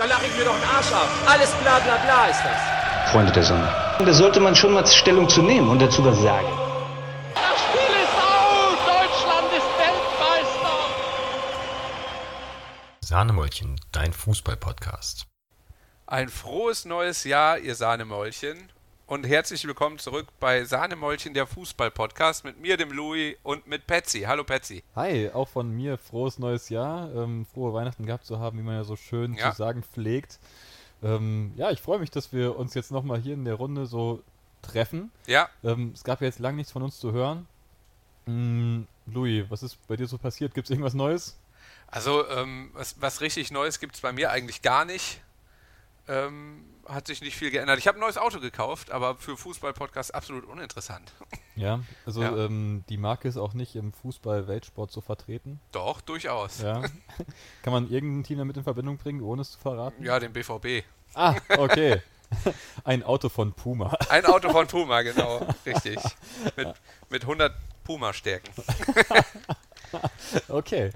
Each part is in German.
Da lache ich mir doch den Arsch ab. Alles bla bla bla ist das. Freunde der Sonne. Da sollte man schon mal Stellung zu nehmen und dazu was sagen. Das Spiel ist aus! Deutschland ist Weltmeister! Sahnemäulchen, dein Fußball-Podcast. Ein frohes neues Jahr, ihr Sahnemäulchen. Und herzlich willkommen zurück bei Sahnemäulchen, der Fußball-Podcast mit mir, dem Louis und mit Patsy. Hallo Patsy. Hi, auch von mir frohes neues Jahr. Ähm, frohe Weihnachten gehabt zu haben, wie man ja so schön Ja. zu sagen pflegt. Ähm, ja, ich freue mich, dass wir uns jetzt nochmal hier in der Runde so treffen. Ja, Ähm, es gab ja jetzt lang nichts von uns zu hören. Mm, Louis, was ist bei dir so passiert? Gibt es irgendwas Neues? also ähm, was, was richtig Neues gibt es bei mir eigentlich gar nicht. Ähm, hat sich nicht viel geändert. Ich habe ein neues Auto gekauft, aber für Fußball-Podcast absolut uninteressant. Ja, also Ja. Ähm, die Marke ist auch nicht im Fußball-Weltsport so vertreten. Doch, durchaus. Ja. Kann man irgendein Team damit in Verbindung bringen, ohne es zu verraten? Ja, den BVB. Ah, okay. Ein Auto von Puma. Ein Auto von Puma, genau. Richtig. Mit, mit 100 Puma-Stärken. Okay.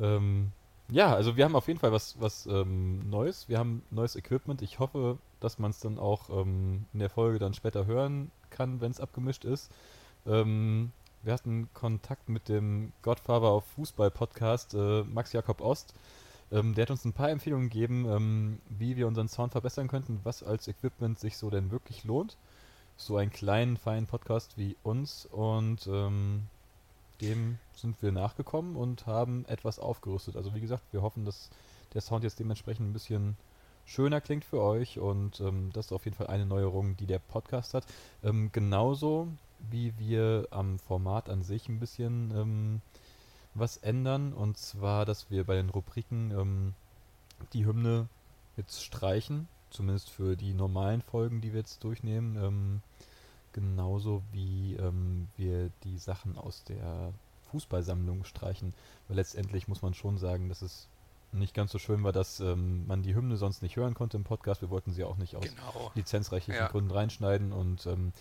Ähm, ja, also wir haben auf jeden Fall was, was ähm, Neues. Wir haben neues Equipment. Ich hoffe, dass man es dann auch ähm, in der Folge dann später hören kann, wenn es abgemischt ist. Ähm, wir hatten Kontakt mit dem Godfather auf Fußball-Podcast, äh, Max Jakob Ost. Ähm, der hat uns ein paar Empfehlungen gegeben, ähm, wie wir unseren Sound verbessern könnten, was als Equipment sich so denn wirklich lohnt. So einen kleinen, feinen Podcast wie uns. Und ähm, dem sind wir nachgekommen und haben etwas aufgerüstet. Also wie gesagt, wir hoffen, dass der Sound jetzt dementsprechend ein bisschen schöner klingt für euch und ähm, das ist auf jeden Fall eine Neuerung, die der Podcast hat. Ähm, genauso wie wir am Format an sich ein bisschen ähm, was ändern und zwar, dass wir bei den Rubriken ähm, die Hymne jetzt streichen, zumindest für die normalen Folgen, die wir jetzt durchnehmen. Genauso wie ähm, wir die Sachen aus der Fußballsammlung streichen. Weil letztendlich muss man schon sagen, dass es nicht ganz so schön war, dass ähm, man die Hymne sonst nicht hören konnte im Podcast. Wir wollten sie auch nicht aus Genau. lizenzrechtlichen Ja. Gründen reinschneiden und ähm,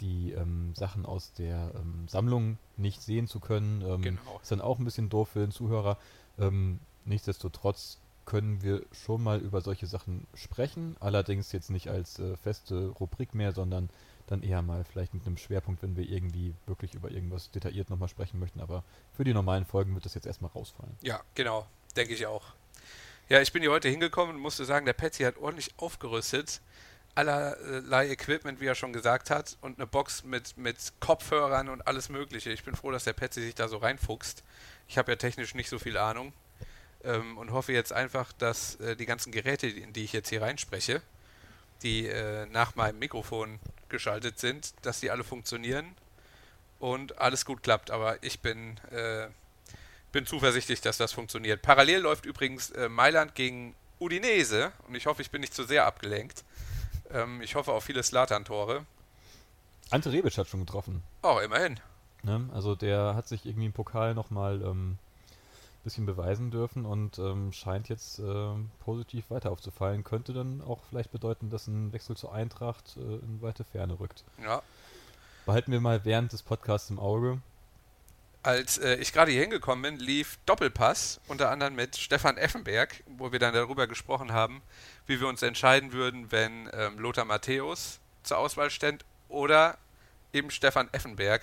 die ähm, Sachen aus der ähm, Sammlung nicht sehen zu können. Ähm, Genau. Ist dann auch ein bisschen doof für den Zuhörer. Ähm, nichtsdestotrotz können wir schon mal über solche Sachen sprechen, allerdings jetzt nicht als äh, feste Rubrik mehr, sondern dann eher mal vielleicht mit einem Schwerpunkt, wenn wir irgendwie wirklich über irgendwas detailliert nochmal sprechen möchten. Aber für die normalen Folgen wird das jetzt erstmal rausfallen. Ja, genau. Denke ich auch. Ja, ich bin hier heute hingekommen und musste sagen, der Patsy hat ordentlich aufgerüstet. Allerlei Equipment, wie er schon gesagt hat, und eine Box mit, mit Kopfhörern und alles Mögliche. Ich bin froh, dass der Patsy sich da so reinfuchst. Ich habe ja technisch nicht so viel Ahnung ähm, und hoffe jetzt einfach, dass äh, die ganzen Geräte, in die ich jetzt hier reinspreche, die äh, nach meinem Mikrofon geschaltet sind, dass die alle funktionieren und alles gut klappt. Aber ich bin äh, bin zuversichtlich, dass das funktioniert. Parallel läuft übrigens äh, Mailand gegen Udinese und ich hoffe, ich bin nicht zu sehr abgelenkt. Ähm, ich hoffe auf viele Slatan-Tore. Ante Rebic hat schon getroffen. Oh, immerhin. Ne? Also der hat sich irgendwie im Pokal nochmal ähm, bisschen beweisen dürfen und ähm, scheint jetzt ähm, positiv weiter aufzufallen. Könnte dann auch vielleicht bedeuten, dass ein Wechsel zur Eintracht äh, in weite Ferne rückt. Ja. Behalten wir mal während des Podcasts im Auge. Als äh, ich gerade hier hingekommen bin, lief Doppelpass, unter anderem mit Stefan Effenberg, wo wir dann darüber gesprochen haben, wie wir uns entscheiden würden, wenn ähm, Lothar Matthäus zur Auswahl stand oder eben Stefan Effenberg.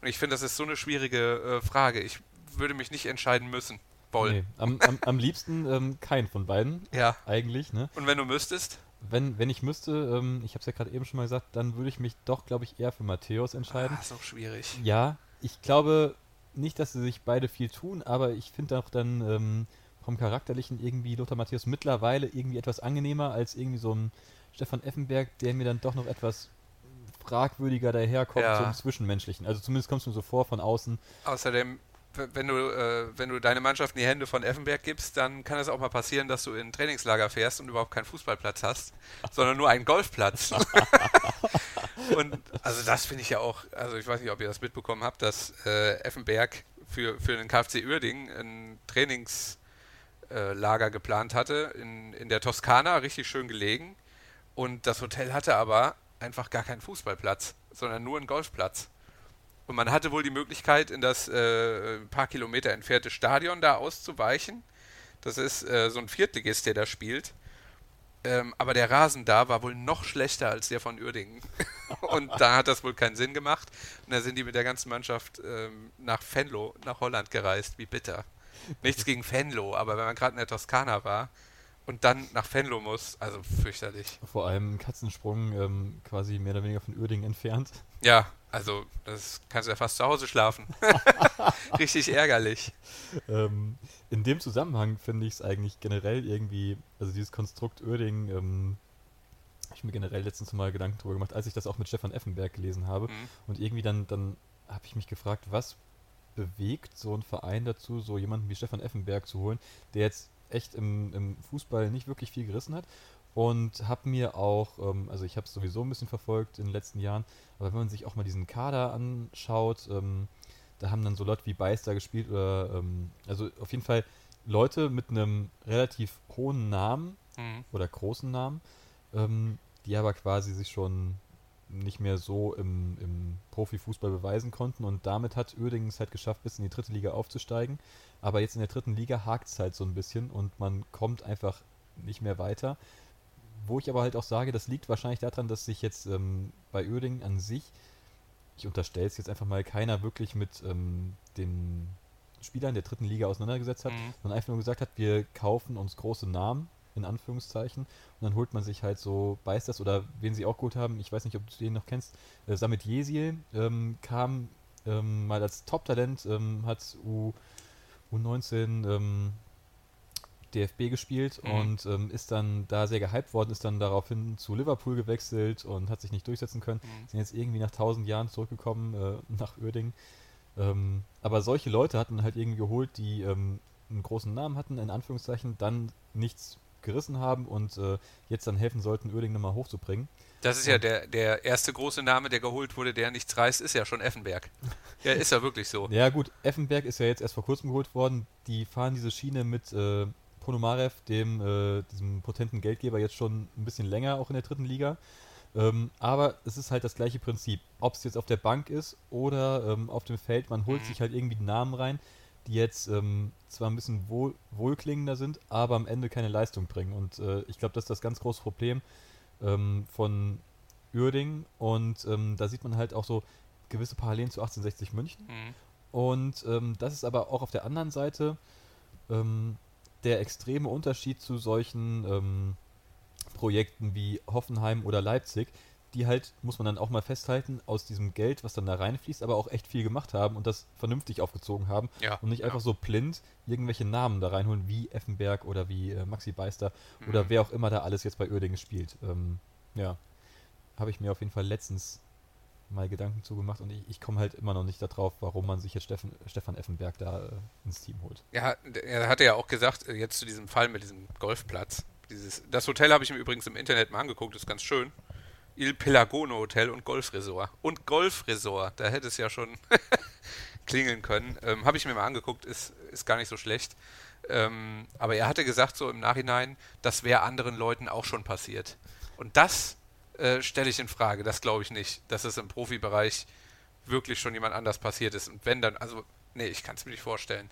Und ich finde, das ist so eine schwierige äh, Frage. Ich würde mich nicht entscheiden müssen wollen. Nee, am, am, am liebsten ähm, kein von beiden, Ja. eigentlich. Ne? Und wenn du müsstest? Wenn, wenn ich müsste, ähm, ich habe es ja gerade eben schon mal gesagt, dann würde ich mich doch, glaube ich, eher für Matthäus entscheiden. Ah, ist auch schwierig. Ja, ich glaube nicht, dass sie sich beide viel tun, aber ich finde auch dann ähm, vom Charakterlichen irgendwie Lothar Matthäus mittlerweile irgendwie etwas angenehmer als irgendwie so ein Stefan Effenberg, der mir dann doch noch etwas fragwürdiger daherkommt Ja. zum Zwischenmenschlichen. Also zumindest kommst du mir so vor von außen. Außerdem, wenn du, äh, wenn du deine Mannschaft in die Hände von Effenberg gibst, dann kann es auch mal passieren, dass du in ein Trainingslager fährst und überhaupt keinen Fußballplatz hast, sondern nur einen Golfplatz. und also das finde ich ja auch, also ich weiß nicht, ob ihr das mitbekommen habt, dass äh, Effenberg für, für den KfC Uerdingen ein Trainingslager äh, geplant hatte in, in der Toskana, richtig schön gelegen. Und das Hotel hatte aber einfach gar keinen Fußballplatz, sondern nur einen Golfplatz. Und man hatte wohl die Möglichkeit, in das äh, ein paar Kilometer entfernte Stadion da auszuweichen. Das ist äh, so ein Viertligist, der da spielt. Ähm, aber der Rasen da war wohl noch schlechter als der von Uerdingen. und da hat das wohl keinen Sinn gemacht. Und da sind die mit der ganzen Mannschaft ähm, nach Venlo, nach Holland gereist. Wie bitter. Nichts gegen Venlo, aber wenn man gerade in der Toskana war und dann nach Venlo muss, also fürchterlich. Vor allem Katzensprung ähm, quasi mehr oder weniger von Uerdingen entfernt. Ja, also das kannst du ja fast zu Hause schlafen. Richtig ärgerlich. Ähm, in dem Zusammenhang finde ich es eigentlich generell irgendwie, also dieses Konstrukt Uerdingen, ähm, habe ich mir generell letztens mal Gedanken drüber gemacht, als ich das auch mit Stefan Effenberg gelesen habe. Mhm. Und irgendwie dann, dann habe ich mich gefragt, was bewegt so ein Verein dazu, so jemanden wie Stefan Effenberg zu holen, der jetzt echt im, im Fußball nicht wirklich viel gerissen hat. Und habe mir auch, ähm, also ich habe es sowieso ein bisschen verfolgt in den letzten Jahren, aber wenn man sich auch mal diesen Kader anschaut, ähm, da haben dann so Leute wie Beister gespielt oder, ähm, also auf jeden Fall Leute mit einem relativ hohen Namen Mhm. oder großen Namen, ähm, die aber quasi sich schon nicht mehr so im, im Profifußball beweisen konnten und damit hat Uerdingen es halt geschafft, bis in die dritte Liga aufzusteigen. Aber jetzt in der dritten Liga hakt es halt so ein bisschen und man kommt einfach nicht mehr weiter. Wo ich aber halt auch sage, das liegt wahrscheinlich daran, dass sich jetzt ähm, bei Uerdingen an sich, ich unterstelle es jetzt einfach mal, keiner wirklich mit ähm, den Spielern der dritten Liga auseinandergesetzt hat, Mhm. sondern einfach nur gesagt hat, wir kaufen uns große Namen, in Anführungszeichen, und dann holt man sich halt so Beisters oder wen sie auch geholt haben, ich weiß nicht, ob du den noch kennst, äh, Samit Jesil ähm, kam ähm, mal als Top-Talent, ähm, hat U, U19 ähm, DFB gespielt Mhm. und ähm, ist dann da sehr gehypt worden, ist dann daraufhin zu Liverpool gewechselt und hat sich nicht durchsetzen können. Mhm. Sind jetzt irgendwie nach 1000 Jahren zurückgekommen äh, nach Uerdingen. Ähm, aber solche Leute hat man halt irgendwie geholt, die ähm, einen großen Namen hatten, in Anführungszeichen, dann nichts gerissen haben und äh, jetzt dann helfen sollten, Uerdingen nochmal hochzubringen. Das ist ja der, der erste große Name, der geholt wurde, der nichts reißt, ist ja schon Effenberg. Ja, ist ja wirklich so. Ja gut, Effenberg ist ja jetzt erst vor kurzem geholt worden. Die fahren diese Schiene mit äh, Ponomarev, dem äh, diesem potenten Geldgeber, jetzt schon ein bisschen länger, auch in der dritten Liga. Ähm, aber es ist halt das gleiche Prinzip. Ob es jetzt auf der Bank ist oder ähm, auf dem Feld, man holt Mhm. sich halt irgendwie Namen rein, die jetzt ähm, zwar ein bisschen wohl, wohlklingender sind, aber am Ende keine Leistung bringen. Und äh, ich glaube, das ist das ganz große Problem ähm, von Uerdingen. Und ähm, da sieht man halt auch so gewisse Parallelen zu 1860 München. Mhm. Und ähm, das ist aber auch auf der anderen Seite der extreme Unterschied zu solchen ähm, Projekten wie Hoffenheim oder Leipzig, die halt, muss man dann auch mal festhalten, aus diesem Geld, was dann da reinfließt, aber auch echt viel gemacht haben und das vernünftig aufgezogen haben Ja, und nicht ja. einfach so blind irgendwelche Namen da reinholen, wie Effenberg oder wie äh, Maxi Beister oder Mhm. wer auch immer da alles jetzt bei Uerdingen spielt. Ähm, ja, habe ich mir auf jeden Fall letztens mal Gedanken zugemacht und ich, ich komme halt immer noch nicht darauf, warum man sich jetzt Steffen, Stefan Effenberg da äh, ins Team holt. Ja, er hatte ja auch gesagt, äh, jetzt zu diesem Fall mit diesem Golfplatz. Dieses, das Hotel habe ich mir übrigens im Internet mal angeguckt, ist ganz schön. Il Pelagono Hotel und Golfresort. Und Golfresort, da hätte es ja schon klingeln können. Ähm, habe ich mir mal angeguckt, ist, ist gar nicht so schlecht. Ähm, aber er hatte gesagt, so im Nachhinein, das wäre anderen Leuten auch schon passiert. Und das äh, stelle ich in Frage. Das glaube ich nicht, dass es im Profibereich wirklich schon jemand anders passiert ist. Und wenn dann, also, nee, ich kann es mir nicht vorstellen.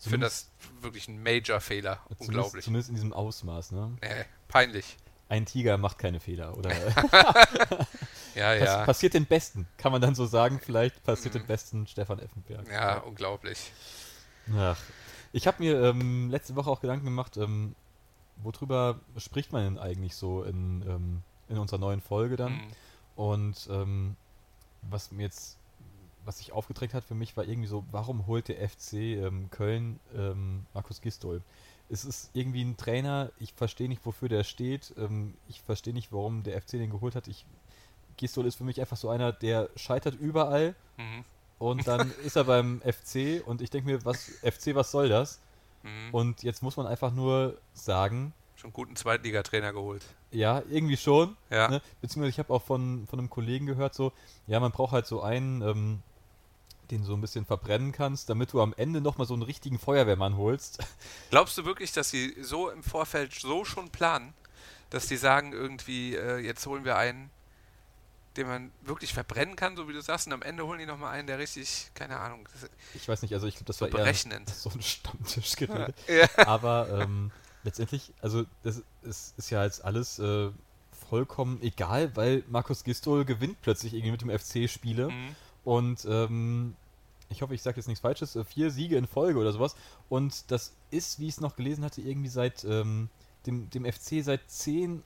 Ich finde das wirklich ein Major-Fehler. Zumindest, Unglaublich. zumindest in diesem Ausmaß, ne? Nee, peinlich. Ein Tiger macht keine Fehler, oder? Ja, Pass, ja. Passiert den Besten, kann man dann so sagen. Vielleicht passiert Mhm. den Besten Stefan Effenberg. Ja, unglaublich. Ach. Ich habe mir ähm, letzte Woche auch Gedanken gemacht, ähm, worüber spricht man denn eigentlich so in, ähm, in unserer neuen Folge dann? Mhm. Und ähm, was mir jetzt, was sich aufgedrängt hat für mich, war irgendwie so, warum holt der FC ähm, Köln ähm, Markus Gistol? Es ist irgendwie ein Trainer, ich verstehe nicht, wofür der steht. Ähm, ich verstehe nicht, warum der FC den geholt hat. Ich, Gistol ist für mich einfach so einer, der scheitert überall Mhm. und dann ist er beim FC und ich denke mir, was FC, was soll das? Mhm. Und jetzt muss man einfach nur sagen, Schon guten Zweitligatrainer geholt. ja, irgendwie schon. Ja. Ne? Beziehungsweise ich habe auch von, von einem Kollegen gehört, so, ja, man braucht halt so einen, ähm, den du so ein bisschen verbrennen kannst, damit du am Ende nochmal so einen richtigen Feuerwehrmann holst. Glaubst du wirklich, dass sie so im Vorfeld so schon planen, dass die sagen irgendwie, äh, jetzt holen wir einen, den man wirklich verbrennen kann, so wie du sagst, und am Ende holen die nochmal einen, der richtig, keine Ahnung, das ist Ich weiß nicht, also ich glaube, das so war eher berechnend. so ein Stammtischgerede. Ja. Aber ähm, letztendlich, also das ist, ist ja jetzt alles äh, vollkommen egal, weil Markus Gistol gewinnt plötzlich irgendwie mit dem FC Spiele Mhm. und ähm, ich hoffe, ich sage jetzt nichts Falsches, äh, vier Siege in Folge oder sowas und das ist, wie ich es noch gelesen hatte, irgendwie seit ähm, dem, dem FC seit zehn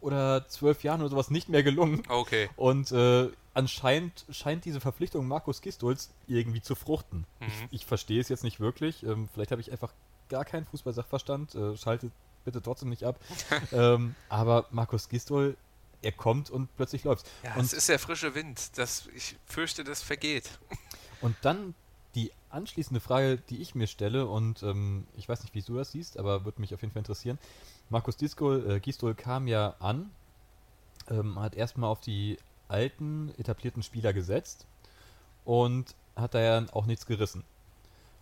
oder zwölf Jahren oder sowas nicht mehr gelungen. Okay. Und äh, anscheinend scheint diese Verpflichtung Markus Gistols irgendwie zu fruchten. Mhm. Ich, ich verstehe es jetzt nicht wirklich. Ähm, vielleicht habe ich einfach gar keinen Fußball-Sachverstand. Äh, schaltet bitte trotzdem nicht ab. ähm, aber Markus Gistol, er kommt und plötzlich läuft's. Ja, und, es ist der frische Wind. Das, ich fürchte, das vergeht. und dann die anschließende Frage, die ich mir stelle, und ähm, ich weiß nicht, wie du das siehst, aber würde mich auf jeden Fall interessieren. Markus Gistol, äh, Gistol kam ja an, ähm, hat erstmal auf die alten, etablierten Spieler gesetzt und hat da ja auch nichts gerissen.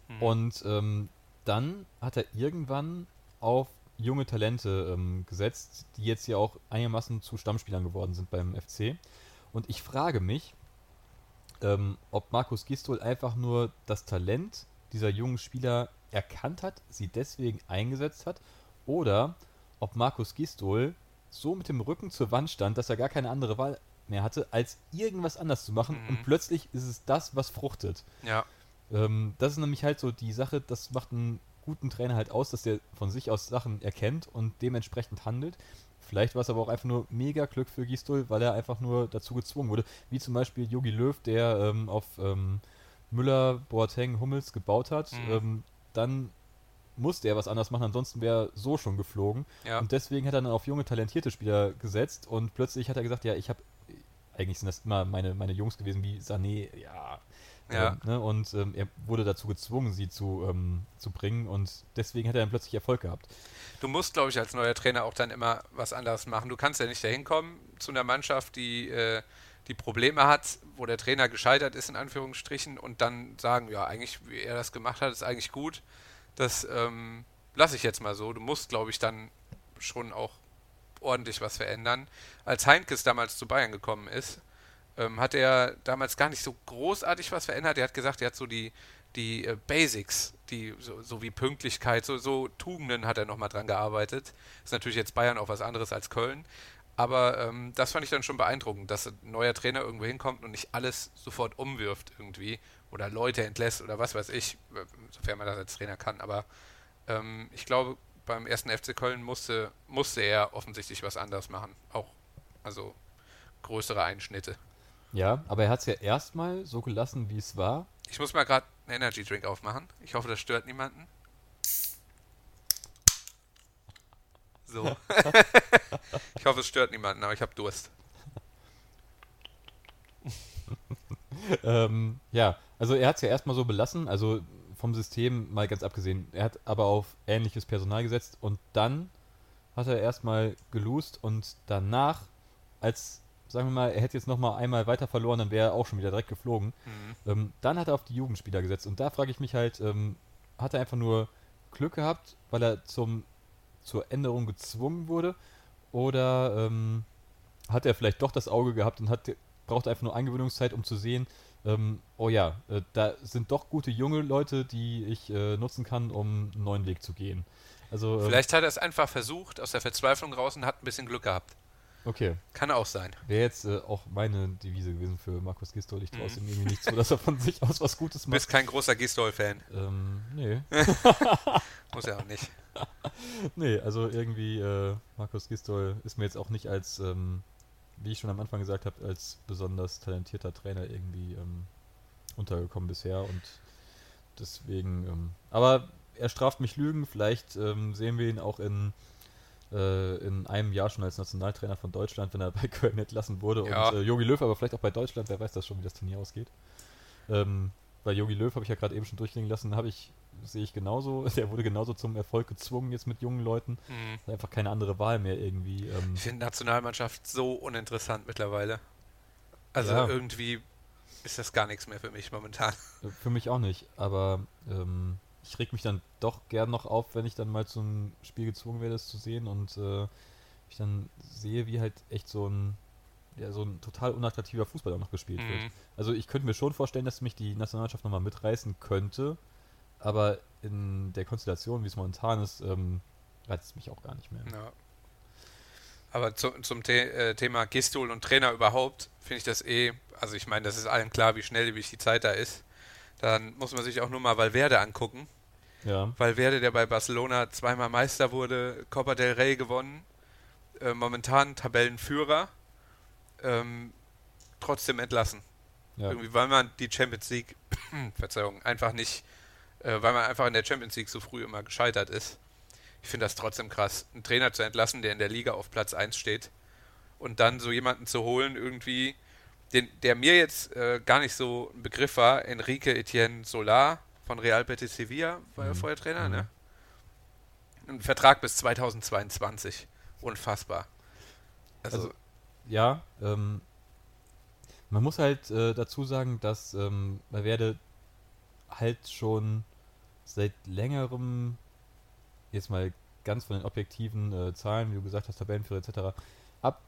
Mhm. Und ähm, dann hat er irgendwann auf junge Talente ähm, gesetzt, die jetzt ja auch einigermaßen zu Stammspielern geworden sind beim FC. Und ich frage mich, ähm, ob Markus Gistol einfach nur das Talent dieser jungen Spieler erkannt hat, sie deswegen eingesetzt hat, oder ob Markus Gistol so mit dem Rücken zur Wand stand, dass er gar keine andere Wahl mehr hatte, als irgendwas anders zu machen Mhm. und plötzlich ist es das, was fruchtet. Ja. Ähm, das ist nämlich halt so die Sache, das macht einen guten Trainer halt aus, dass der von sich aus Sachen erkennt und dementsprechend handelt. Vielleicht war es aber auch einfach nur mega Glück für Gistol, weil er einfach nur dazu gezwungen wurde. Wie zum Beispiel Jogi Löw, der ähm, auf ähm, Müller, Boateng, Hummels gebaut hat. Mhm. Ähm, dann musste er was anders machen, ansonsten wäre er so schon geflogen. Ja. Und deswegen hat er dann auf junge, talentierte Spieler gesetzt und plötzlich hat er gesagt, ja, ich habe, eigentlich sind das immer meine, meine Jungs gewesen, wie Sané, ja. Ja. Ähm, ne? Und ähm, er wurde dazu gezwungen, sie zu, ähm, zu bringen und deswegen hat er dann plötzlich Erfolg gehabt. Du musst, glaube ich, als neuer Trainer auch dann immer was anderes machen. Du kannst ja nicht dahin kommen zu einer Mannschaft, die, äh, die Probleme hat, wo der Trainer gescheitert ist, in Anführungsstrichen, und dann sagen, ja, eigentlich, wie er das gemacht hat, ist eigentlich gut. Das ähm, lasse ich jetzt mal so. Du musst, glaube ich, dann schon auch ordentlich was verändern. Als Heinkes damals zu Bayern gekommen ist, ähm, hat er damals gar nicht so großartig was verändert. Er hat gesagt, er hat so die, die äh, Basics, die so, so wie Pünktlichkeit, so, so Tugenden hat er nochmal dran gearbeitet. Ist natürlich jetzt Bayern auch was anderes als Köln. Aber ähm, das fand ich dann schon beeindruckend, dass ein neuer Trainer irgendwo hinkommt und nicht alles sofort umwirft irgendwie oder Leute entlässt oder was weiß ich, äh, sofern man das als Trainer kann. Aber ähm, ich glaube, beim ersten FC Köln musste, musste er offensichtlich was anderes machen. Auch, also größere Einschnitte. Ja, aber er hat es ja erstmal so gelassen, wie es war. Ich muss mal gerade einen Energy Drink aufmachen. Ich hoffe, das stört niemanden. So. ich hoffe, es stört niemanden, aber ich habe Durst. ähm, ja, also er hat es ja erstmal so belassen, also vom System mal ganz abgesehen. Er hat aber auf ähnliches Personal gesetzt und dann hat er erstmal gelost und danach, als, sagen wir mal, er hätte jetzt nochmal einmal weiter verloren, dann wäre er auch schon wieder direkt geflogen. Mhm. Ähm, dann hat er auf die Jugendspieler gesetzt und da frage ich mich halt, ähm, hat er einfach nur Glück gehabt, weil er zum, zur Änderung gezwungen wurde oder ähm, hat er vielleicht doch das Auge gehabt und hat, braucht einfach nur Eingewöhnungszeit, um zu sehen, ähm, oh ja, äh, da sind doch gute junge Leute, die ich äh, nutzen kann, um einen neuen Weg zu gehen. Also, ähm, Vielleicht hat er es einfach versucht, aus der Verzweiflung raus und hat ein bisschen Glück gehabt. Okay, Kann auch sein. wäre jetzt äh, auch meine Devise gewesen für Markus Gistol. Ich traue es Mhm. ihm irgendwie nicht zu, dass er von sich aus was Gutes Du bist macht. kein großer Gistol-Fan. Ähm, nee. Muss er auch nicht. Nee, also irgendwie, äh, Markus Gistol ist mir jetzt auch nicht als, ähm, wie ich schon am Anfang gesagt habe, als besonders talentierter Trainer irgendwie ähm, untergekommen bisher und deswegen, ähm, aber er straft mich Lügen, vielleicht ähm, sehen wir ihn auch in, äh, in einem Jahr schon als Nationaltrainer von Deutschland, wenn er bei Köln entlassen wurde Ja. und äh, Jogi Löw aber vielleicht auch bei Deutschland, wer weiß das schon, wie das Turnier ausgeht. Ähm, bei Jogi Löw habe ich ja gerade eben schon durchklingen lassen, habe ich, sehe ich genauso, der wurde genauso zum Erfolg gezwungen jetzt mit jungen Leuten. Mhm. Hat einfach keine andere Wahl mehr irgendwie. Ähm, Ich finde Nationalmannschaft so uninteressant mittlerweile. Also Ja. irgendwie ist das gar nichts mehr für mich momentan. für mich auch nicht, aber ähm, ich reg mich dann doch gern noch auf, wenn ich dann mal zum Spiel gezwungen werde, es zu sehen und äh, ich dann sehe, wie halt echt so ein ja, so ein total unattraktiver Fußball auch noch gespielt wird. Mhm. Also ich könnte mir schon vorstellen, dass mich die Nationalmannschaft nochmal mitreißen könnte, aber in der Konstellation, wie es momentan ist, ähm, reizt es mich auch gar nicht mehr. Ja. Aber zu, zum The äh, Thema Gistol und Trainer überhaupt finde ich das eh, also ich meine, das ist allen klar, wie schnelllebig die Zeit da ist. Dann muss man sich auch nur mal Valverde angucken. Ja. Valverde, der bei Barcelona zweimal Meister wurde, Copa del Rey gewonnen, äh, momentan Tabellenführer, ähm, trotzdem entlassen. ja. Irgendwie, weil man die Champions League, Verzeihung, einfach nicht, äh, weil man einfach in der Champions League so früh immer gescheitert ist. Ich finde das trotzdem krass, einen Trainer zu entlassen, der in der Liga auf Platz 1 steht und dann so jemanden zu holen, irgendwie, den, der mir jetzt äh, gar nicht so ein Begriff war, Enrique Etienne Solar von Real Betis Sevilla, war ja Mhm. vorher Trainer, Mhm. ne? Ein Vertrag bis 2022. Unfassbar. Also, Also, ja, ähm, man muss halt äh, dazu sagen, dass ähm, Valverde halt schon seit längerem, jetzt mal ganz von den objektiven äh, Zahlen, wie du gesagt hast, Tabellenführer etc., ab,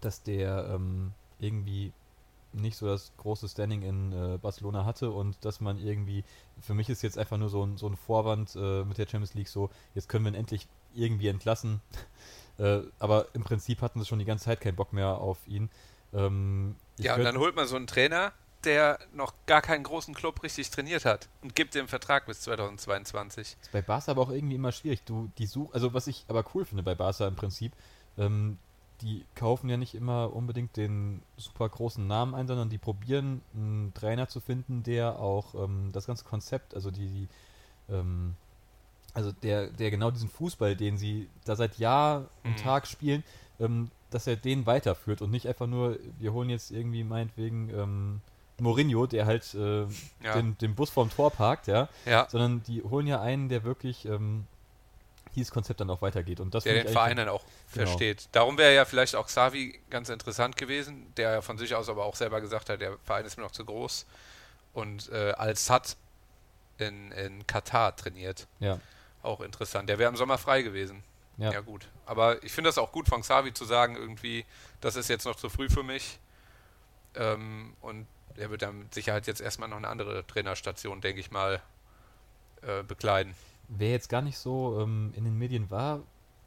dass der ähm, irgendwie nicht so das große Standing in äh, Barcelona hatte und dass man irgendwie, für mich ist jetzt einfach nur so ein, so ein Vorwand äh, mit der Champions League so, jetzt können wir ihn endlich irgendwie entlassen. äh, aber im Prinzip hatten sie schon die ganze Zeit keinen Bock mehr auf ihn. Ähm, ja, und dann holt man so einen Trainer, der noch gar keinen großen Club richtig trainiert hat und gibt dem Vertrag bis 2022. Ist bei Barca aber auch irgendwie immer schwierig. Du, die such, also was ich aber cool finde bei Barca im Prinzip, ähm, die kaufen ja nicht immer unbedingt den super großen Namen ein, sondern die probieren einen Trainer zu finden, der auch ähm, das ganze Konzept, also die, die ähm, also der, der genau diesen Fußball, den sie da seit Jahr und Mhm. Tag spielen, ähm, dass er den weiterführt und nicht einfach nur, wir holen jetzt irgendwie meinetwegen ähm, Mourinho, der halt äh, Ja. den, den Bus vorm Tor parkt, ja, Ja, sondern die holen ja einen, der wirklich ähm, dieses Konzept dann auch weitergeht. Und das der den Verein dann auch Genau. versteht. Darum wäre ja vielleicht auch Xavi ganz interessant gewesen, der ja von sich aus aber auch selber gesagt hat, der Verein ist mir noch zu groß. Und äh, Al-Sad in, in Katar trainiert. Ja, Auch interessant. Der wäre im Sommer frei gewesen. ja. Ja, gut. Aber ich finde das auch gut von Xavi zu sagen, irgendwie, das ist jetzt noch zu früh für mich. Ähm, und er wird dann mit Sicherheit jetzt erstmal noch eine andere Trainerstation, denke ich mal, äh, bekleiden. Wer jetzt gar nicht so ähm, in den Medien war,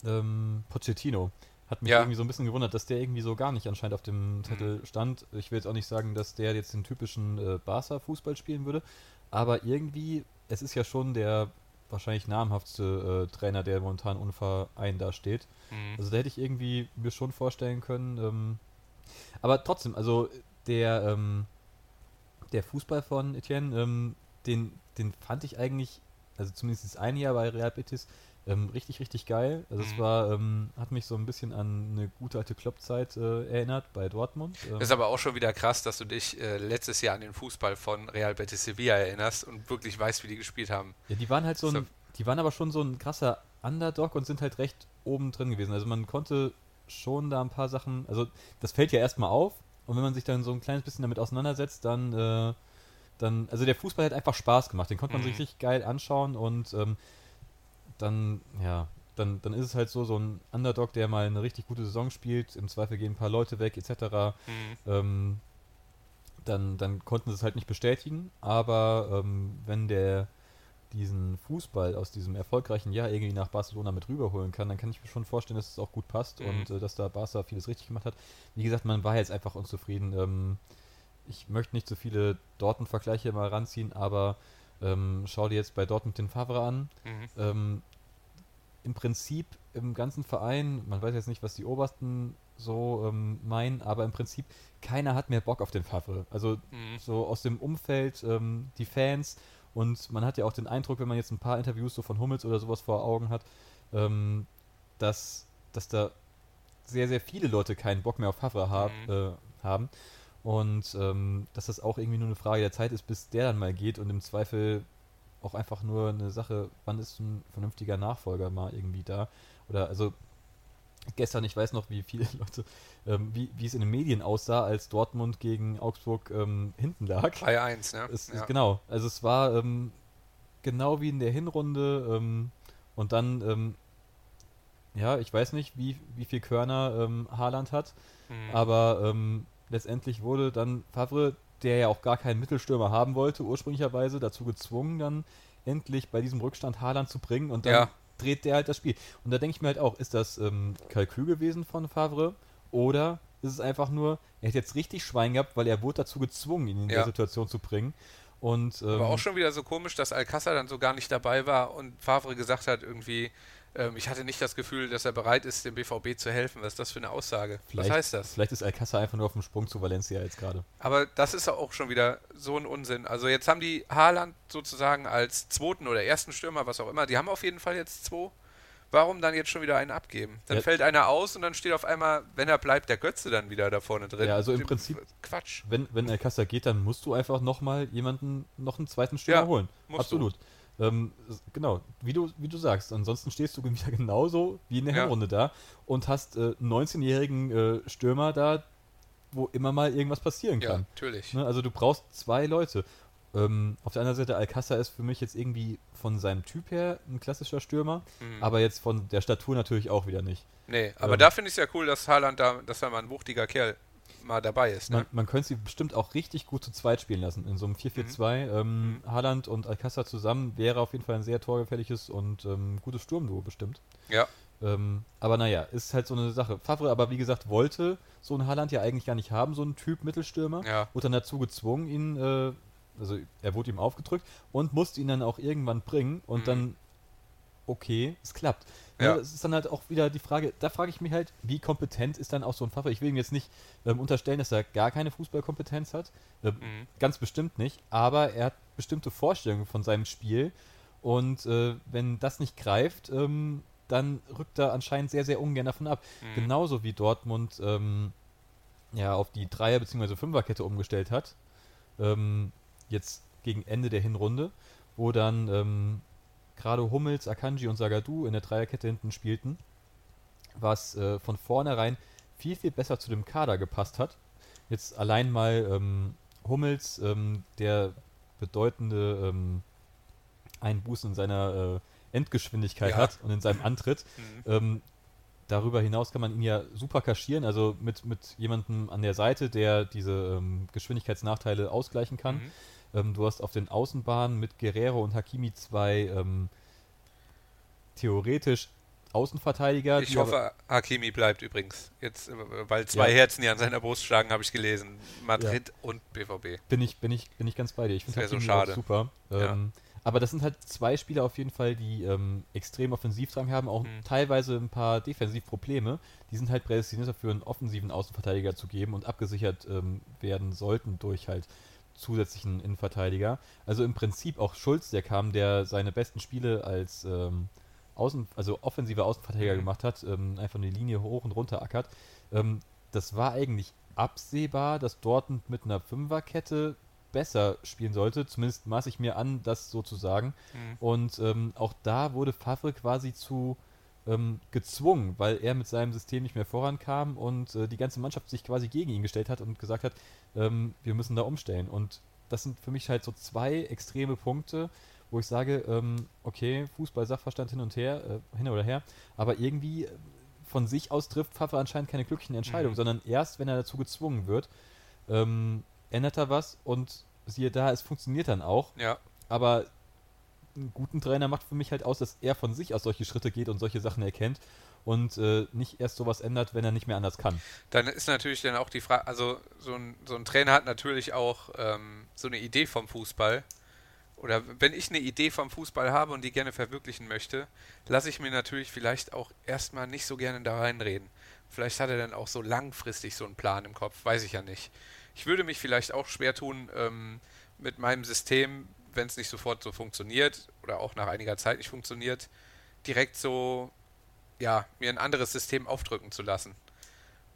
ähm, Pochettino. Hat mich Ja. irgendwie so ein bisschen gewundert, dass der irgendwie so gar nicht anscheinend auf dem Zettel stand. Ich will jetzt auch nicht sagen, dass der jetzt den typischen äh, Barca-Fußball spielen würde, aber irgendwie, es ist ja schon der wahrscheinlich namhaftste äh, Trainer, der momentan ohne Verein da steht. Mhm. Also da hätte ich irgendwie mir schon vorstellen können. Ähm, aber trotzdem, also der, ähm, der Fußball von Etienne, ähm, den, den fand ich eigentlich, also zumindest das eine Jahr bei Real Betis, ähm, richtig, richtig geil. Also es Mhm. war, ähm, hat mich so ein bisschen an eine gute alte Klopp-Zeit äh, erinnert bei Dortmund. Ähm, Ist aber auch schon wieder krass, dass du dich äh, letztes Jahr an den Fußball von Real Betis Sevilla erinnerst und wirklich weißt, wie die gespielt haben. Ja, die waren halt so So- ein, die waren aber schon so ein krasser Underdog und sind halt recht oben drin gewesen. Also man konnte schon da ein paar Sachen, also das fällt ja erstmal auf und wenn man sich dann so ein kleines bisschen damit auseinandersetzt, dann, äh, dann, also der Fußball hat einfach Spaß gemacht, den konnte man Mhm. sich richtig geil anschauen und ähm, dann, ja, dann, dann ist es halt so, so ein Underdog, der mal eine richtig gute Saison spielt, im Zweifel gehen ein paar Leute weg, etc. Mhm. Ähm, dann, dann konnten sie es halt nicht bestätigen, aber ähm, wenn der diesen Fußball aus diesem erfolgreichen Jahr irgendwie nach Barcelona mit rüberholen kann, dann kann ich mir schon vorstellen, dass es auch gut passt Mhm. und äh, dass da Barca vieles richtig gemacht hat. Wie gesagt, man war jetzt einfach unzufrieden. Ähm, ich möchte nicht so viele Dortmund-Vergleiche mal ranziehen, aber ähm, schau dir jetzt bei Dortmund den Favre an. Mhm. Ähm, Im Prinzip im ganzen Verein, man weiß jetzt nicht, was die Obersten so ähm, meinen, aber im Prinzip keiner hat mehr Bock auf den Favre. Also Mhm. so aus dem Umfeld, ähm, die Fans und man hat ja auch den Eindruck, wenn man jetzt ein paar Interviews so von Hummels oder sowas vor Augen hat, ähm, dass, dass da sehr, sehr viele Leute keinen Bock mehr auf Favre hab, Mhm. äh, haben und ähm, dass das auch irgendwie nur eine Frage der Zeit ist, bis der dann mal geht und im Zweifel auch einfach nur eine Sache, wann ist ein vernünftiger Nachfolger mal irgendwie da oder also gestern, ich weiß noch, wie viele Leute, ähm, wie, wie es in den Medien aussah, als Dortmund gegen Augsburg ähm, hinten lag. 3-1, ne? Es, ja. genau, also es war ähm, genau wie in der Hinrunde ähm, und dann, ähm, ja, ich weiß nicht, wie, wie viel Körner ähm, Haaland hat, Mhm. aber ähm, letztendlich wurde dann Favre, der ja auch gar keinen Mittelstürmer haben wollte, ursprünglicherweise dazu gezwungen, dann endlich bei diesem Rückstand Haaland zu bringen und dann Ja. dreht der halt das Spiel. Und da denke ich mir halt auch, ist das ähm, Kalkül gewesen von Favre oder ist es einfach nur, er hat jetzt richtig Schwein gehabt, weil er wurde dazu gezwungen, ihn in Ja. der Situation zu bringen. Und, ähm, Aber auch schon wieder so komisch, dass Alcázar dann so gar nicht dabei war und Favre gesagt hat irgendwie, ähm, ich hatte nicht das Gefühl, dass er bereit ist, dem BVB zu helfen. Was ist das für eine Aussage? vielleicht, Was heißt das? Vielleicht ist Alcázar einfach nur auf dem Sprung zu Valencia jetzt gerade. Aber das ist auch schon wieder so ein Unsinn. Also jetzt haben die Haaland sozusagen als zweiten oder ersten Stürmer, was auch immer, die haben auf jeden Fall jetzt zwei. Warum dann jetzt schon wieder einen abgeben? Dann Ja. fällt einer aus und dann steht auf einmal, wenn er bleibt, der Götze dann wieder da vorne drin. Ja, also im Prinzip- Quatsch. Wenn, wenn Alcázar geht, dann musst du einfach nochmal jemanden, noch einen zweiten Stürmer Ja, holen. musst du. Ähm, genau, wie du, wie du sagst. Ansonsten stehst du wieder genauso wie in der Ja. Da und hast äh, einen 19-jährigen äh, Stürmer da, wo immer mal irgendwas passieren Ja, kann. natürlich. Ne? Also du brauchst zwei Leute. Ähm, auf der anderen Seite, Alcázar ist für mich jetzt irgendwie von seinem Typ her ein klassischer Stürmer, Mhm. aber jetzt von der Statur natürlich auch wieder nicht. Nee, aber Ähm. da finde ich es ja cool, dass Haaland da, dass da mal ein wuchtiger Kerl mal dabei ist. Ne? Man, man könnte sie bestimmt auch richtig gut zu zweit spielen lassen. In so einem 4-4-2. Ähm, Mhm. Haaland und Alcázar zusammen wäre auf jeden Fall ein sehr torgefährliches und ähm, gutes Sturmduo bestimmt. Ja, Ähm, aber naja, ist halt so eine Sache. Favre aber wie gesagt wollte so einen Haaland ja eigentlich gar nicht haben, so einen Typ Mittelstürmer. ja. Wurde dann dazu gezwungen, ihn, äh, also er wurde ihm aufgedrückt und musste ihn dann auch irgendwann bringen und Mhm. dann, okay, es klappt. Ne, Ja. Es ist dann halt auch wieder die Frage, da frage ich mich halt, wie kompetent ist dann auch so ein Favre? Ich will ihm jetzt nicht ähm, unterstellen, dass er gar keine Fußballkompetenz hat. Ähm, Mhm. Ganz bestimmt nicht, aber er hat bestimmte Vorstellungen von seinem Spiel und äh, wenn das nicht greift, ähm, dann rückt er anscheinend sehr, sehr ungern davon ab. Mhm. Genauso wie Dortmund ähm, ja auf die Dreier- bzw. Fünferkette umgestellt hat. Ähm, jetzt gegen Ende der Hinrunde, wo dann ähm, gerade Hummels, Akanji und Sagadu in der Dreierkette hinten spielten, was äh, von vornherein viel, viel besser zu dem Kader gepasst hat. Jetzt allein mal ähm, Hummels, ähm, der bedeutende ähm, Einbußen in seiner äh, Endgeschwindigkeit Ja. hat und in seinem Antritt. Mhm. Ähm, darüber hinaus kann man ihn ja super kaschieren, also mit, mit jemandem an der Seite, der diese ähm, Geschwindigkeitsnachteile ausgleichen kann. Mhm. Ähm, du hast auf den Außenbahnen mit Guerrero und Hakimi zwei ähm, theoretisch Außenverteidiger. Ich die hoffe, Hakimi bleibt übrigens. Jetzt, äh, weil zwei Ja. Herzen hier an seiner Brust schlagen, habe ich gelesen. Madrid und BVB. bin ich, bin ich, bin ich ganz bei dir. Ich finde wär so Hakimi schade. super. Ja. Ähm, Aber das sind halt zwei Spieler auf jeden Fall, die ähm, extrem Offensivdrang haben, auch Mhm. teilweise ein paar Defensivprobleme. Die sind halt prädestiniert dafür, einen offensiven Außenverteidiger zu geben und abgesichert ähm, werden sollten durch halt zusätzlichen Innenverteidiger. Also im Prinzip auch Schulz, der kam, der seine besten Spiele als ähm, Außen, also offensiver Außenverteidiger Mhm. gemacht hat, ähm, einfach eine Linie hoch und runter ackert. Ähm, das war eigentlich absehbar, dass Dortmund mit einer Fünferkette besser spielen sollte. Zumindest maße ich mir an, das so zu sagen. Mhm. Und ähm, auch da wurde Favre quasi zu ähm, gezwungen, weil er mit seinem System nicht mehr vorankam und äh, die ganze Mannschaft sich quasi gegen ihn gestellt hat und gesagt hat, ähm, wir müssen da umstellen. Und das sind für mich halt so zwei extreme Punkte, wo ich sage, ähm, okay, Fußball, Sachverstand hin und her, äh, hin oder her, aber irgendwie äh, von sich aus trifft Favre anscheinend keine glücklichen Entscheidungen, Mhm. sondern erst, wenn er dazu gezwungen wird, ähm, ändert er was und siehe da, es funktioniert dann auch. Ja, Aber einen guten Trainer macht für mich halt aus, dass er von sich aus solche Schritte geht und solche Sachen erkennt und äh, nicht erst sowas ändert, wenn er nicht mehr anders kann. dann ist natürlich dann auch die Frage, also so ein, so ein Trainer hat natürlich auch ähm, so eine Idee vom Fußball. Oder wenn ich eine Idee vom Fußball habe und die gerne verwirklichen möchte, lasse ich mir natürlich vielleicht auch erstmal nicht so gerne da reinreden. Vielleicht hat er dann auch so langfristig so einen Plan im Kopf, weiß ich ja nicht. Ich würde mich vielleicht auch schwer tun ähm, mit meinem System, wenn es nicht sofort so funktioniert oder auch nach einiger Zeit nicht funktioniert, direkt so, ja, mir ein anderes System aufdrücken zu lassen.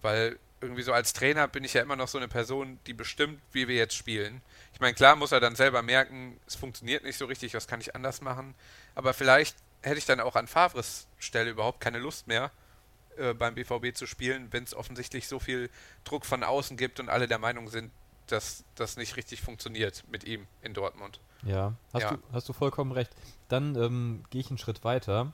Weil irgendwie so als Trainer bin ich ja immer noch so eine Person, die bestimmt, wie wir jetzt spielen. Ich meine, klar muss er dann selber merken, es funktioniert nicht so richtig, was kann ich anders machen. Aber vielleicht hätte ich dann auch an Favres Stelle überhaupt keine Lust mehr, äh, beim BVB zu spielen, wenn es offensichtlich so viel Druck von außen gibt und alle der Meinung sind, dass das nicht richtig funktioniert mit ihm in Dortmund. Ja, hast, Ja. Du, hast du vollkommen recht. Dann ähm, gehe ich einen Schritt weiter.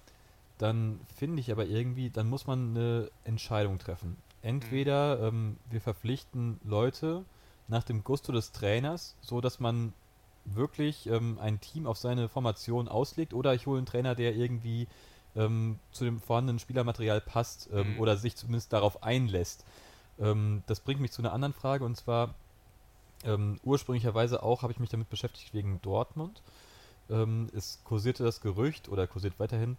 Dann finde ich aber irgendwie, dann muss man eine Entscheidung treffen. Entweder ähm, wir verpflichten Leute nach dem Gusto des Trainers, so dass man wirklich ähm, ein Team auf seine Formation auslegt, oder ich hole einen Trainer, der irgendwie ähm, zu dem vorhandenen Spielermaterial passt ähm, Mhm. oder sich zumindest darauf einlässt. Ähm, das bringt mich zu einer anderen Frage und zwar ähm, ursprünglicherweise auch habe ich mich damit beschäftigt wegen Dortmund. Ähm, es kursierte das Gerücht oder kursiert weiterhin,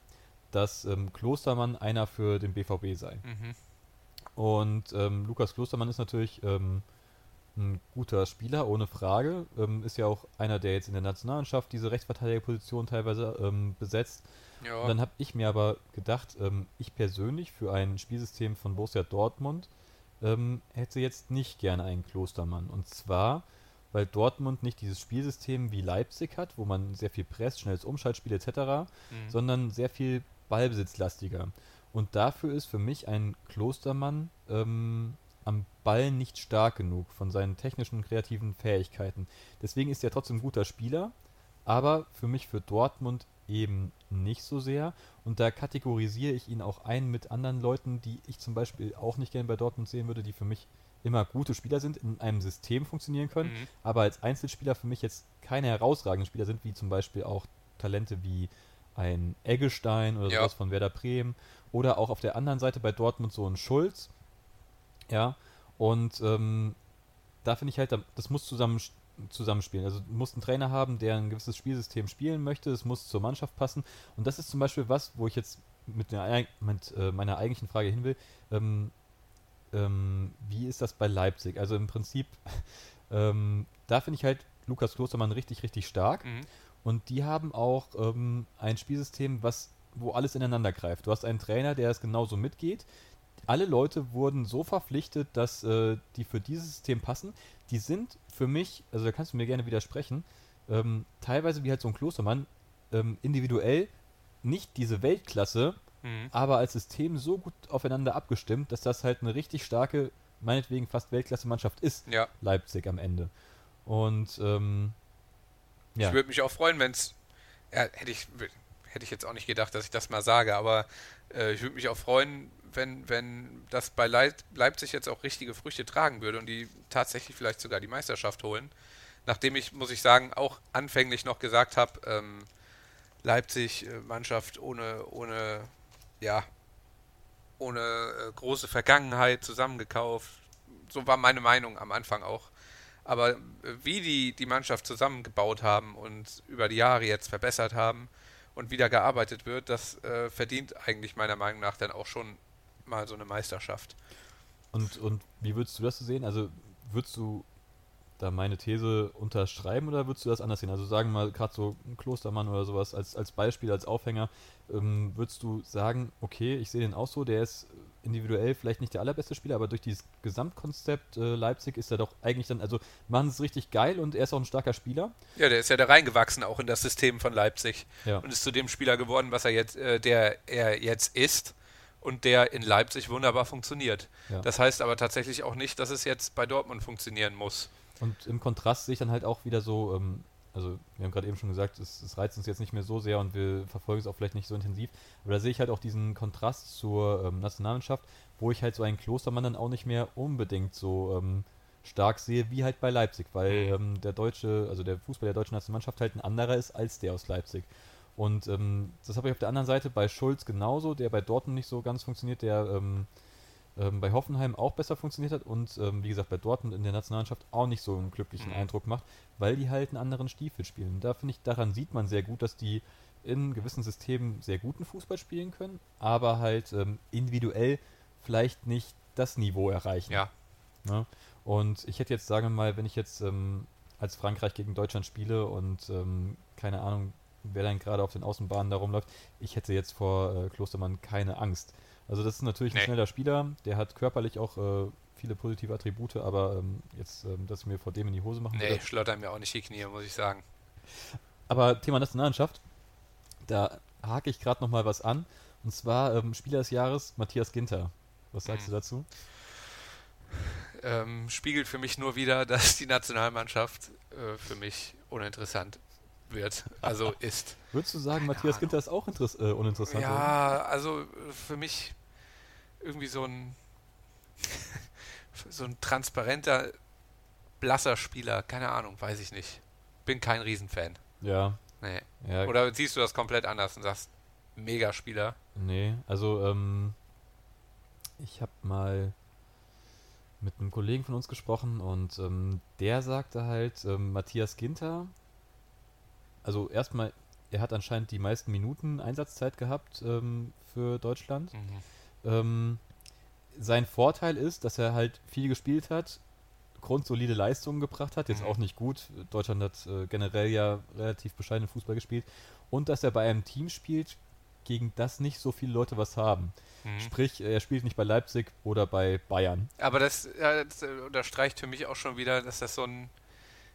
dass ähm, Klostermann einer für den BVB sei. Mhm. Und ähm, Lukas Klostermann ist natürlich ähm, ein guter Spieler, ohne Frage. Ähm, ist ja auch einer, der jetzt in der Nationalmannschaft diese Rechtsverteidigerposition teilweise besetzt. Ja. Und dann habe ich mir aber gedacht, ich persönlich für ein Spielsystem von Borussia Dortmund ähm, hätte jetzt nicht gerne einen Klostermann. Und zwar, weil Dortmund nicht dieses Spielsystem wie Leipzig hat, wo man sehr viel presst, schnelles Umschaltspiel etc., Mhm. sondern sehr viel ballbesitzlastiger. Und dafür ist für mich ein Klostermann ähm, am Ball nicht stark genug von seinen technischen und kreativen Fähigkeiten. Deswegen ist er trotzdem ein guter Spieler, aber für mich für Dortmund eben nicht so sehr. Und da kategorisiere ich ihn auch ein mit anderen Leuten, die ich zum Beispiel auch nicht gerne bei Dortmund sehen würde, die für mich immer gute Spieler sind, in einem System funktionieren können, Mhm. aber als Einzelspieler für mich jetzt keine herausragenden Spieler sind, wie zum Beispiel auch Talente wie ein Eggestein oder Ja. sowas von Werder Bremen oder auch auf der anderen Seite bei Dortmund so ein Schulz. Ja, und ähm, da finde ich halt, da- das muss zusammen zusammenspielen. Also du musst einen Trainer haben, der ein gewisses Spielsystem spielen möchte, es muss zur Mannschaft passen. Und das ist zum Beispiel was, wo ich jetzt mit, der, mit äh, meiner eigentlichen Frage hin will. Ähm, ähm, wie ist das bei Leipzig? Also im Prinzip, ähm, da finde ich halt Lukas Klostermann richtig, richtig stark. Mhm. Und die haben auch ähm, ein Spielsystem, was, wo alles ineinander greift. Du hast einen Trainer, der es genauso mitgeht. Alle Leute wurden so verpflichtet, dass äh, die für dieses System passen. Die sind für mich, also da kannst du mir gerne widersprechen, ähm, teilweise wie halt so ein Klostermann, ähm, individuell nicht diese Weltklasse, Mhm. aber als System so gut aufeinander abgestimmt, dass das halt eine richtig starke, meinetwegen fast Weltklasse-Mannschaft ist, Ja. Leipzig am Ende. Und ähm, ja. Ich würde mich auch freuen, wenn es. Ja, hätte ich, hätte ich jetzt auch nicht gedacht, dass ich das mal sage, aber äh, ich würde mich auch freuen, wenn, wenn das bei Leip Leipzig jetzt auch richtige Früchte tragen würde und die tatsächlich vielleicht sogar die Meisterschaft holen. Nachdem ich, muss ich sagen, auch anfänglich noch gesagt habe, ähm, Leipzig äh, Mannschaft ohne, ohne, ja, ohne äh, große Vergangenheit zusammengekauft. So war meine Meinung am Anfang auch. Aber äh, wie die die Mannschaft zusammengebaut haben und über die Jahre jetzt verbessert haben und wieder gearbeitet wird, das äh, verdient eigentlich meiner Meinung nach dann auch schon mal so eine Meisterschaft. Und, und wie würdest du das sehen? Also würdest du da meine These unterschreiben oder würdest du das anders sehen? Also sagen wir mal gerade so ein Klostermann oder sowas als, als Beispiel, als Aufhänger, ähm, würdest du sagen, okay, ich sehe den auch so, der ist individuell vielleicht nicht der allerbeste Spieler, aber durch dieses Gesamtkonzept äh, Leipzig ist er doch eigentlich dann, also machen es richtig geil und er ist auch ein starker Spieler. Ja, der ist ja da reingewachsen auch in das System von Leipzig Ja. und ist zu dem Spieler geworden, was er jetzt, äh, der er jetzt ist und der in Leipzig wunderbar funktioniert. Ja. Das heißt aber tatsächlich auch nicht, dass es jetzt bei Dortmund funktionieren muss. Und im Kontrast sehe ich dann halt auch wieder so, ähm, also wir haben gerade eben schon gesagt, es, es reizt uns jetzt nicht mehr so sehr und wir verfolgen es auch vielleicht nicht so intensiv, aber da sehe ich halt auch diesen Kontrast zur ähm, Nationalmannschaft, wo ich halt so einen Klostermann dann auch nicht mehr unbedingt so ähm, stark sehe, wie halt bei Leipzig, weil Mhm. ähm, der deutsche, also der Fußball der deutschen Nationalmannschaft halt ein anderer ist als der aus Leipzig. Und ähm, das habe ich auf der anderen Seite bei Schulz genauso, der bei Dortmund nicht so ganz funktioniert, der ähm, ähm, bei Hoffenheim auch besser funktioniert hat und ähm, wie gesagt bei Dortmund in der Nationalmannschaft auch nicht so einen glücklichen Mhm. Eindruck macht, weil die halt einen anderen Stiefel spielen. Und da finde ich, daran sieht man sehr gut, dass die in gewissen Systemen sehr guten Fußball spielen können, aber halt ähm, individuell vielleicht nicht das Niveau erreichen. Ja. Ne? Und ich hätte jetzt, sagen wir mal, wenn ich jetzt ähm, als Frankreich gegen Deutschland spiele und keine Ahnung, wer dann gerade auf den Außenbahnen da rumläuft, ich hätte jetzt vor äh, Klostermann keine Angst. Also das ist natürlich ein Nee. schneller Spieler, der hat körperlich auch äh, viele positive Attribute, aber ähm, jetzt, ähm, dass ich mir vor dem in die Hose machen Nee, schlottern mir auch nicht die Knie, muss ich sagen. Aber Thema Nationalmannschaft, da hake ich gerade nochmal was an. Und zwar ähm, Spieler des Jahres Matthias Ginter. Was sagst Mhm. du dazu? ähm, spiegelt für mich nur wieder, dass die Nationalmannschaft äh, für mich uninteressant wird, also ist. Würdest du sagen, Keine Matthias Ahnung. Ginter ist auch interess äh, uninteressant? oder? Ja, also äh, für mich irgendwie so ein so ein transparenter, blasser Spieler, keine Ahnung, weiß ich nicht. Bin kein Riesenfan. Ja, Nee. ja. Oder siehst du das komplett anders und sagst, Megaspieler. Nee, also ähm, ich habe mal mit einem Kollegen von uns gesprochen und ähm, der sagte halt, ähm, Matthias Ginter, also erstmal, er hat anscheinend die meisten Minuten Einsatzzeit gehabt ähm, für Deutschland. Ähm, sein Vorteil ist, dass er halt viel gespielt hat, grundsolide Leistungen gebracht hat, jetzt Mhm. auch nicht gut. Deutschland hat äh, generell ja relativ bescheidenen Fußball gespielt. Und dass er bei einem Team spielt, gegen das nicht so viele Leute was haben. Mhm. Sprich, er spielt nicht bei Leipzig oder bei Bayern. Aber das, ja, das äh, unterstreicht für mich auch schon wieder, dass das so ein,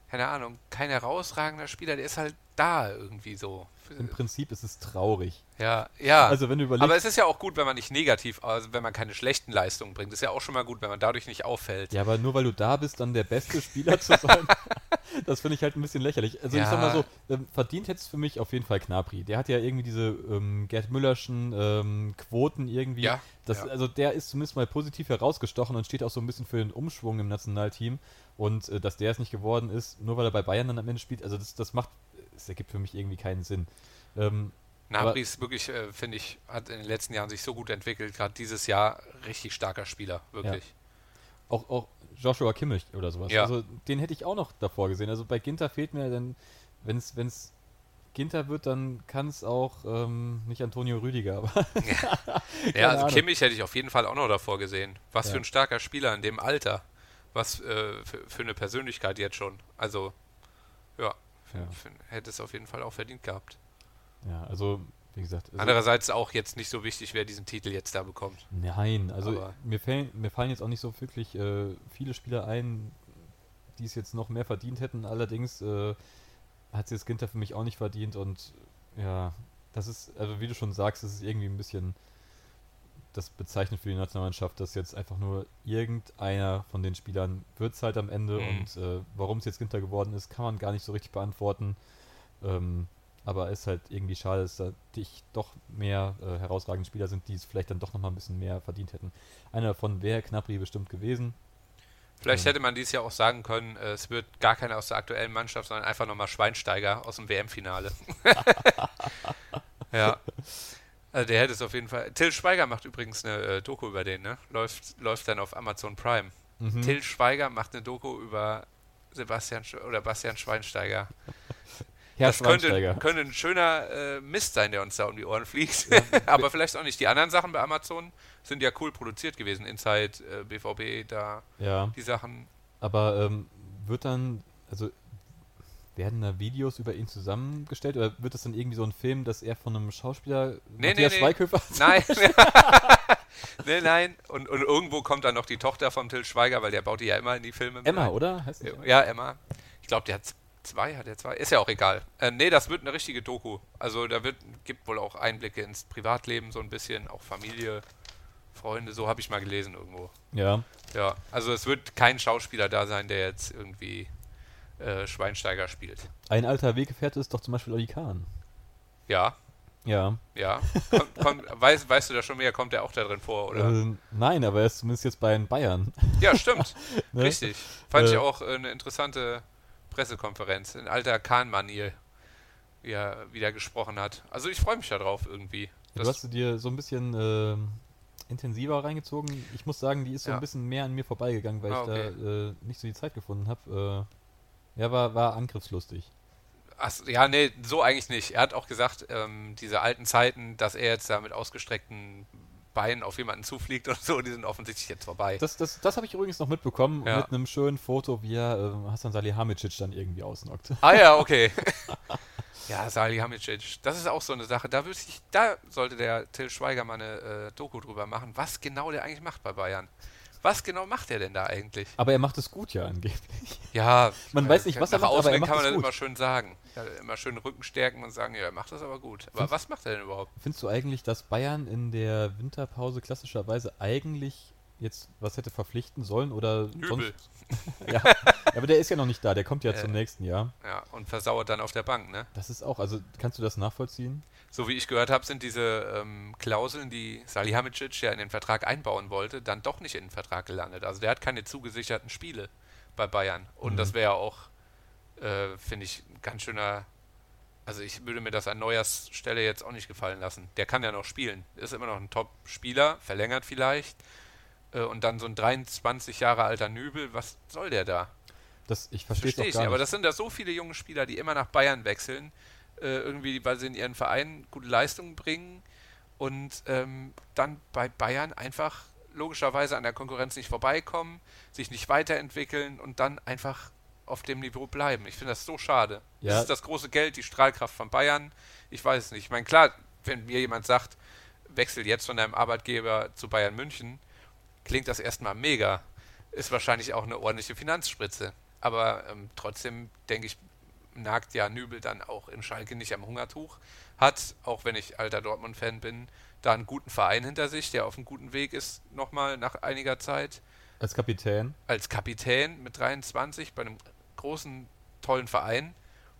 keine Ahnung, kein herausragender Spieler, der ist halt da irgendwie so. Im Prinzip ist es traurig. Ja, ja. Also wenn du überlegst, Aber es ist ja auch gut, wenn man nicht negativ, also wenn man keine schlechten Leistungen bringt. Ist ja auch schon mal gut, wenn man dadurch nicht auffällt. ja, aber nur weil du da bist, dann der beste Spieler zu sein, das finde ich halt ein bisschen lächerlich. Also ich sag mal Ja. so, ähm, verdient hätte es für mich auf jeden Fall Knapri. Der hat ja irgendwie diese ähm, Gerd Müllerschen ähm, Quoten irgendwie. Ja, Das, ja. Also der ist zumindest mal positiv herausgestochen und steht auch so ein bisschen für den Umschwung im Nationalteam. Und äh, dass der es nicht geworden ist, nur weil er bei Bayern dann am Ende spielt, also das, das macht, es ergibt für mich irgendwie keinen Sinn. Ähm, Nabri ist wirklich, äh, finde ich, hat in den letzten Jahren sich so gut entwickelt. Gerade dieses Jahr richtig starker Spieler, wirklich. auch, auch Joshua Kimmich oder sowas. Ja. Also den hätte ich auch noch davor gesehen. Also bei Ginter fehlt mir dann, wenn es Ginter wird, dann kann es auch ähm, nicht Antonio Rüdiger, aber Ja, also Ahnung. Kimmich hätte ich auf jeden Fall auch noch davor gesehen. Was Ja. für ein starker Spieler in dem Alter. Was äh, für, für eine Persönlichkeit jetzt schon. Also, ja, Ja. Hätte es auf jeden Fall auch verdient gehabt. ja, also wie gesagt. Also, Andererseits auch jetzt nicht so wichtig, wer diesen Titel jetzt da bekommt. Nein, also Aber- mir, fällen, mir fallen jetzt auch nicht so wirklich äh, viele Spieler ein, die es jetzt noch mehr verdient hätten. Allerdings äh, hat es jetzt Ginter für mich auch nicht verdient und ja, das ist, also wie du schon sagst, das ist irgendwie ein bisschen das bezeichnet für die Nationalmannschaft, dass jetzt einfach nur irgendeiner von den Spielern wird es halt am Ende Mhm. und äh, warum es jetzt Ginter geworden ist, kann man gar nicht so richtig beantworten. Ähm, aber es ist halt irgendwie schade, dass da dich doch mehr äh, herausragende Spieler sind, die es vielleicht dann doch nochmal ein bisschen mehr verdient hätten. Einer davon wäre Knapri bestimmt gewesen. Vielleicht Ja. hätte man dieses Jahr auch sagen können, äh, es wird gar keiner aus der aktuellen Mannschaft, sondern einfach nochmal Schweinsteiger aus dem WM-Finale. ja. Also der hätte es auf jeden Fall. Till Schweiger macht übrigens eine äh, Doku über den, ne? Läuft, läuft dann auf Amazon Prime. Mhm. Till Schweiger macht eine Doku über Sebastian Sch oder Bastian Schweinsteiger. Herr das könnte, Schweinsteiger. könnte ein schöner äh, Mist sein, der uns da um die Ohren fliegt. Aber vielleicht auch nicht. Die anderen Sachen bei Amazon sind ja cool produziert gewesen. Inside, äh, BVB, da Ja, die Sachen. aber ähm, wird dann, also werden da Videos über ihn zusammengestellt oder wird das dann irgendwie so ein Film, dass er von einem Schauspieler Nee, Matthias nee. Schweighöfer Nein. nee, nein. Und, und irgendwo kommt dann noch die Tochter von Till Schweiger, weil der baut die ja immer in die Filme. Emma, ein. oder? Heißt die? Ja, Emma. Ich glaube, der hat zwei, hat er zwei? Ist ja auch egal. Äh, nee, das wird eine richtige Doku. Also da wird, gibt wohl auch Einblicke ins Privatleben so ein bisschen, auch Familie, Freunde, so habe ich mal gelesen irgendwo. Ja. Ja, also es wird kein Schauspieler da sein, der jetzt irgendwie äh, Schweinsteiger spielt. Ein alter Weggefährte ist doch zum Beispiel Oli Kahn. Ja, Ja. ja. Kommt, kommt, weißt, weißt du da schon mehr, kommt der auch da drin vor, oder? Ähm, nein, aber er ist zumindest jetzt bei den Bayern. Ja, stimmt. Ne? Richtig. Fand ich Äh, auch äh, eine interessante Pressekonferenz. In alter Kahn-Manier, wie er wieder gesprochen hat. Also ich freue mich darauf irgendwie. Du Das- hast dir so ein bisschen ähm, intensiver reingezogen. Ich muss sagen, die ist so Ja. ein bisschen mehr an mir vorbeigegangen, weil Ah, ich da äh, nicht so die Zeit gefunden habe. Ja, war, war angriffslustig. Ach, ja, nee, so eigentlich nicht. Er hat auch gesagt, ähm, diese alten Zeiten, dass er jetzt da mit ausgestreckten Beinen auf jemanden zufliegt und so, die sind offensichtlich jetzt vorbei. Das, das, das habe ich übrigens noch mitbekommen Ja. mit einem schönen Foto, wie er äh, Hassan Salihamidzic dann irgendwie ausnockt. ah ja, okay. ja, Salihamidzic, das ist auch so eine Sache. Da, ich, da sollte der Till Schweiger mal eine äh, Doku drüber machen, was genau der eigentlich macht bei Bayern. Was genau macht er denn da eigentlich? Aber er macht es gut ja angeblich. Ja, Man äh, weiß nicht, was er macht, aber er macht kann man das gut. immer schön sagen. Ja, immer schön Rücken stärken und sagen, ja, er macht das aber gut. Aber was macht er denn überhaupt? Findest du eigentlich, dass Bayern in der Winterpause klassischerweise eigentlich jetzt was hätte verpflichten sollen oder Übel. sonst? ja, aber der ist ja noch nicht da, der kommt ja Äh. zum nächsten Jahr. Ja, und versauert dann auf der Bank, ne? Das ist auch, also kannst du das nachvollziehen? So wie ich gehört habe, sind diese ähm, Klauseln, die Salihamidzic ja in den Vertrag einbauen wollte, dann doch nicht in den Vertrag gelandet. Also der hat keine zugesicherten Spiele bei Bayern. Und Mhm. das wäre ja auch, äh, finde ich, ein ganz schöner Also ich würde mir das an Neuers Stelle jetzt auch nicht gefallen lassen. Der kann ja noch spielen. Ist immer noch ein Top-Spieler, verlängert vielleicht. Äh, und dann so ein 23 Jahre alter Nübel, was soll der da? Das, ich verstehe es gar nicht. Aber nicht. das sind ja so viele junge Spieler, die immer nach Bayern wechseln. Äh, irgendwie, weil sie in ihren Verein gute Leistungen bringen. Und ähm, dann bei Bayern einfach logischerweise an der Konkurrenz nicht vorbeikommen, sich nicht weiterentwickeln und dann einfach auf dem Niveau bleiben. Ich finde das so schade. Ja. Das ist das große Geld, die Strahlkraft von Bayern. Ich weiß es nicht. Ich meine, klar, wenn mir jemand sagt, wechsel jetzt von deinem Arbeitgeber zu Bayern München, klingt das erstmal mega. Ist wahrscheinlich auch eine ordentliche Finanzspritze. Aber ähm, trotzdem denke ich, nagt ja Nübel dann auch in Schalke nicht am Hungertuch. Hat, auch wenn ich alter Dortmund-Fan bin, da einen guten Verein hinter sich, der auf einem guten Weg ist, nochmal nach einiger Zeit. Als Kapitän. Als Kapitän mit 23 bei einem großen, tollen Verein.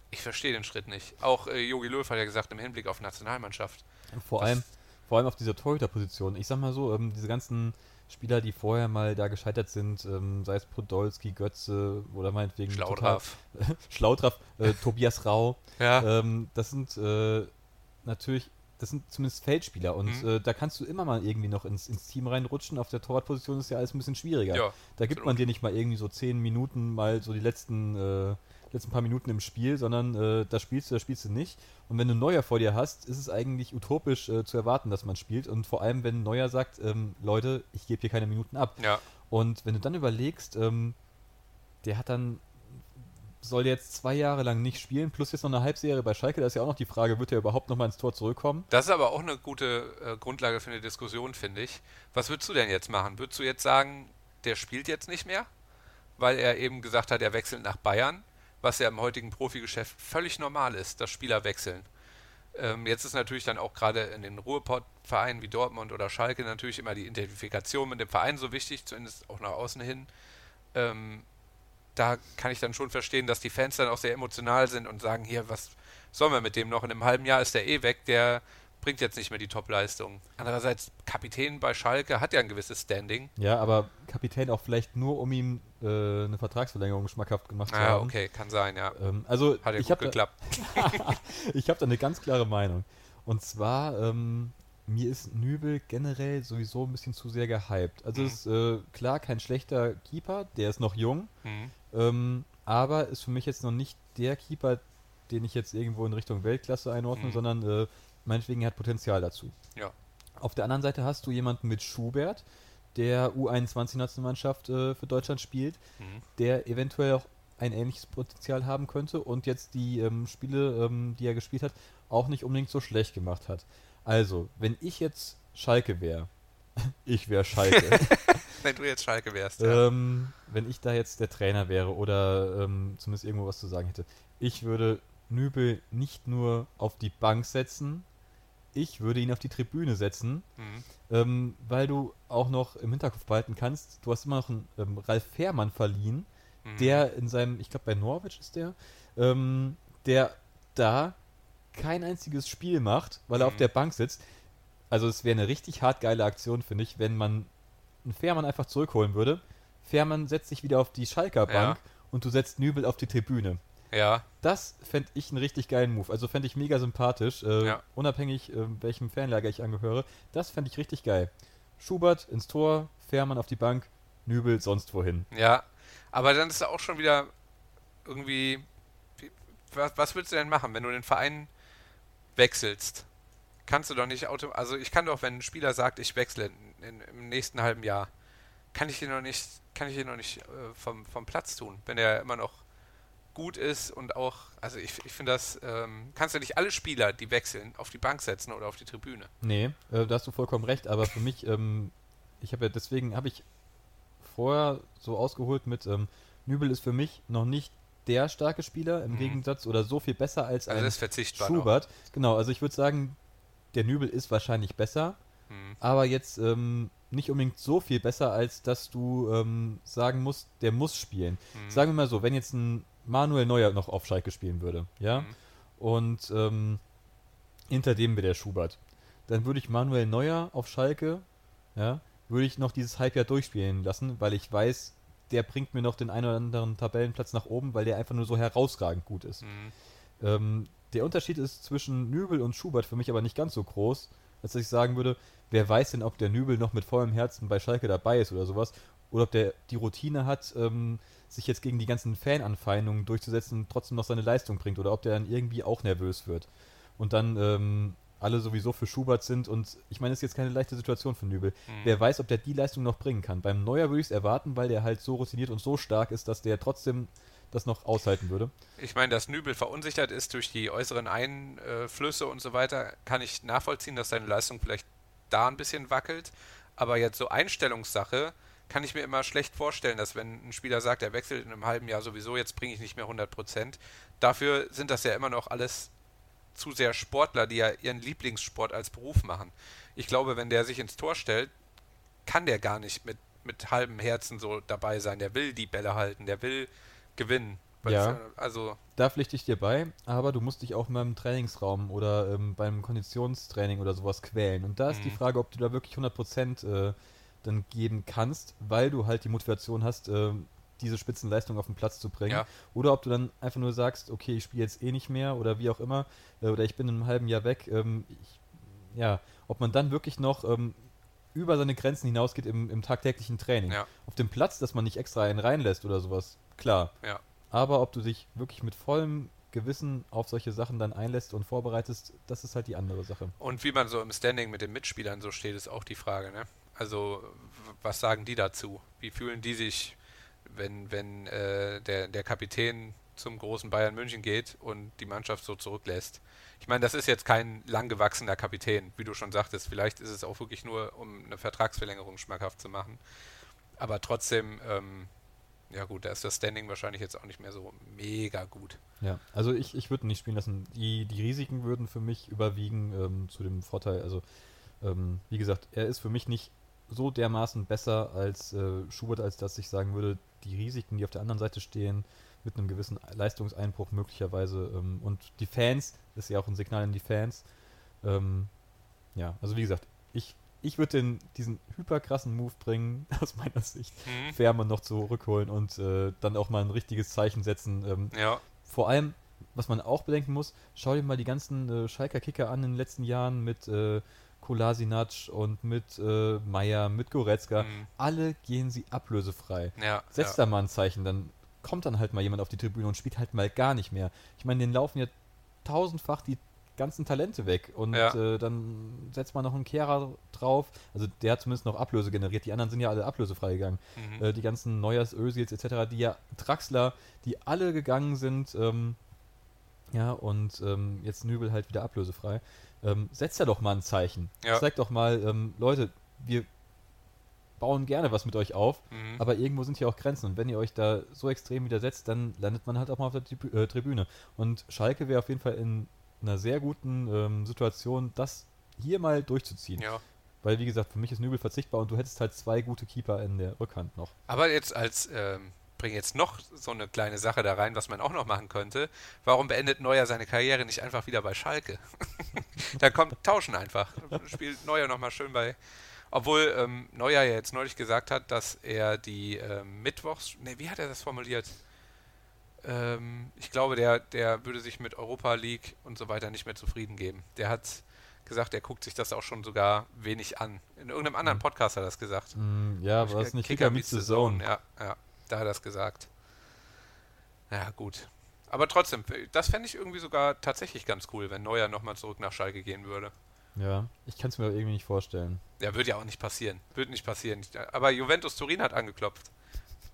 Ich verstehe den Schritt nicht. Auch äh, Jogi Löw hat ja gesagt, im Hinblick auf Nationalmannschaft. Vor allem, vor allem auf dieser Torhüterposition. Ich sag mal so, ähm, diese ganzen Spieler, die vorher mal da gescheitert sind, ähm, sei es Podolski, Götze oder meinetwegen Schlaudraff. total- Schlaudraff, äh, Tobias Rau, Ja. ähm, das sind äh, natürlich, das sind zumindest Feldspieler und Mhm. äh, da kannst du immer mal irgendwie noch ins, ins Team reinrutschen. Auf der Torwartposition ist ja alles ein bisschen schwieriger. Ja, da gibt man dir nicht mal irgendwie so zehn Minuten mal so die letzten, äh, letzten paar Minuten im Spiel, sondern äh, da spielst du, da spielst du nicht. Und wenn du Neuer vor dir hast, ist es eigentlich utopisch äh, zu erwarten, dass man spielt. Und vor allem, wenn Neuer sagt, ähm, Leute, ich gebe hier keine Minuten ab. Ja. Und wenn du dann überlegst, ähm, der hat dann, soll jetzt zwei Jahre lang nicht spielen, plus jetzt noch eine Halbserie bei Schalke, da ist ja auch noch die Frage, wird er überhaupt noch mal ins Tor zurückkommen? Das ist aber auch eine gute äh, Grundlage für eine Diskussion, finde ich. Was würdest du denn jetzt machen? Würdest du jetzt sagen, der spielt jetzt nicht mehr? Weil er eben gesagt hat, er wechselt nach Bayern, was ja im heutigen Profigeschäft völlig normal ist, dass Spieler wechseln. Ähm, jetzt ist natürlich dann auch gerade in den Ruhrpott-Vereinen wie Dortmund oder Schalke natürlich immer die Identifikation mit dem Verein so wichtig, zumindest auch nach außen hin. Ähm, da kann ich dann schon verstehen, dass die Fans dann auch sehr emotional sind und sagen, hier, was sollen wir mit dem noch? In einem halben Jahr ist der eh weg, der bringt jetzt nicht mehr die Top-Leistung. Andererseits, Kapitän bei Schalke hat ja ein gewisses Standing. Ja, aber Kapitän auch vielleicht nur, um ihm äh, eine Vertragsverlängerung schmackhaft gemacht Ja, haben. okay, kann sein, ja. Ähm, also Hat ja ich gut habe da, geklappt. ich hab da eine ganz klare Meinung. Und zwar, ähm, mir ist Nübel generell sowieso ein bisschen zu sehr gehypt. Also Mhm. ist äh, klar kein schlechter Keeper, der ist noch jung, Mhm. ähm, aber ist für mich jetzt noch nicht der Keeper, den ich jetzt irgendwo in Richtung Weltklasse einordne, Mhm. sondern äh, meinetwegen hat Potenzial dazu. Ja. Auf der anderen Seite hast du jemanden mit Schubert, der U21-Nationalmannschaft äh, für Deutschland spielt, Mhm. der eventuell auch ein ähnliches Potenzial haben könnte und jetzt die ähm, Spiele, ähm, die er gespielt hat, auch nicht unbedingt so schlecht gemacht hat. Also, wenn ich jetzt Schalke wäre, ich wäre Schalke, Wenn du jetzt Schalke wärst, ja. ähm, wenn ich da jetzt der Trainer wäre oder ähm, zumindest irgendwo was zu sagen hätte, ich würde Nübel nicht nur auf die Bank setzen, ich würde ihn auf die Tribüne setzen, Mhm. ähm, weil du auch noch im Hinterkopf behalten kannst, du hast immer noch einen ähm, Ralf Fährmann verliehen, Mhm. der in seinem, ich glaube bei Norwich ist der, ähm, der da kein einziges Spiel macht, weil er auf Mhm. der Bank sitzt. Also es wäre eine richtig hart geile Aktion, finde ich, wenn man einen Fährmann einfach zurückholen würde. Fährmann setzt sich wieder auf die Schalker Bank Ja. und du setzt Nübel auf die Tribüne. Ja, Das fände ich einen richtig geilen Move. Also fände ich mega sympathisch, äh, Ja. unabhängig, äh, welchem Fanlager ich angehöre. Das fände ich richtig geil. Schubert ins Tor, Fährmann auf die Bank, Nübel sonst wohin. ja. Aber dann ist auch schon wieder irgendwie. wie- Was, was würdest du denn machen, wenn du den Verein wechselst? Kannst du doch nicht auto. Also ich kann doch, wenn ein Spieler sagt, ich wechsle in, in, im nächsten halben Jahr, kann ich ihn noch nicht, kann ich ihn noch nicht äh, vom, vom Platz tun, wenn er immer noch gut ist und auch, also ich, ich finde das, ähm, kannst du nicht alle Spieler, die wechseln, auf die Bank setzen oder auf die Tribüne. Nee, äh, da hast du vollkommen recht, aber für mich, ähm, ich habe ja deswegen, habe ich vorher so ausgeholt mit, ähm, Nübel ist für mich noch nicht der starke Spieler im Mhm. Gegensatz oder so viel besser als Also ein. Schubert. Genau, also ich würde sagen, der Nübel ist wahrscheinlich besser, Hm. aber jetzt ähm, nicht unbedingt so viel besser, als dass du ähm, sagen musst, der muss spielen. Mhm. Sagen wir mal so, wenn jetzt ein Manuel Neuer noch auf Schalke spielen würde, ja, Mhm. und ähm, hinter dem wäre der Schubert, dann würde ich Manuel Neuer auf Schalke, ja, würde ich noch dieses Halbjahr durchspielen lassen, weil ich weiß, der bringt mir noch den einen oder anderen Tabellenplatz nach oben, weil der einfach nur so herausragend gut ist. Mhm. Ähm, der Unterschied ist zwischen Nübel und Schubert für mich aber nicht ganz so groß, als dass ich sagen würde, wer weiß denn, ob der Nübel noch mit vollem Herzen bei Schalke dabei ist oder sowas, oder ob der die Routine hat, ähm, sich jetzt gegen die ganzen Fananfeindungen durchzusetzen und trotzdem noch seine Leistung bringt, oder ob der dann irgendwie auch nervös wird. Und dann ähm, alle sowieso für Schubert sind und ich meine, es ist jetzt keine leichte Situation für Nübel. Wer weiß, ob der die Leistung noch bringen kann. Beim Neuer würde ich es erwarten, weil der halt so routiniert und so stark ist, dass der trotzdem das noch aushalten würde. Ich meine, dass Nübel verunsichert ist durch die äußeren Einflüsse und so weiter, kann ich nachvollziehen, dass seine Leistung vielleicht da ein bisschen wackelt. Aber jetzt so Einstellungssache kann ich mir immer schlecht vorstellen, dass wenn ein Spieler sagt, er wechselt in einem halben Jahr sowieso, jetzt bringe ich nicht mehr 100 Prozent. Dafür sind das ja immer noch alles zu sehr Sportler, die ja ihren Lieblingssport als Beruf machen. Ich glaube, wenn der sich ins Tor stellt, kann der gar nicht mit, mit halbem Herzen so dabei sein. Der will die Bälle halten, der will gewinnen. Ja. es, Also, Da pflichte ich dir bei, aber du musst dich auch mal im Trainingsraum oder ähm, beim Konditionstraining oder sowas quälen. Und da ist die Mhm. Frage, ob du da wirklich 100% äh, dann geben kannst, weil du halt die Motivation hast, ähm, diese Spitzenleistung auf den Platz zu bringen. Ja. Oder ob du dann einfach nur sagst, okay, ich spiele jetzt eh nicht mehr oder wie auch immer, äh, oder ich bin in einem halben Jahr weg. Ähm, ich, ja, ob man dann wirklich noch ähm, über seine Grenzen hinausgeht im, im tagtäglichen Training. Ja. Auf dem Platz, dass man nicht extra einen reinlässt oder sowas, klar. ja. Aber ob du dich wirklich mit vollem Gewissen auf solche Sachen dann einlässt und vorbereitest, das ist halt die andere Sache. Und wie man so im Standing mit den Mitspielern so steht, ist auch die Frage, ne? Also, was sagen die dazu? Wie fühlen die sich, wenn, wenn äh, der, der Kapitän zum großen Bayern München geht und die Mannschaft so zurücklässt? Ich meine, das ist jetzt kein langgewachsener Kapitän, wie du schon sagtest. Vielleicht ist es auch wirklich nur, um eine Vertragsverlängerung schmackhaft zu machen. Aber trotzdem, ähm, ja gut, da ist das Standing wahrscheinlich jetzt auch nicht mehr so mega gut. Ja, also ich, ich würde nicht spielen lassen. Die, die Risiken würden für mich überwiegen ähm, zu dem Vorteil. Also, ähm, wie gesagt, er ist für mich nicht so dermaßen besser als äh, Schubert, als dass ich sagen würde, die Risiken, die auf der anderen Seite stehen, mit einem gewissen Leistungseinbruch möglicherweise ähm, und die Fans, das ist ja auch ein Signal an die Fans. Ähm, ja, also wie gesagt, ich, ich würde den diesen hyperkrassen Move bringen, aus meiner Sicht, Mhm. Fährmann noch zurückholen und äh, dann auch mal ein richtiges Zeichen setzen. Ähm, Ja, vor allem, was man auch bedenken muss, schau dir mal die ganzen äh, Schalker Kicker an in den letzten Jahren mit äh, Kolasinac und mit äh, Meier, mit Goretzka. Mhm. Alle gehen sie ablösefrei. ja. Setzt ja. da mal ein Zeichen, dann kommt dann halt mal jemand auf die Tribüne und spielt halt mal gar nicht mehr. Ich meine, denen laufen ja tausendfach die ganzen Talente weg und Ja. äh, dann setzt man noch einen Kehrer drauf. Also der hat zumindest noch Ablöse generiert. Die anderen sind ja alle ablösefrei gegangen. Mhm. Äh, die ganzen Neujahrs, Özils etc., die ja Draxler, die alle gegangen sind. Ähm, ja, und ähm, jetzt Nübel halt wieder ablösefrei. Ähm, setzt da doch mal ein Zeichen. Ja. Zeigt doch mal, ähm, Leute, wir bauen gerne was mit euch auf, Mhm. aber irgendwo sind hier auch Grenzen. Und wenn ihr euch da so extrem widersetzt, dann landet man halt auch mal auf der äh, Tribüne. Und Schalke wäre auf jeden Fall in einer sehr guten ähm, Situation, das hier mal durchzuziehen. ja. Weil, wie gesagt, für mich ist Nübel verzichtbar und du hättest halt zwei gute Keeper in der Rückhand noch. Aber jetzt als, ähm, bring jetzt noch so eine kleine Sache da rein, was man auch noch machen könnte. Warum beendet Neuer seine Karriere nicht einfach wieder bei Schalke? da kommt tauschen einfach. Spielt Neuer nochmal schön bei. Obwohl ähm, Neuer ja jetzt neulich gesagt hat, dass er die ähm, Mittwochs. Ne, wie hat er das formuliert? Ähm, ich glaube, der, der würde sich mit Europa League und so weiter nicht mehr zufrieden geben. Der hat gesagt, er guckt sich das auch schon sogar wenig an. In irgendeinem anderen Podcast hat er das gesagt. Mm, ja, war es nicht ge- Kicker meets the Zone? Ja, ja, da hat er es gesagt. Ja, gut. Aber trotzdem, das fände ich irgendwie sogar tatsächlich ganz cool, wenn Neuer nochmal zurück nach Schalke gehen würde. Ja, ich kann es mir irgendwie nicht vorstellen. Ja, würde ja auch nicht passieren. Würde nicht passieren. Aber Juventus Turin hat angeklopft.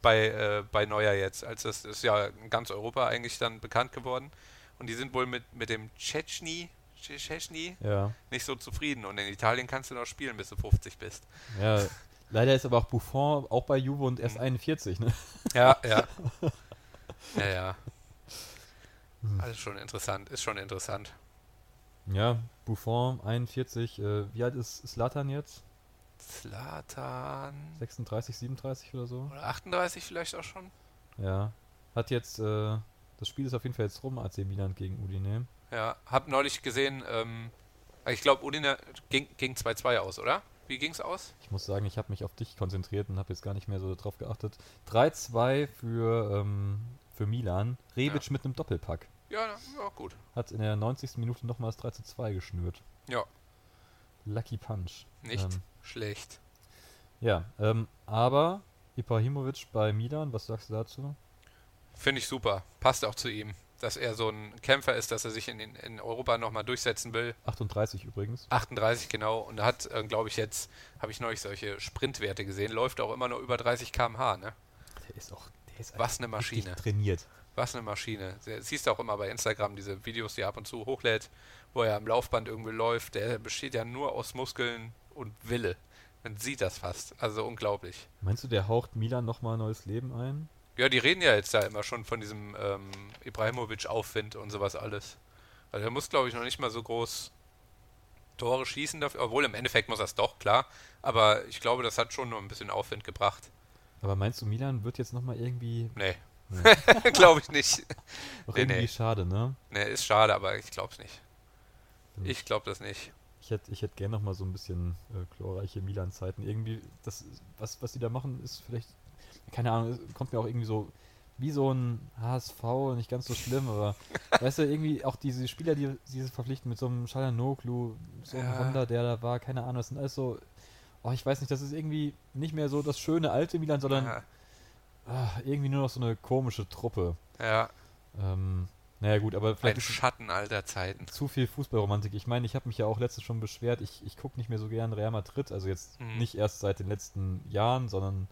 Bei, äh, bei Neuer jetzt. Als das ist ja in ganz Europa eigentlich dann bekannt geworden. Und die sind wohl mit, mit dem Tschetschny, Tschetschny Ja, nicht so zufrieden. Und in Italien kannst du noch spielen, bis du 50 bist. ja. Leider ist aber auch Buffon auch bei Juve und erst Mhm. 41, ne? Ja, ja. ja, ja. Hm. Alles schon interessant, ist schon interessant. Ja, Buffon 41. Äh, wie alt ist Slatan jetzt? Slatan. 36, 37 oder so? Oder 38 vielleicht auch schon? Ja. Hat jetzt, äh, das Spiel ist auf jeden Fall jetzt rum, AC Milan gegen Udine. Ja, hab neulich gesehen, ähm, ich glaube, Udine ging 2-2 aus, oder? Wie ging's aus? Ich muss sagen, ich habe mich auf dich konzentriert und habe jetzt gar nicht mehr so drauf geachtet. 3-2 für, ähm, für Milan. Rebic mit einem Doppelpack. Ja, ja, gut. Hat in der 90. Minute nochmal das 3 zu 2 geschnürt. Ja, Lucky Punch. nicht Ähm, schlecht. ja, ähm, aber Ibrahimovic bei Milan, was sagst du dazu? Finde ich super. Passt auch zu ihm. Dass er so ein Kämpfer ist, dass er sich in, in, Europa nochmal durchsetzen will. 38 übrigens. 38 genau. Und er hat, äh, glaube ich, jetzt, habe ich neulich solche Sprintwerte gesehen, läuft auch immer nur über 30 km/h, ne? Der ist auch, der ist Was eine richtig Maschine. trainiert. Was eine Maschine. Siehst du auch immer bei Instagram diese Videos, die er ab und zu hochlädt, wo er am Laufband irgendwie läuft. Der besteht ja nur aus Muskeln und Wille. Man sieht das fast. Also unglaublich. Meinst du, der haucht Milan nochmal neues Leben ein? Ja, die reden ja jetzt da immer schon von diesem ähm, Ibrahimovic-Aufwind und sowas alles. Also er muss, glaube ich, noch nicht mal so groß Tore schießen dafür. Obwohl im Endeffekt muss er es doch, klar. Aber ich glaube, das hat schon noch ein bisschen Aufwind gebracht. Aber meinst du, Milan wird jetzt nochmal irgendwie. Nee. glaube ich nicht. Auch Nee, irgendwie nee. schade, ne? Nee, ist schade, aber ich glaube es nicht. Hm. Ich glaube das nicht. Ich hätte ich hätt gerne nochmal so ein bisschen äh, glorreiche Milan-Zeiten. Irgendwie, das, was, was die da machen, ist vielleicht. Keine Ahnung, es kommt mir auch irgendwie so. Wie so ein HSV, nicht ganz so schlimm, aber weißt du, irgendwie auch diese Spieler, die sie verpflichten mit so einem Shalanoglu, so einem Ja. Honda, der da war, keine Ahnung, das sind alles so. Oh, ich weiß nicht, das ist irgendwie nicht mehr so das schöne alte Milan, sondern Ja, ah, irgendwie nur noch so eine komische Truppe. ja Ähm, naja, gut, aber ein vielleicht ist Schatten alter Zeiten. zu viel Fußballromantik. Ich meine, ich habe mich ja auch letztens schon beschwert, ich, ich gucke nicht mehr so gern Real Madrid, also jetzt Mhm. nicht erst seit den letzten Jahren, sondern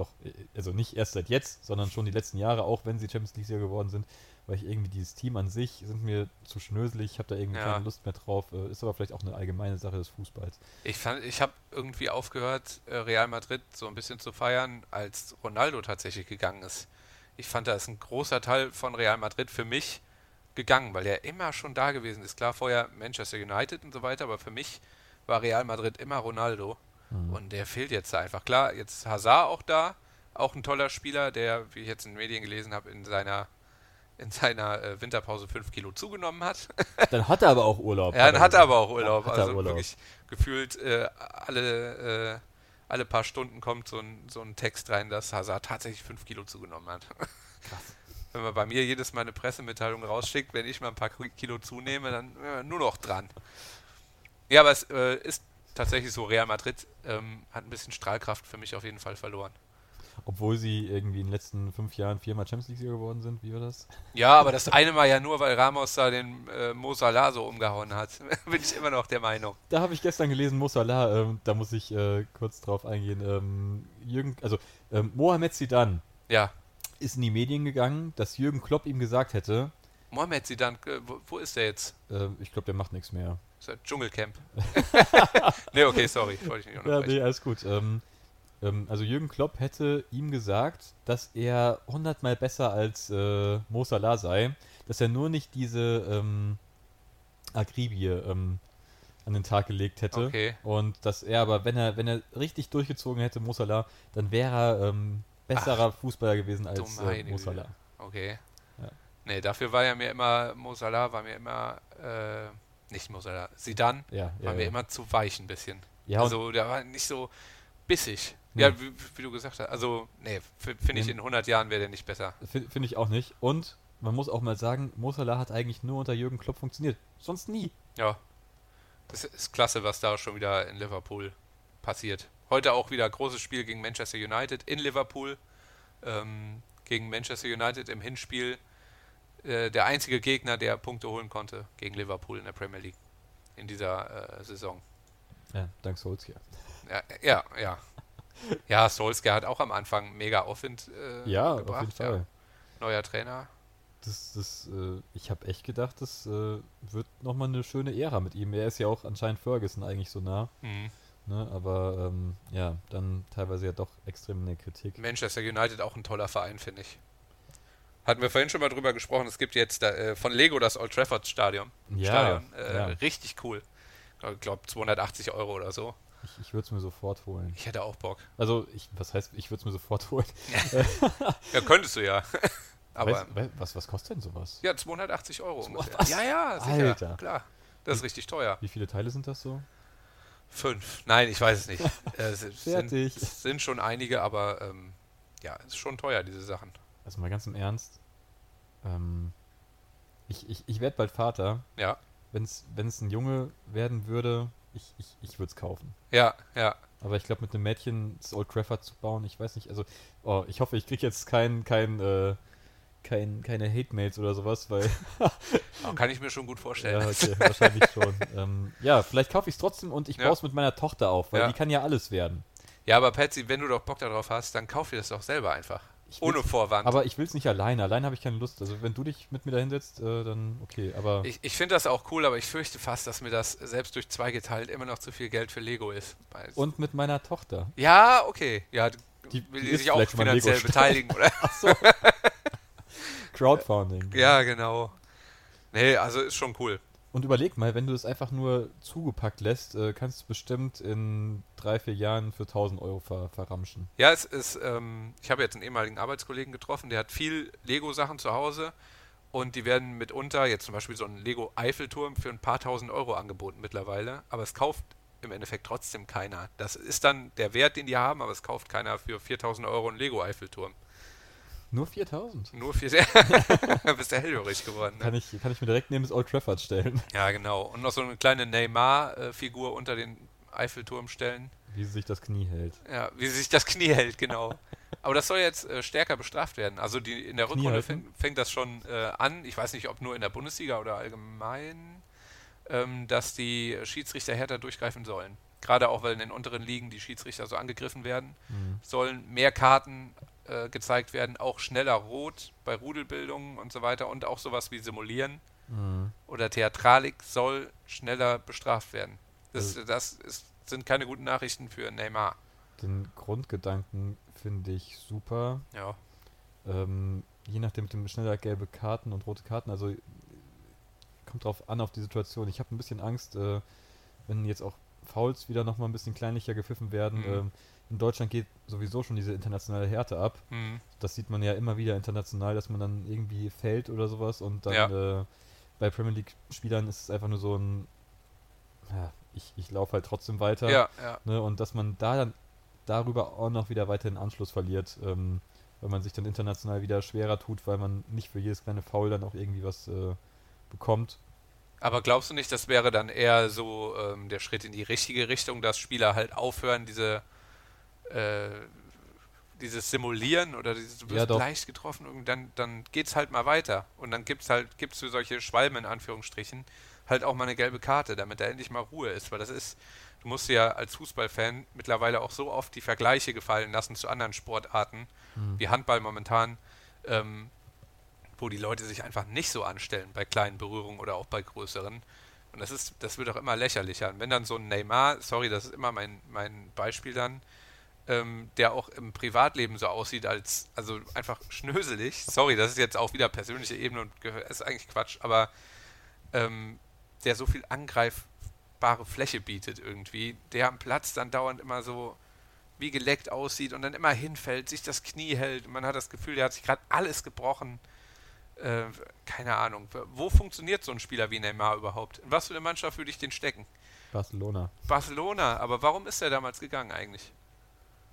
doch, äh, also nicht erst seit jetzt, sondern schon die letzten Jahre, auch wenn sie Champions League-Sieger geworden sind, weil ich irgendwie dieses Team an sich sind mir zu schnöselig, ich habe da irgendwie Ja. keine Lust mehr drauf, äh, ist aber vielleicht auch eine allgemeine Sache des Fußballs. Ich fand, ich habe irgendwie aufgehört, äh, Real Madrid so ein bisschen zu feiern, als Ronaldo tatsächlich gegangen ist. Ich fand, da ist ein großer Teil von Real Madrid für mich gegangen, weil er immer schon da gewesen ist. Klar, vorher Manchester United und so weiter, aber für mich war Real Madrid immer Ronaldo. Mhm. Und der fehlt jetzt einfach. Klar, jetzt ist Hazard auch da, auch ein toller Spieler, der, wie ich jetzt in den Medien gelesen habe, in seiner in seiner äh, Winterpause 5 Kilo zugenommen hat. Dann hat er aber auch Urlaub. Ja, dann hat er aber auch Urlaub. also Urlaub. wirklich gefühlt äh, alle, äh, alle paar Stunden kommt so ein, so ein Text rein, dass Hazard tatsächlich 5 Kilo zugenommen hat. Krass. Wenn man bei mir jedes Mal eine Pressemitteilung rausschickt, wenn ich mal ein paar Kilo zunehme, dann nur noch dran. Ja, aber es äh, ist tatsächlich so, Real Madrid ähm, hat ein bisschen Strahlkraft für mich auf jeden Fall verloren. Obwohl sie irgendwie in den letzten fünf Jahren viermal Champions League-Sieger geworden sind, wie war das? Ja, aber das eine Mal ja nur, weil Ramos da den äh, Mo Salah so umgehauen hat. Bin ich immer noch der Meinung. Da habe ich gestern gelesen, Mo Salah, ähm, da muss ich äh, kurz drauf eingehen. Ähm, Jürgen, also ähm, Mohamed Zidane Ja, ist in die Medien gegangen, dass Jürgen Klopp ihm gesagt hätte, Mohamed Zidane, äh, wo, wo ist der jetzt? äh, ich glaube, der macht nichts mehr. Ist das Dschungelcamp? nee, okay, sorry, ich wollte dich nicht Ja, nee, alles gut. Ähm, ähm, also Jürgen Klopp hätte ihm gesagt, dass er hundertmal besser als äh, Mo Salah sei, dass er nur nicht diese ähm, Akribie ähm, an den Tag gelegt hätte. Okay. Und dass er aber, wenn er, wenn er richtig durchgezogen hätte, Mo Salah, dann wäre er ähm, besserer Fußballer gewesen als äh, Mo. Salah. Okay. Ja. Nee, dafür war ja mir immer, Mo Salah war mir immer, äh, nicht Mo Salah, Zidane Ja, ja, war mir ja. immer zu weich ein bisschen. Ja, also der war nicht so bissig. Nee. Ja, wie, wie du gesagt hast. Also, nee, finde ich in 100 Jahren wäre der nicht besser. Finde find ich auch nicht. Und man muss auch mal sagen, Mo Salah hat eigentlich nur unter Jürgen Klopp funktioniert. Sonst nie. Ja. Das ist klasse, was da schon wieder in Liverpool passiert. Heute auch wieder großes Spiel gegen Manchester United in Liverpool. Ähm, gegen Manchester United im Hinspiel. Äh, der einzige Gegner, der Punkte holen konnte gegen Liverpool in der Premier League in dieser äh, Saison. Ja, dank Solskjaer. Ja, ja, ja. Ja, Solskjaer hat auch am Anfang mega Aufwind äh, Ja, gebracht. auf jeden Fall. Ja. Neuer Trainer. Das, das, äh, ich habe echt gedacht, das äh, wird nochmal eine schöne Ära mit ihm. Er ist ja auch anscheinend Ferguson eigentlich so nah. Mhm. Ne? Aber ähm, ja, dann teilweise ja doch extrem in der Kritik. Manchester United auch ein toller Verein, finde ich. Hatten wir vorhin schon mal drüber gesprochen. Es gibt jetzt äh, von Lego das Old Trafford Stadion. Ja, Stadion. Äh, ja. Richtig cool. Ich glaube 280 Euro oder so. Ich, ich würde es mir sofort holen. Ich hätte auch Bock. Also, ich, was heißt, ich würde es mir sofort holen? Ja, könntest du ja. Aber Weiß- wei- was, was kostet denn sowas? ja, 280 Euro ungefähr. was? Ja, ja, sicher. Alter. Klar. Das ist richtig teuer. Wie viele Teile sind das so? Fünf. Nein, ich weiß es nicht. Äh, es sind, Fertig. sind schon einige, aber ähm, ja, es ist schon teuer, diese Sachen. Also mal ganz im Ernst. Ähm, Ich, ich, ich werde bald Vater. Ja. Wenn es ein Junge werden würde, ich, ich, ich würde es kaufen. Ja, ja. Aber ich glaube, mit einem Mädchen das Old Trafford zu bauen, ich weiß nicht, also, oh, ich hoffe, ich kriege jetzt kein, kein, äh, kein, keine Hate-Mails oder sowas, weil. Kann ich mir schon gut vorstellen. ja, okay, wahrscheinlich schon. Ähm, ja, vielleicht kaufe ich es trotzdem und ich Ja. baue es mit meiner Tochter auf, weil Ja. die kann ja alles werden. Ja, aber Patsy, wenn du doch Bock darauf hast, dann kauf dir das doch selber einfach. Ohne Vorwand. Aber ich will es nicht alleine. Alleine habe ich keine Lust. Also, wenn du dich mit mir da hinsetzt, äh, dann okay. Aber ich ich finde das auch cool, aber ich fürchte fast, dass mir das selbst durch zwei geteilt immer noch zu viel Geld für Lego ist. Und mit meiner Tochter. ja, okay. Ja, Die- will die sich auch finanziell beteiligen, oder? Crowdfunding. ja, genau. Nee, also ist schon cool. Und überleg mal, wenn du es einfach nur zugepackt lässt, äh, kannst du bestimmt in drei, vier Jahren für 1000 Euro ver verramschen. Ja, es ist, ähm, ich habe jetzt einen ehemaligen Arbeitskollegen getroffen, der hat viel Lego-Sachen zu Hause und die werden mitunter, jetzt zum Beispiel so ein Lego-Eiffelturm für ein paar tausend Euro angeboten mittlerweile, aber es kauft im Endeffekt trotzdem keiner. Das ist dann der Wert, den die haben, aber es kauft keiner für 4000 Euro einen Lego-Eiffelturm. Nur 4000? Nur für bist du hellhörig geworden. Ne? Kann ich, kann ich mir direkt neben das Old Trafford stellen, Ja, genau. Und noch so eine kleine Neymar-Figur unter den Eiffelturm stellen. wie sie sich das Knie hält. Ja, wie sich das Knie hält, genau. Aber das soll jetzt äh, stärker bestraft werden. Also die, in der Knie Rückrunde fängt, fängt das schon äh, an. Ich weiß nicht, ob nur in der Bundesliga oder allgemein, ähm, dass die Schiedsrichter härter durchgreifen sollen. Gerade auch, weil in den unteren Ligen die Schiedsrichter so angegriffen werden, Mhm. sollen mehr Karten äh, gezeigt werden, auch schneller rot bei Rudelbildungen und so weiter und auch sowas wie Simulieren Mhm. oder Theatralik soll schneller bestraft werden. Das, Also- das ist, sind keine guten Nachrichten für Neymar. Den Grundgedanken finde ich super. Ja. Ähm, je nachdem mit dem schneller gelbe Karten und rote Karten, also kommt drauf an auf die Situation. Ich habe ein bisschen Angst, äh, wenn jetzt auch Fouls wieder nochmal ein bisschen kleinlicher gepfiffen werden. Mhm. Ähm, in Deutschland geht sowieso schon diese internationale Härte ab. Mhm. Das sieht man ja immer wieder international, dass man dann irgendwie fällt oder sowas und dann Ja. äh, bei Premier League-Spielern ist es einfach nur so ein, ja, ich, ich laufe halt trotzdem weiter. Ja. Ne, und dass man da dann darüber auch noch wieder weiter den Anschluss verliert, ähm, weil man sich dann international wieder schwerer tut, weil man nicht für jedes kleine Foul dann auch irgendwie was äh, bekommt. Aber glaubst du nicht, das wäre dann eher so ähm, der Schritt in die richtige Richtung, dass Spieler halt aufhören, diese äh, dieses Simulieren oder dieses, du Ja, wirst doch. leicht getroffen und dann, dann geht's halt mal weiter. Und dann gibt's halt, gibt's für solche Schwalben in Anführungsstrichen halt auch mal eine gelbe Karte, damit da endlich mal Ruhe ist. Weil das ist, du musst dir ja als Fußballfan mittlerweile auch so oft die Vergleiche gefallen lassen zu anderen Sportarten, wie Handball momentan, ähm, wo die Leute sich einfach nicht so anstellen bei kleinen Berührungen oder auch bei größeren. Und das ist, das wird auch immer lächerlicher. Und wenn dann so ein Neymar, sorry, das ist immer mein, mein Beispiel dann, ähm, der auch im Privatleben so aussieht als, also einfach schnöselig. Sorry, das ist jetzt auch wieder persönliche Ebene und ist eigentlich Quatsch, aber ähm, der so viel angreifbare Fläche bietet irgendwie, der am Platz dann dauernd immer so wie geleckt aussieht und dann immer hinfällt, sich das Knie hält. Man hat das Gefühl, der hat sich gerade alles gebrochen. Äh, keine Ahnung. Wo funktioniert so ein Spieler wie Neymar überhaupt? In was für eine Mannschaft würde ich den stecken? Barcelona. Barcelona, aber warum ist er damals gegangen eigentlich?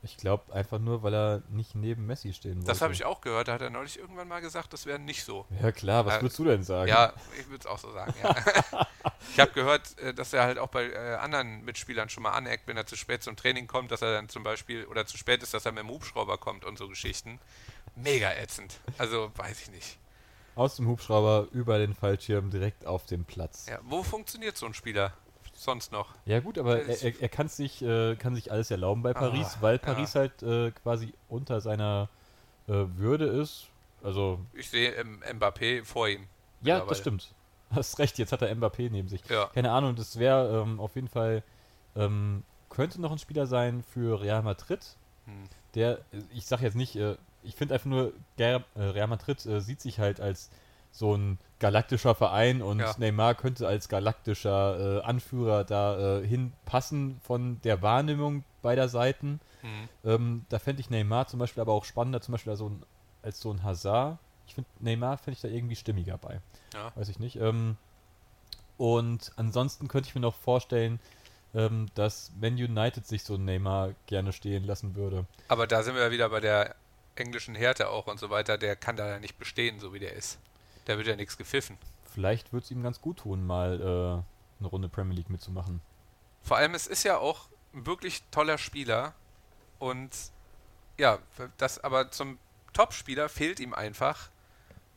Ich glaube einfach nur, weil er nicht neben Messi stehen wollte. Das habe ich auch gehört, da hat er neulich irgendwann mal gesagt, das wäre nicht so. Ja klar, was Äh, würdest du denn sagen? Ja, ich würde es auch so sagen, ja. ich habe gehört, äh, dass er halt auch bei äh, anderen Mitspielern schon mal aneckt, wenn er zu spät zum Training kommt, dass er dann zum Beispiel, oder zu spät ist, dass er mit dem Hubschrauber kommt und so Geschichten. Mega ätzend. Also, weiß ich nicht. Aus dem Hubschrauber über den Fallschirm direkt auf den Platz. Ja, wo funktioniert so ein Spieler sonst noch? Ja gut, aber er, er, er kann sich, äh, kann sich alles erlauben bei Paris, Ah, weil ja. Paris halt äh, quasi unter seiner äh, Würde ist. Also Ich sehe ähm, Mbappé vor ihm. ja, das stimmt. Hast recht, jetzt hat er Mbappé neben sich. Ja. Keine Ahnung, das wäre ähm, auf jeden Fall ähm, könnte noch ein Spieler sein für Real Madrid. Hm. Der, ich sag jetzt nicht, äh, ich finde einfach nur, äh, Real Madrid äh, sieht sich halt als so ein galaktischer Verein und Ja. Neymar könnte als galaktischer äh, Anführer da äh, hinpassen von der Wahrnehmung beider Seiten. Hm. Ähm, da fände ich Neymar zum Beispiel aber auch spannender, zum Beispiel als so ein, als so ein Hazard. Ich finde Neymar fände ich da irgendwie stimmiger bei. Ja. Weiß ich nicht. Ähm, und ansonsten könnte ich mir noch vorstellen, ähm, dass wenn United sich so ein Neymar gerne stehen lassen würde. Aber da sind wir ja wieder bei der englischen Härte auch und so weiter. Der kann da ja nicht bestehen, so wie der ist. Da wird ja nichts gepfiffen. vielleicht wird es ihm ganz gut tun, mal äh, eine Runde Premier League mitzumachen. Vor allem, es ist ja auch ein wirklich toller Spieler und ja, das aber zum Top-Spieler fehlt ihm einfach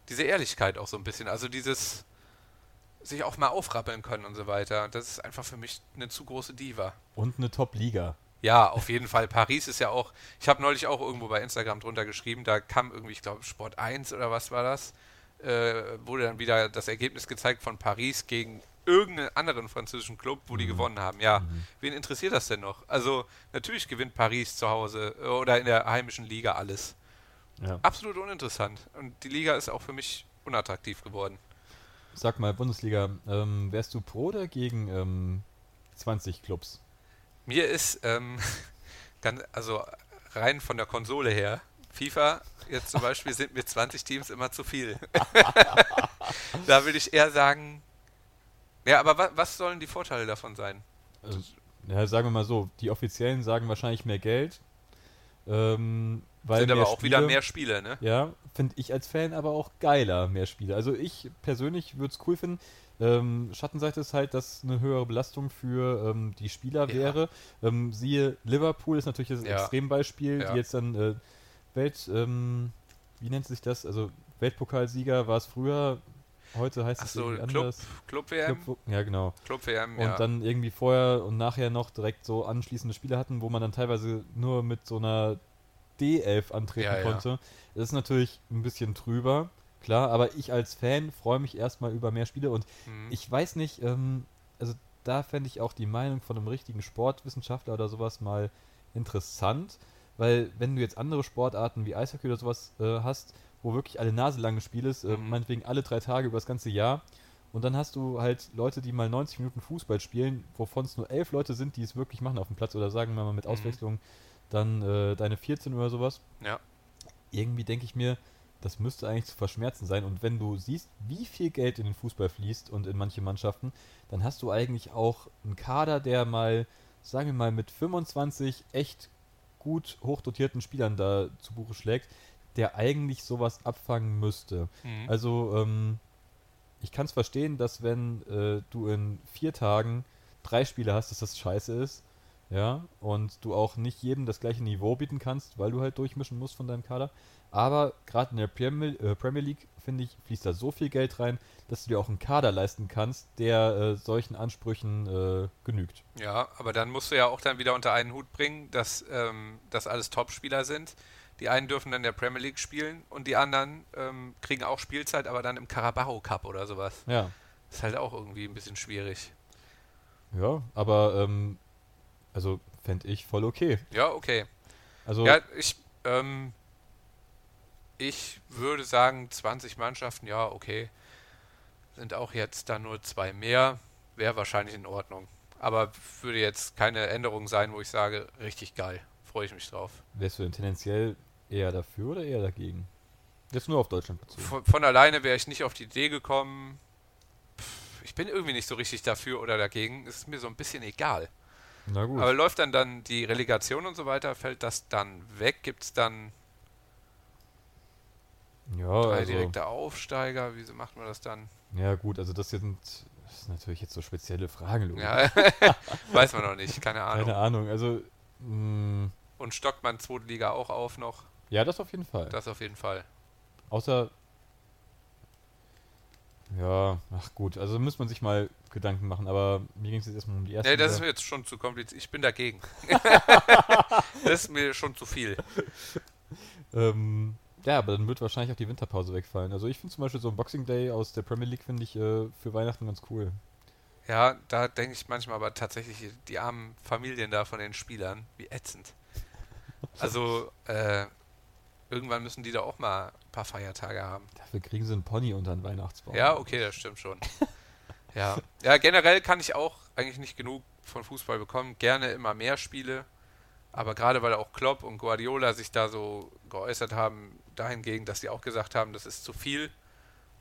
diese Ehrlichkeit auch so ein bisschen. Also dieses sich auch mal aufrappeln können und so weiter. Das ist einfach für mich eine zu große Diva. Und eine Top-Liga. Ja, auf jeden Fall. Paris ist ja auch. Ich habe neulich auch irgendwo bei Instagram drunter geschrieben, da kam irgendwie, ich glaube, Sport 1 oder was war das? Äh, wurde dann wieder das Ergebnis gezeigt von Paris gegen irgendeinen anderen französischen Club, wo die Mhm. gewonnen haben. Ja, wen interessiert das denn noch? Also, natürlich gewinnt Paris zu Hause äh, oder in der heimischen Liga alles. Ja. Absolut uninteressant. Und die Liga ist auch für mich unattraktiv geworden. Sag mal, Bundesliga, ähm, wärst du pro oder gegen ähm, 20 Clubs? Mir ist, ähm, ganz, also rein von der Konsole her, FIFA jetzt zum Beispiel sind mir 20 Teams immer zu viel. da würde ich eher sagen, ja, aber wa was sollen die Vorteile davon sein? Also, ja, sagen wir mal so, die Offiziellen sagen wahrscheinlich mehr Geld. Ähm, weil sind aber mehr auch wieder Spiele- mehr Spiele, ne? Ja, finde ich als Fan aber auch geiler, mehr Spiele. Also ich persönlich würde es cool finden. Ähm, Schattenseite ist halt, dass eine höhere Belastung für ähm, die Spieler Ja. wäre. Ähm, siehe, Liverpool ist natürlich das Ja. Extrembeispiel, Ja. die jetzt dann äh, Welt, ähm, wie nennt sich das? Also Weltpokalsieger war es früher, heute heißt es Achso, irgendwie Club, anders. Club WM? Club, ja, genau. Club WM, Und ja. dann irgendwie vorher und nachher noch direkt so anschließende Spiele hatten, wo man dann teilweise nur mit so einer D11 antreten Ja, ja. konnte. Das ist natürlich ein bisschen trüber, klar, aber ich als Fan freue mich erstmal über mehr Spiele und Mhm. ich weiß nicht, ähm, also da fände ich auch die Meinung von einem richtigen Sportwissenschaftler oder sowas mal interessant, weil wenn du jetzt andere Sportarten wie Eishockey oder sowas äh, hast, wo wirklich alle Nase lange spielst, äh, Mhm. meinetwegen alle drei Tage über das ganze Jahr, und dann hast du halt Leute, die mal 90 Minuten Fußball spielen, wovon es nur elf Leute sind, die es wirklich machen auf dem Platz oder sagen wir mal mit Mhm. Auswechslung dann äh, deine 14 oder sowas. Ja. Irgendwie denke ich mir, das müsste eigentlich zu verschmerzen sein. Und wenn du siehst, wie viel Geld in den Fußball fließt und in manche Mannschaften, dann hast du eigentlich auch einen Kader, der mal, sagen wir mal, mit 25 echt gut hochdotierten Spielern da zu Buche schlägt, der eigentlich sowas abfangen müsste. Mhm. Also, ähm, ich kann es verstehen, dass wenn äh, du in vier Tagen drei Spiele hast, dass das scheiße ist. Ja, und du auch nicht jedem das gleiche Niveau bieten kannst, weil du halt durchmischen musst von deinem Kader. Aber gerade in der Premier, äh, Premier League, finde ich, fließt da so viel Geld rein, dass du dir auch einen Kader leisten kannst, der äh, solchen Ansprüchen äh, genügt. Ja, aber dann musst du ja auch dann wieder unter einen Hut bringen, dass ähm, das alles Topspieler sind. Die einen dürfen dann in der Premier League spielen und die anderen ähm, kriegen auch Spielzeit, aber dann im Carabao Cup oder sowas. Ja, Ist halt auch irgendwie ein bisschen schwierig. ja, aber ähm, also fände ich voll okay. Ja, okay. Also, Ja, ich, ähm, ich würde sagen, 20 Mannschaften, ja, okay. Sind auch jetzt dann nur zwei mehr. Wäre wahrscheinlich in Ordnung. Aber würde jetzt keine Änderung sein, wo ich sage, richtig geil. Freue ich mich drauf. wärst du denn tendenziell eher dafür oder eher dagegen? Jetzt nur auf Deutschland bezogen. Von, von alleine wäre ich nicht auf die Idee gekommen. Pff, Ich bin irgendwie nicht so richtig dafür oder dagegen. Ist mir so ein bisschen egal. Na gut. Aber läuft dann dann die Relegation und so weiter, fällt das dann weg? Gibt es dann ja, drei also, direkte Aufsteiger? Wieso macht man das dann? ja gut, also das sind das sind natürlich jetzt so spezielle Fragen. Logo. Ja, weiß man noch nicht, keine Ahnung. Keine Ahnung, also mh, Und stockt man zweite Liga auch auf noch? ja, das auf jeden Fall. Das auf jeden Fall. Außer ja, ach gut, also müsste man sich mal Gedanken machen, aber mir ging es jetzt erstmal um die erste Nee, das ist mir jetzt schon zu kompliziert. Ich bin dagegen. das ist mir schon zu viel. ähm, ja, aber dann wird wahrscheinlich auch die Winterpause wegfallen. Also ich finde zum Beispiel so ein Boxing Day aus der Premier League finde ich äh, für Weihnachten ganz cool. Ja, da denke ich manchmal aber tatsächlich die armen Familien da von den Spielern, wie ätzend. Also, äh, irgendwann müssen die da auch mal ein paar Feiertage haben. Dafür kriegen sie einen Pony unter den Weihnachtsbaum. Ja, okay, das stimmt schon. ja. ja, generell kann ich auch eigentlich nicht genug von Fußball bekommen. Gerne immer mehr Spiele. Aber gerade weil auch Klopp und Guardiola sich da so geäußert haben, dahingegen, dass sie auch gesagt haben, das ist zu viel.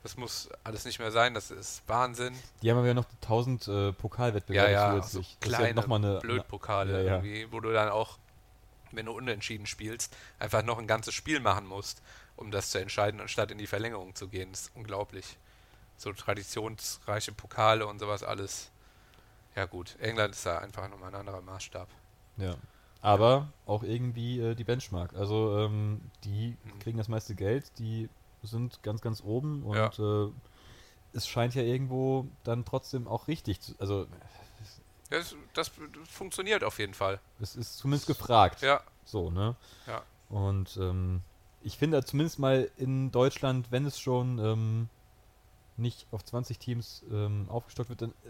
Das muss alles nicht mehr sein, das ist Wahnsinn. Die haben aber ja noch 1000 äh, Ja, Pokalwettbewerbe ja, so zusätzlich. Das ist kleine noch mal eine, Blödpokale Ja, ja. irgendwie, wo du dann auch, wenn du unentschieden spielst, einfach noch ein ganzes Spiel machen musst, um das zu entscheiden, anstatt in die Verlängerung zu gehen. Das ist unglaublich. so traditionsreiche Pokale und sowas alles. Ja gut, England ist da einfach nochmal ein anderer Maßstab. Ja. Aber auch irgendwie äh, die Benchmark. Also ähm, die kriegen das meiste Geld, die sind ganz, ganz oben und Ja. äh, es scheint ja irgendwo dann trotzdem auch richtig zu. Also Das, das, das funktioniert auf jeden Fall. es ist zumindest gefragt. Ja, So, ne? Ja. Und ähm, ich finde zumindest mal in Deutschland, wenn es schon ähm, nicht auf 20 Teams ähm, aufgestockt wird, dann äh,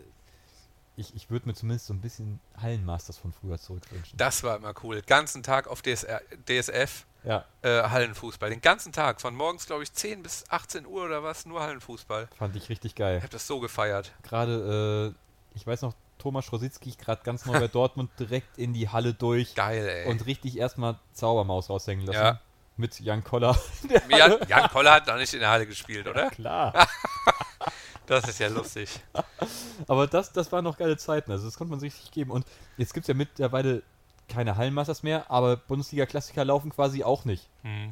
ich, ich würde mir zumindest so ein bisschen Hallenmasters von früher zurückwünschen. das war immer cool. Ganzen Tag auf DSR, DSF ja, äh, Hallenfußball. Den ganzen Tag. Von morgens, glaube ich, 10 bis 18 Uhr oder was, nur Hallenfußball. fand ich richtig geil. Ich habe das so gefeiert. Gerade, äh, ich weiß noch, Thomas Rositzky gerade ganz neu bei Dortmund direkt in die Halle durch Geil, ey. und richtig erstmal Zaubermaus raushängen lassen. Ja. Mit Jan Koller. Jan, Jan Koller hat noch nicht in der Halle gespielt, oder? Klar. Das ist ja lustig. Aber das, das waren noch geile Zeiten. Also das konnte man sich richtig geben. Und jetzt gibt es ja mittlerweile keine Hallenmasters mehr, aber Bundesliga-Klassiker laufen quasi auch nicht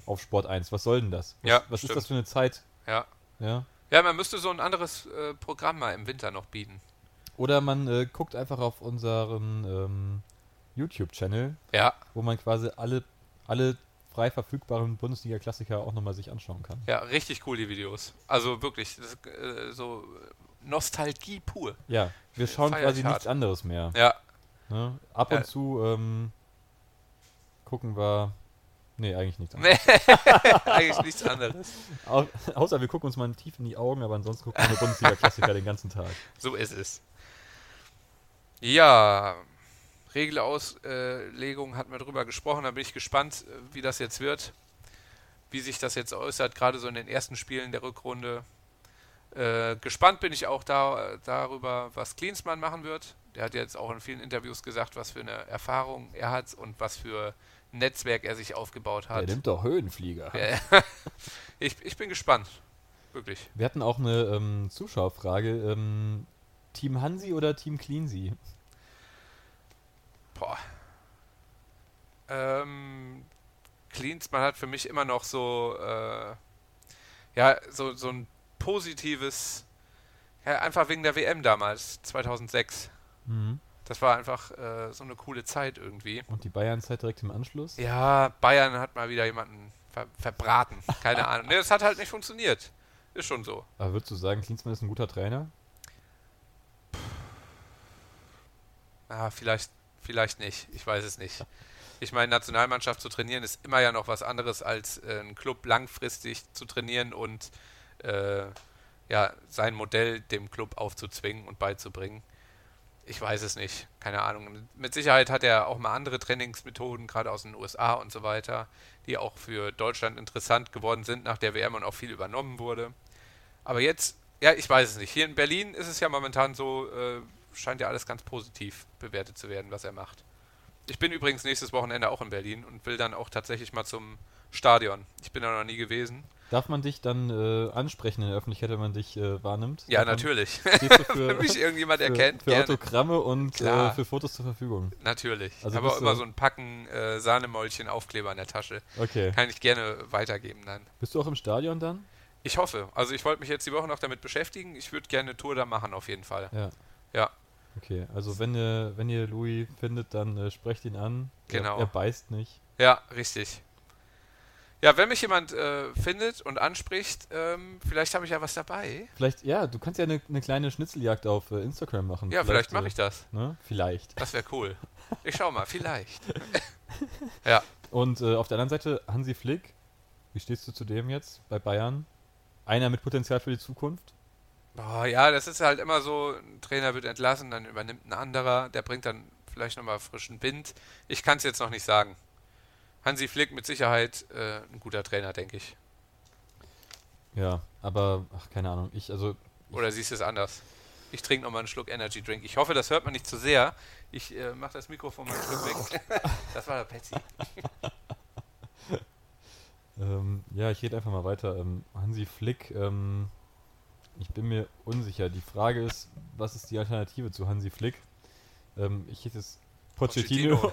auf Sport 1. Was soll denn das? Was, Ja, was ist das für eine Zeit? Ja. Ja. Ja, man müsste so ein anderes äh, Programm mal im Winter noch bieten. Oder man äh, guckt einfach auf unseren ähm, YouTube-Channel, Ja, wo man quasi alle, alle frei verfügbaren Bundesliga-Klassiker auch nochmal sich anschauen kann. ja, richtig cool die Videos. Also wirklich, das, äh, so Nostalgie pur. Ja, wir schauen Feier quasi hart. nichts anderes mehr. Ja, Ne? Ab Ja. und zu ähm, gucken wir. Nee, eigentlich nichts anderes. eigentlich nichts anderes. Au außer wir gucken uns mal tief in die Augen, aber ansonsten gucken wir Bundesliga-Klassiker den ganzen Tag. So ist es. Ja, Regelauslegung hatten wir drüber gesprochen, da bin ich gespannt, äh, wie das jetzt wird, wie sich das jetzt äußert, gerade so in den ersten Spielen der Rückrunde. Äh, gespannt bin ich auch da, darüber, was Klinsmann machen wird. Der hat jetzt auch in vielen Interviews gesagt, was für eine Erfahrung er hat und was für ein Netzwerk er sich aufgebaut hat. Der nimmt doch Höhenflieger. Ich, ich bin gespannt. Wirklich. Wir hatten auch eine ähm, Zuschauerfrage. Ähm, Team Hansi oder Team Cleansy? Boah. Ähm, Klinsmann hat für mich immer noch so, äh, ja, so, so ein positives, ja, einfach wegen der WM damals, 2006. Mhm. Das war einfach äh, so eine coole Zeit irgendwie. Und die Bayern-Zeit direkt im Anschluss? Ja, Bayern hat mal wieder jemanden ver verbraten. Keine Ahnung. Ne, es hat halt nicht funktioniert. Ist schon so. Aber würdest du sagen, Klinsmann ist ein guter Trainer? Ah, vielleicht, vielleicht nicht. Ich weiß es nicht. Ich meine, Nationalmannschaft zu trainieren ist immer ja noch was anderes, als äh, einen Club langfristig zu trainieren und äh, ja, sein Modell dem Club aufzuzwingen und beizubringen. Ich weiß es nicht. Keine Ahnung. Mit Sicherheit hat er auch mal andere Trainingsmethoden, gerade aus den USA und so weiter, die auch für Deutschland interessant geworden sind nach der WM und auch viel übernommen wurde. Aber jetzt, ja, ich weiß es nicht. Hier in Berlin ist es ja momentan so, äh, scheint ja alles ganz positiv bewertet zu werden, was er macht. Ich bin übrigens nächstes Wochenende auch in Berlin und will dann auch tatsächlich mal zum Stadion. Ich bin da noch nie gewesen. Darf man dich dann äh, ansprechen in der Öffentlichkeit, wenn man dich äh, wahrnimmt? Ja, Darf natürlich. Für, Wenn mich irgendjemand für, erkennt, für gerne. Autogramme und äh, für Fotos zur Verfügung. Natürlich. Also Aber bist immer so ein Packen äh, Sahnemäulchen Aufkleber in der Tasche. Okay. Kann ich gerne weitergeben dann. Bist du auch im Stadion dann? Ich hoffe. Also ich wollte mich jetzt die Woche noch damit beschäftigen. Ich würde gerne eine Tour da machen auf jeden Fall. Ja. Ja. Okay, also wenn ihr, wenn ihr Louis findet, dann äh, sprecht ihn an. Genau. Er, er beißt nicht. Ja, richtig. Ja, wenn mich jemand äh, findet und anspricht, ähm, vielleicht habe ich ja was dabei. Vielleicht, ja, du kannst ja eine, eine kleine Schnitzeljagd auf äh, Instagram machen. Ja, vielleicht mache äh, ich das. Ne? Vielleicht. Das wäre cool. Ich schau mal, vielleicht. ja. Und äh, auf der anderen Seite Hansi Flick. Wie stehst du zu dem jetzt bei Bayern? Einer mit Potenzial für die Zukunft? Boah, ja, das ist halt immer so, ein Trainer wird entlassen, dann übernimmt ein anderer, der bringt dann vielleicht nochmal frischen Wind. Ich kann es jetzt noch nicht sagen. Hansi Flick mit Sicherheit äh, ein guter Trainer, denke ich. Ja, aber, ach, keine Ahnung. Ich, also, Oder siehst du es anders? Ich trinke nochmal einen Schluck Energy Drink. Ich hoffe, das hört man nicht zu sehr. Ich äh, mache das Mikrofon mal ein Stück weg. das war der Petsy. ähm, ja, ich rede einfach mal weiter. Ähm, Hansi Flick, ähm, ich bin mir unsicher. Die Frage ist, was ist die Alternative zu Hansi Flick? Ähm, ich hätte es Pochettino.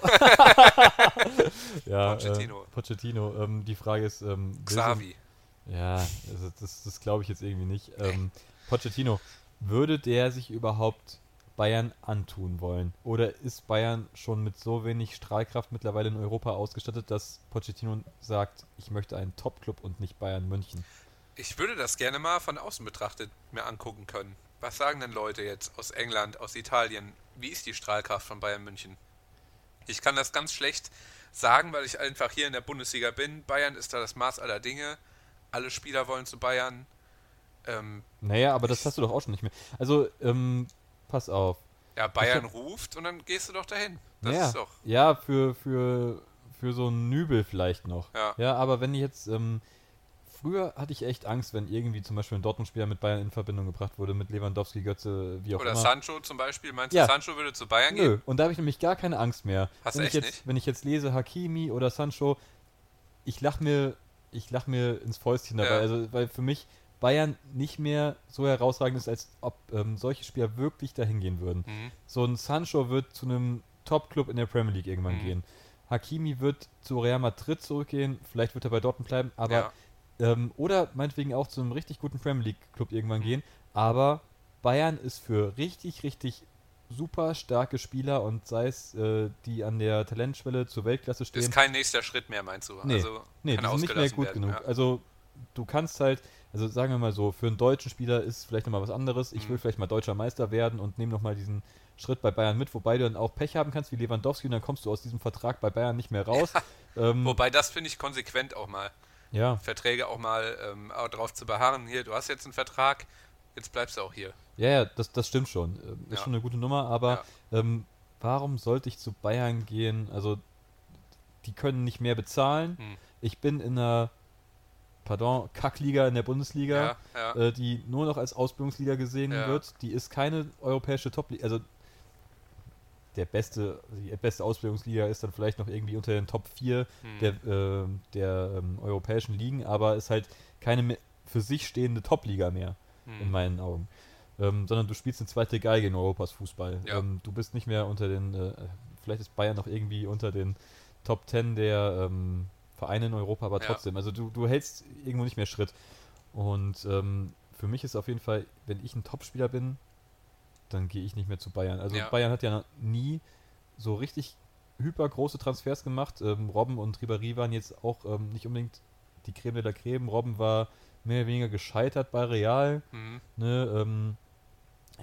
ja, Pochettino. Äh, Pochettino. Ähm, die Frage ist, ähm, Xavi. Ja, also das, das glaube ich jetzt irgendwie nicht. Ähm, Pochettino, würde der sich überhaupt Bayern antun wollen? Oder ist Bayern schon mit so wenig Strahlkraft mittlerweile in Europa ausgestattet, dass Pochettino sagt, ich möchte einen Top-Club und nicht Bayern München? Ich würde das gerne mal von außen betrachtet mir angucken können. Was sagen denn Leute jetzt aus England, aus Italien? Wie ist die Strahlkraft von Bayern München? Ich kann das ganz schlecht sagen, weil ich einfach hier in der Bundesliga bin. Bayern ist da das Maß aller Dinge. Alle Spieler wollen zu Bayern. Ähm, Naja, aber das hast du doch auch schon nicht mehr. Also, ähm, pass auf. ja, Bayern ruft und dann gehst du doch dahin. Das naja, ist doch. ja, für, für, für so einen Nübel vielleicht noch. Ja. ja aber wenn ich jetzt, ähm, früher hatte ich echt Angst, wenn irgendwie zum Beispiel ein Dortmund-Spieler mit Bayern in Verbindung gebracht wurde, mit Lewandowski, Götze, wie auch Oder immer. Sancho zum Beispiel. Meinst Ja. du, Sancho würde zu Bayern Nö, gehen? und da habe ich nämlich gar keine Angst mehr. Hast wenn du ich echt jetzt, nicht? Wenn ich jetzt lese Hakimi oder Sancho, ich lach mir, ich lach mir ins Fäustchen dabei. Ja. Also, weil für mich Bayern nicht mehr so herausragend ist, als ob ähm, solche Spieler wirklich dahin gehen würden. Mhm. So ein Sancho wird zu einem Top-Club in der Premier League irgendwann Mhm. gehen. Hakimi wird zu Real Madrid zurückgehen, vielleicht wird er bei Dortmund bleiben, aber Ja. Ähm, oder meinetwegen auch zu einem richtig guten Premier League Club irgendwann gehen. Aber Bayern ist für richtig, richtig super starke Spieler und sei es äh, die an der Talentschwelle zur Weltklasse stehen. Ist kein nächster Schritt mehr, meinst du? Nee, also nee, die sind nicht mehr gut werden, genug. Ja. Also du kannst halt, also sagen wir mal so, für einen deutschen Spieler ist vielleicht nochmal was anderes. Ich Mhm. will vielleicht mal deutscher Meister werden und nehme nochmal diesen Schritt bei Bayern mit, wobei du dann auch Pech haben kannst wie Lewandowski und dann kommst du aus diesem Vertrag bei Bayern nicht mehr raus. ähm, Wobei das finde ich konsequent auch mal. Ja, Verträge auch mal ähm, auch drauf zu beharren. Hier, du hast jetzt einen Vertrag, jetzt bleibst du auch hier. ja, ja, das, das stimmt schon. Ähm, Ist Ja. schon eine gute Nummer, aber ähm, warum sollte ich zu Bayern gehen? Also die können nicht mehr bezahlen. Hm. Ich bin in einer, pardon, Kackliga in der Bundesliga. Ja, ja. äh, die nur noch als Ausbildungsliga gesehen Ja. wird. Die ist keine europäische Top-Liga. Also der beste, die beste Ausbildungsliga ist dann vielleicht noch irgendwie unter den Top 4 Hm. der, äh, der ähm, europäischen Ligen, aber ist halt keine für sich stehende Top-Liga mehr, Hm. in meinen Augen. Ähm, sondern du spielst eine zweite Geige in Europas Fußball. Ja. Ähm, du bist nicht mehr unter den, äh, vielleicht ist Bayern noch irgendwie unter den Top 10 der ähm, Vereine in Europa, aber Ja. trotzdem, also du, du hältst irgendwo nicht mehr Schritt. Und ähm, für mich ist auf jeden Fall, wenn ich ein Topspieler bin, dann gehe ich nicht mehr zu Bayern. Also Ja. Bayern hat ja nie so richtig hyper große Transfers gemacht. Ähm, Robben und Ribéry waren jetzt auch ähm, nicht unbedingt die Creme de la Creme. Robben war mehr oder weniger gescheitert bei Real. Mhm. Ne, ähm,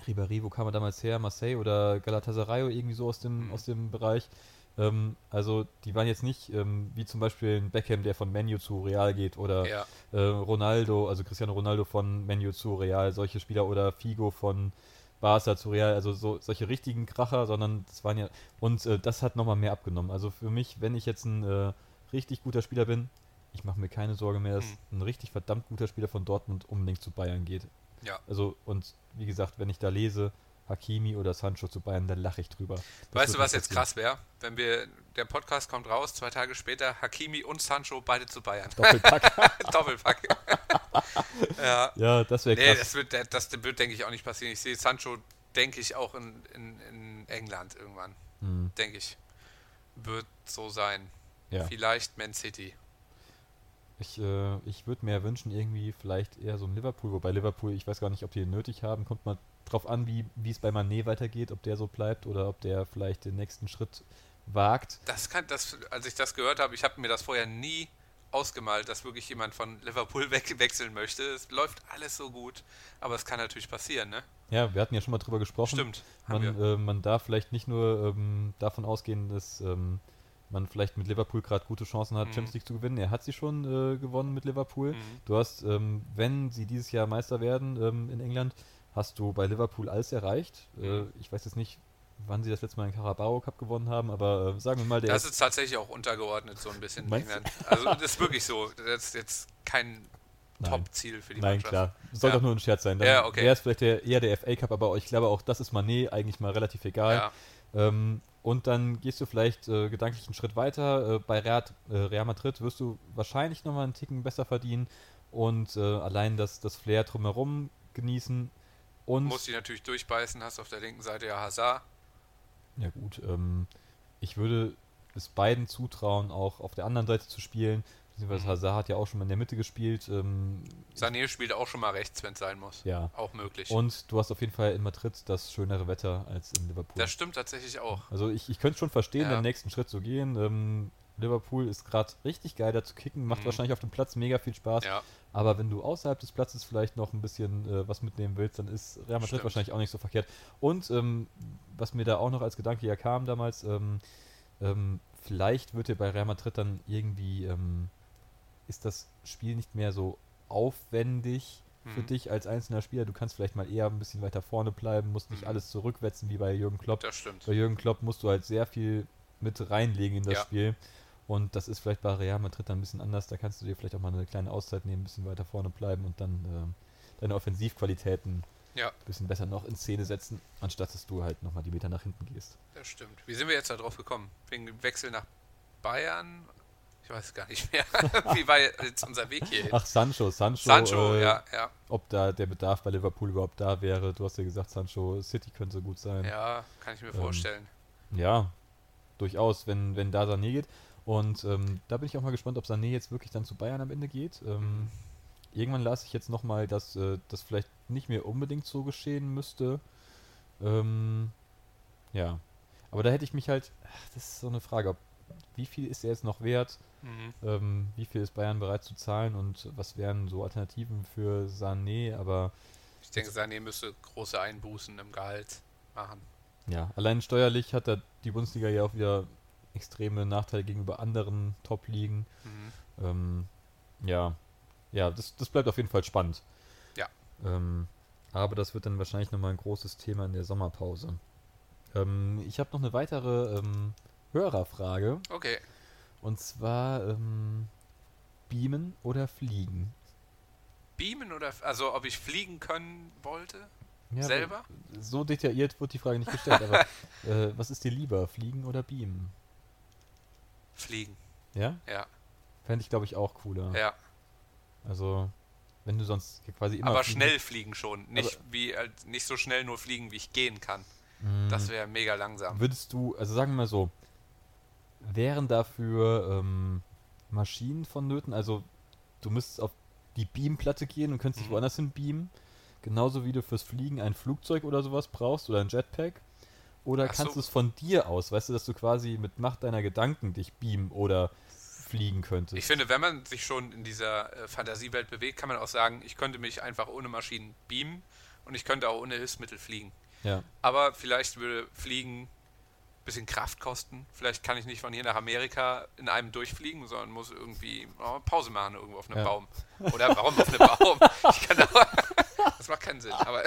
Ribéry, wo kam er damals her? Marseille oder Galatasaray irgendwie so aus dem, Mhm. aus dem Bereich. Ähm, also die waren jetzt nicht ähm, wie zum Beispiel ein Beckham, der von Menu zu Real geht oder Ja. äh, Ronaldo, also Cristiano Ronaldo von Menu zu Real, solche Spieler oder Figo von Barca zu Real, also so solche richtigen Kracher, sondern das waren ja und äh, das hat nochmal mehr abgenommen. Also für mich, wenn ich jetzt ein äh, richtig guter Spieler bin, ich mache mir keine Sorge mehr, dass Hm. ein richtig verdammt guter Spieler von Dortmund unbedingt zu Bayern geht. Ja. Also und wie gesagt, wenn ich da lese Hakimi oder Sancho zu Bayern, dann lache ich drüber. Das Weißt du, was jetzt krass wäre? Wenn wir, der Podcast kommt raus, zwei Tage später, Hakimi und Sancho beide zu Bayern. Doppelpack. Doppelpack. ja. ja, das wäre Nee, krass. das wird, das wird, denke ich, auch nicht passieren. Ich sehe Sancho, denke ich, auch in, in, in England irgendwann. Hm, Denke ich. Wird so sein. ja. Vielleicht Man City. Ich, äh, ich würde mir wünschen, irgendwie vielleicht eher so ein Liverpool, wobei Liverpool, ich weiß gar nicht, ob die ihn nötig haben. Kommt mal drauf an, wie es bei Manet weitergeht, ob der so bleibt oder ob der vielleicht den nächsten Schritt wagt. Das kann, das, als ich das gehört habe, ich habe mir das vorher nie ausgemalt, dass wirklich jemand von Liverpool weg, wechseln möchte. Es läuft alles so gut, aber es kann natürlich passieren, ne? Ja, wir hatten ja schon mal drüber gesprochen. Stimmt. Man, äh, man darf vielleicht nicht nur ähm, davon ausgehen, dass ähm, man vielleicht mit Liverpool gerade gute Chancen hat, Mhm. Champions League zu gewinnen. Er hat sie schon äh, gewonnen mit Liverpool. Mhm. Du hast, ähm, wenn sie dieses Jahr Meister werden ähm, in England, hast du bei Liverpool alles erreicht. Mhm. ich weiß jetzt nicht, wann sie das letzte Mal den Carabao Cup gewonnen haben, aber äh, sagen wir mal, der Das ist tatsächlich auch untergeordnet, so ein bisschen. Also das ist wirklich so. Das ist jetzt kein Nein. Top-Ziel für die Nein, Mannschaft. klar. Soll Ja. doch nur ein Scherz sein. Dann Ja, okay. wäre es vielleicht der, eher der FA Cup, aber ich glaube auch, das ist Manet eigentlich mal relativ egal. Ja, Ähm, und dann gehst du vielleicht äh, gedanklich einen Schritt weiter. Äh, bei Real, äh, Real Madrid wirst du wahrscheinlich nochmal einen Ticken besser verdienen und äh, allein das, das Flair drumherum genießen. Und muss dich natürlich durchbeißen, hast auf der linken Seite ja Hazard. ja gut, ähm, ich würde es beiden zutrauen, auch auf der anderen Seite zu spielen. Beziehungsweise Mhm. Hazard hat ja auch schon mal in der Mitte gespielt. Ähm, Sané spielt auch schon mal rechts, wenn es sein muss. ja. Auch möglich. Und du hast auf jeden Fall in Madrid das schönere Wetter als in Liverpool. das stimmt tatsächlich auch. Also ich, ich könnte schon verstehen, Ja. den nächsten Schritt zu gehen. Ähm, Liverpool ist gerade richtig geil da zu kicken, macht Mhm. wahrscheinlich auf dem Platz mega viel Spaß. Ja, Aber wenn du außerhalb des Platzes vielleicht noch ein bisschen äh, was mitnehmen willst, dann ist Real Madrid Stimmt. wahrscheinlich auch nicht so verkehrt. Und ähm, was mir da auch noch als Gedanke ja kam damals, ähm, ähm, vielleicht wird dir bei Real Madrid dann irgendwie, ähm, ist das Spiel nicht mehr so aufwendig für Mhm. dich als einzelner Spieler. Du kannst vielleicht mal eher ein bisschen weiter vorne bleiben, musst nicht Mhm. alles zurückwetzen wie bei Jürgen Klopp. das stimmt. Bei Jürgen Klopp musst du halt sehr viel mit reinlegen in das Ja. Spiel. Und das ist vielleicht bei Real Madrid dann ein bisschen anders. Da kannst du dir vielleicht auch mal eine kleine Auszeit nehmen, ein bisschen weiter vorne bleiben und dann ähm, deine Offensivqualitäten Ja. ein bisschen besser noch in Szene setzen, anstatt dass du halt nochmal die Meter nach hinten gehst. Das stimmt. Wie sind wir jetzt da drauf gekommen? Wegen dem Wechsel nach Bayern? Ich weiß gar nicht mehr. Wie war jetzt unser Weg hier? Ach, Sancho, Sancho, Sancho, äh, ja, ja. ob da der Bedarf bei Liverpool überhaupt da wäre. Du hast ja gesagt, Sancho City könnte gut sein. Ja, kann ich mir Ähm, vorstellen. Ja, durchaus, wenn, wenn da Sané geht. Und ähm, da bin ich auch mal gespannt, ob Sané jetzt wirklich dann zu Bayern am Ende geht. Ähm, irgendwann las ich jetzt nochmal, dass äh, das vielleicht nicht mehr unbedingt so geschehen müsste. Ähm, ja, aber da hätte ich mich halt, ach, das ist so eine Frage, ob, wie viel ist er jetzt noch wert? Mhm. Ähm, wie viel ist Bayern bereit zu zahlen und was wären so Alternativen für Sané? Aber Ich denke, Sané müsste große Einbußen im Gehalt machen. Ja, allein steuerlich hat da die Bundesliga ja auch wieder extreme Nachteile gegenüber anderen Top-Ligen. Mhm. Ähm, ja, ja, das, das bleibt auf jeden Fall spannend. Ja. Ähm, aber das wird dann wahrscheinlich nochmal ein großes Thema in der Sommerpause. Ähm, ich habe noch eine weitere ähm, Hörerfrage. Okay. Und zwar ähm, Beamen oder Fliegen? Beamen oder, also ob ich fliegen können wollte? Ja, Selber? So detailliert wird die Frage nicht gestellt, aber äh, was ist dir lieber, Fliegen oder Beamen? Fliegen. Ja? Ja, Fände ich, glaube ich, auch cooler. ja. Also, wenn du sonst quasi immer. Aber fliegen- schnell fliegen schon. Nicht wie äh, nicht so schnell nur fliegen, wie ich gehen kann. Mm, Das wäre mega langsam. Würdest du, also sagen wir mal so, wären dafür ähm, Maschinen vonnöten? Also, du müsstest auf die Beamplatte gehen und könntest dich Mhm. woanders hin beamen. Genauso wie du fürs Fliegen ein Flugzeug oder sowas brauchst oder ein Jetpack. Oder Ach kannst so. du es von dir aus, weißt du, dass du quasi mit Macht deiner Gedanken dich beamen oder fliegen könntest? Ich finde, wenn man sich schon in dieser äh, Fantasiewelt bewegt, kann man auch sagen, ich könnte mich einfach ohne Maschinen beamen und ich könnte auch ohne Hilfsmittel fliegen. ja. Aber vielleicht würde Fliegen ein bisschen Kraft kosten. Vielleicht kann ich nicht von hier nach Amerika in einem durchfliegen, sondern muss irgendwie oh, Pause machen irgendwo auf einem Ja. Baum. Oder warum auf einem Baum? Ich kann auch, das macht keinen Sinn. Aber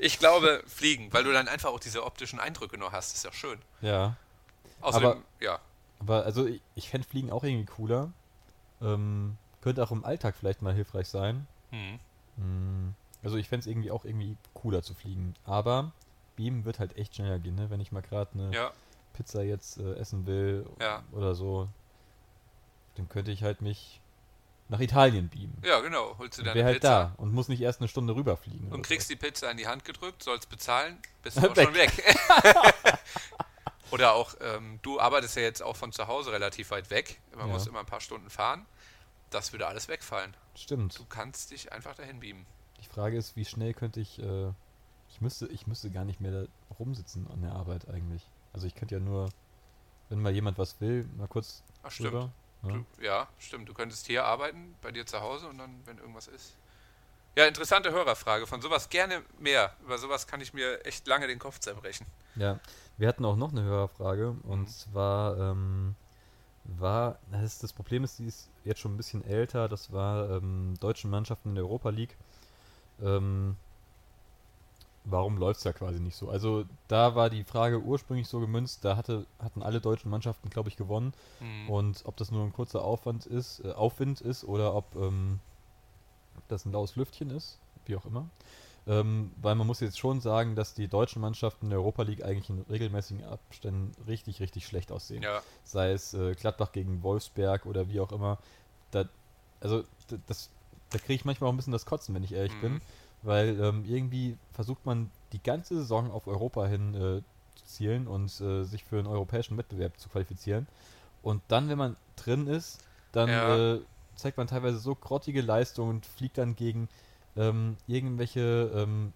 ich glaube, fliegen, weil du dann einfach auch diese optischen Eindrücke noch hast, ist ja schön. Ja. Außerdem, ja, Aber also ich, ich fände Fliegen auch irgendwie cooler. Ähm, könnte auch im Alltag vielleicht mal hilfreich sein. hm. Mm, Also ich fände es irgendwie auch irgendwie cooler zu fliegen. Aber Beamen wird halt echt schneller gehen, ne? Wenn ich mal gerade eine ja, Pizza jetzt äh, essen will Ja. oder so, dann könnte ich halt mich nach Italien beamen. ja, genau. Holst du deine halt Pizza da und muss nicht erst eine Stunde rüberfliegen. und kriegst so. die Pizza in die Hand gedrückt, sollst bezahlen, bist du auch Weg. schon weg. Oder auch, ähm, du arbeitest ja jetzt auch von zu Hause relativ weit weg. Man Ja. muss immer ein paar Stunden fahren. Das würde alles wegfallen. Stimmt. Du kannst dich einfach dahin beamen. Die Frage ist, wie schnell könnte ich, äh, ich müsste, ich müsste gar nicht mehr da rumsitzen an der Arbeit eigentlich. Also ich könnte ja nur, wenn mal jemand was will, mal kurz Ach, stimmt. rüber. Du, ja, stimmt. Du könntest hier arbeiten, bei dir zu Hause und dann, wenn irgendwas ist. Ja, interessante Hörerfrage. Von sowas gerne mehr. Über sowas kann ich mir echt lange den Kopf zerbrechen. Ja, wir hatten auch noch eine Hörerfrage und Mhm. zwar ähm, war, das, das Problem ist, die ist jetzt schon ein bisschen älter, das war ähm, deutschen Mannschaften in der Europa League. Ähm, warum läuft es da quasi nicht so? Also da war die Frage ursprünglich so gemünzt, da hatte, hatten alle deutschen Mannschaften, glaube ich, gewonnen Hm. und ob das nur ein kurzer Aufwand ist, äh, Aufwind ist oder ob ähm, das ein laues Lüftchen ist, wie auch immer. Ähm, weil man muss jetzt schon sagen, dass die deutschen Mannschaften in der Europa League eigentlich in regelmäßigen Abständen richtig, richtig schlecht aussehen. Ja, Sei es äh, Gladbach gegen Wolfsberg oder wie auch immer. Da, also das, da kriege ich manchmal auch ein bisschen das Kotzen, wenn ich ehrlich Mhm. bin. Weil ähm, irgendwie versucht man die ganze Saison auf Europa hin äh, zu zielen und äh, sich für einen europäischen Wettbewerb zu qualifizieren. Und dann, wenn man drin ist, dann Ja. äh, zeigt man teilweise so grottige Leistungen und fliegt dann gegen ähm, irgendwelche ähm,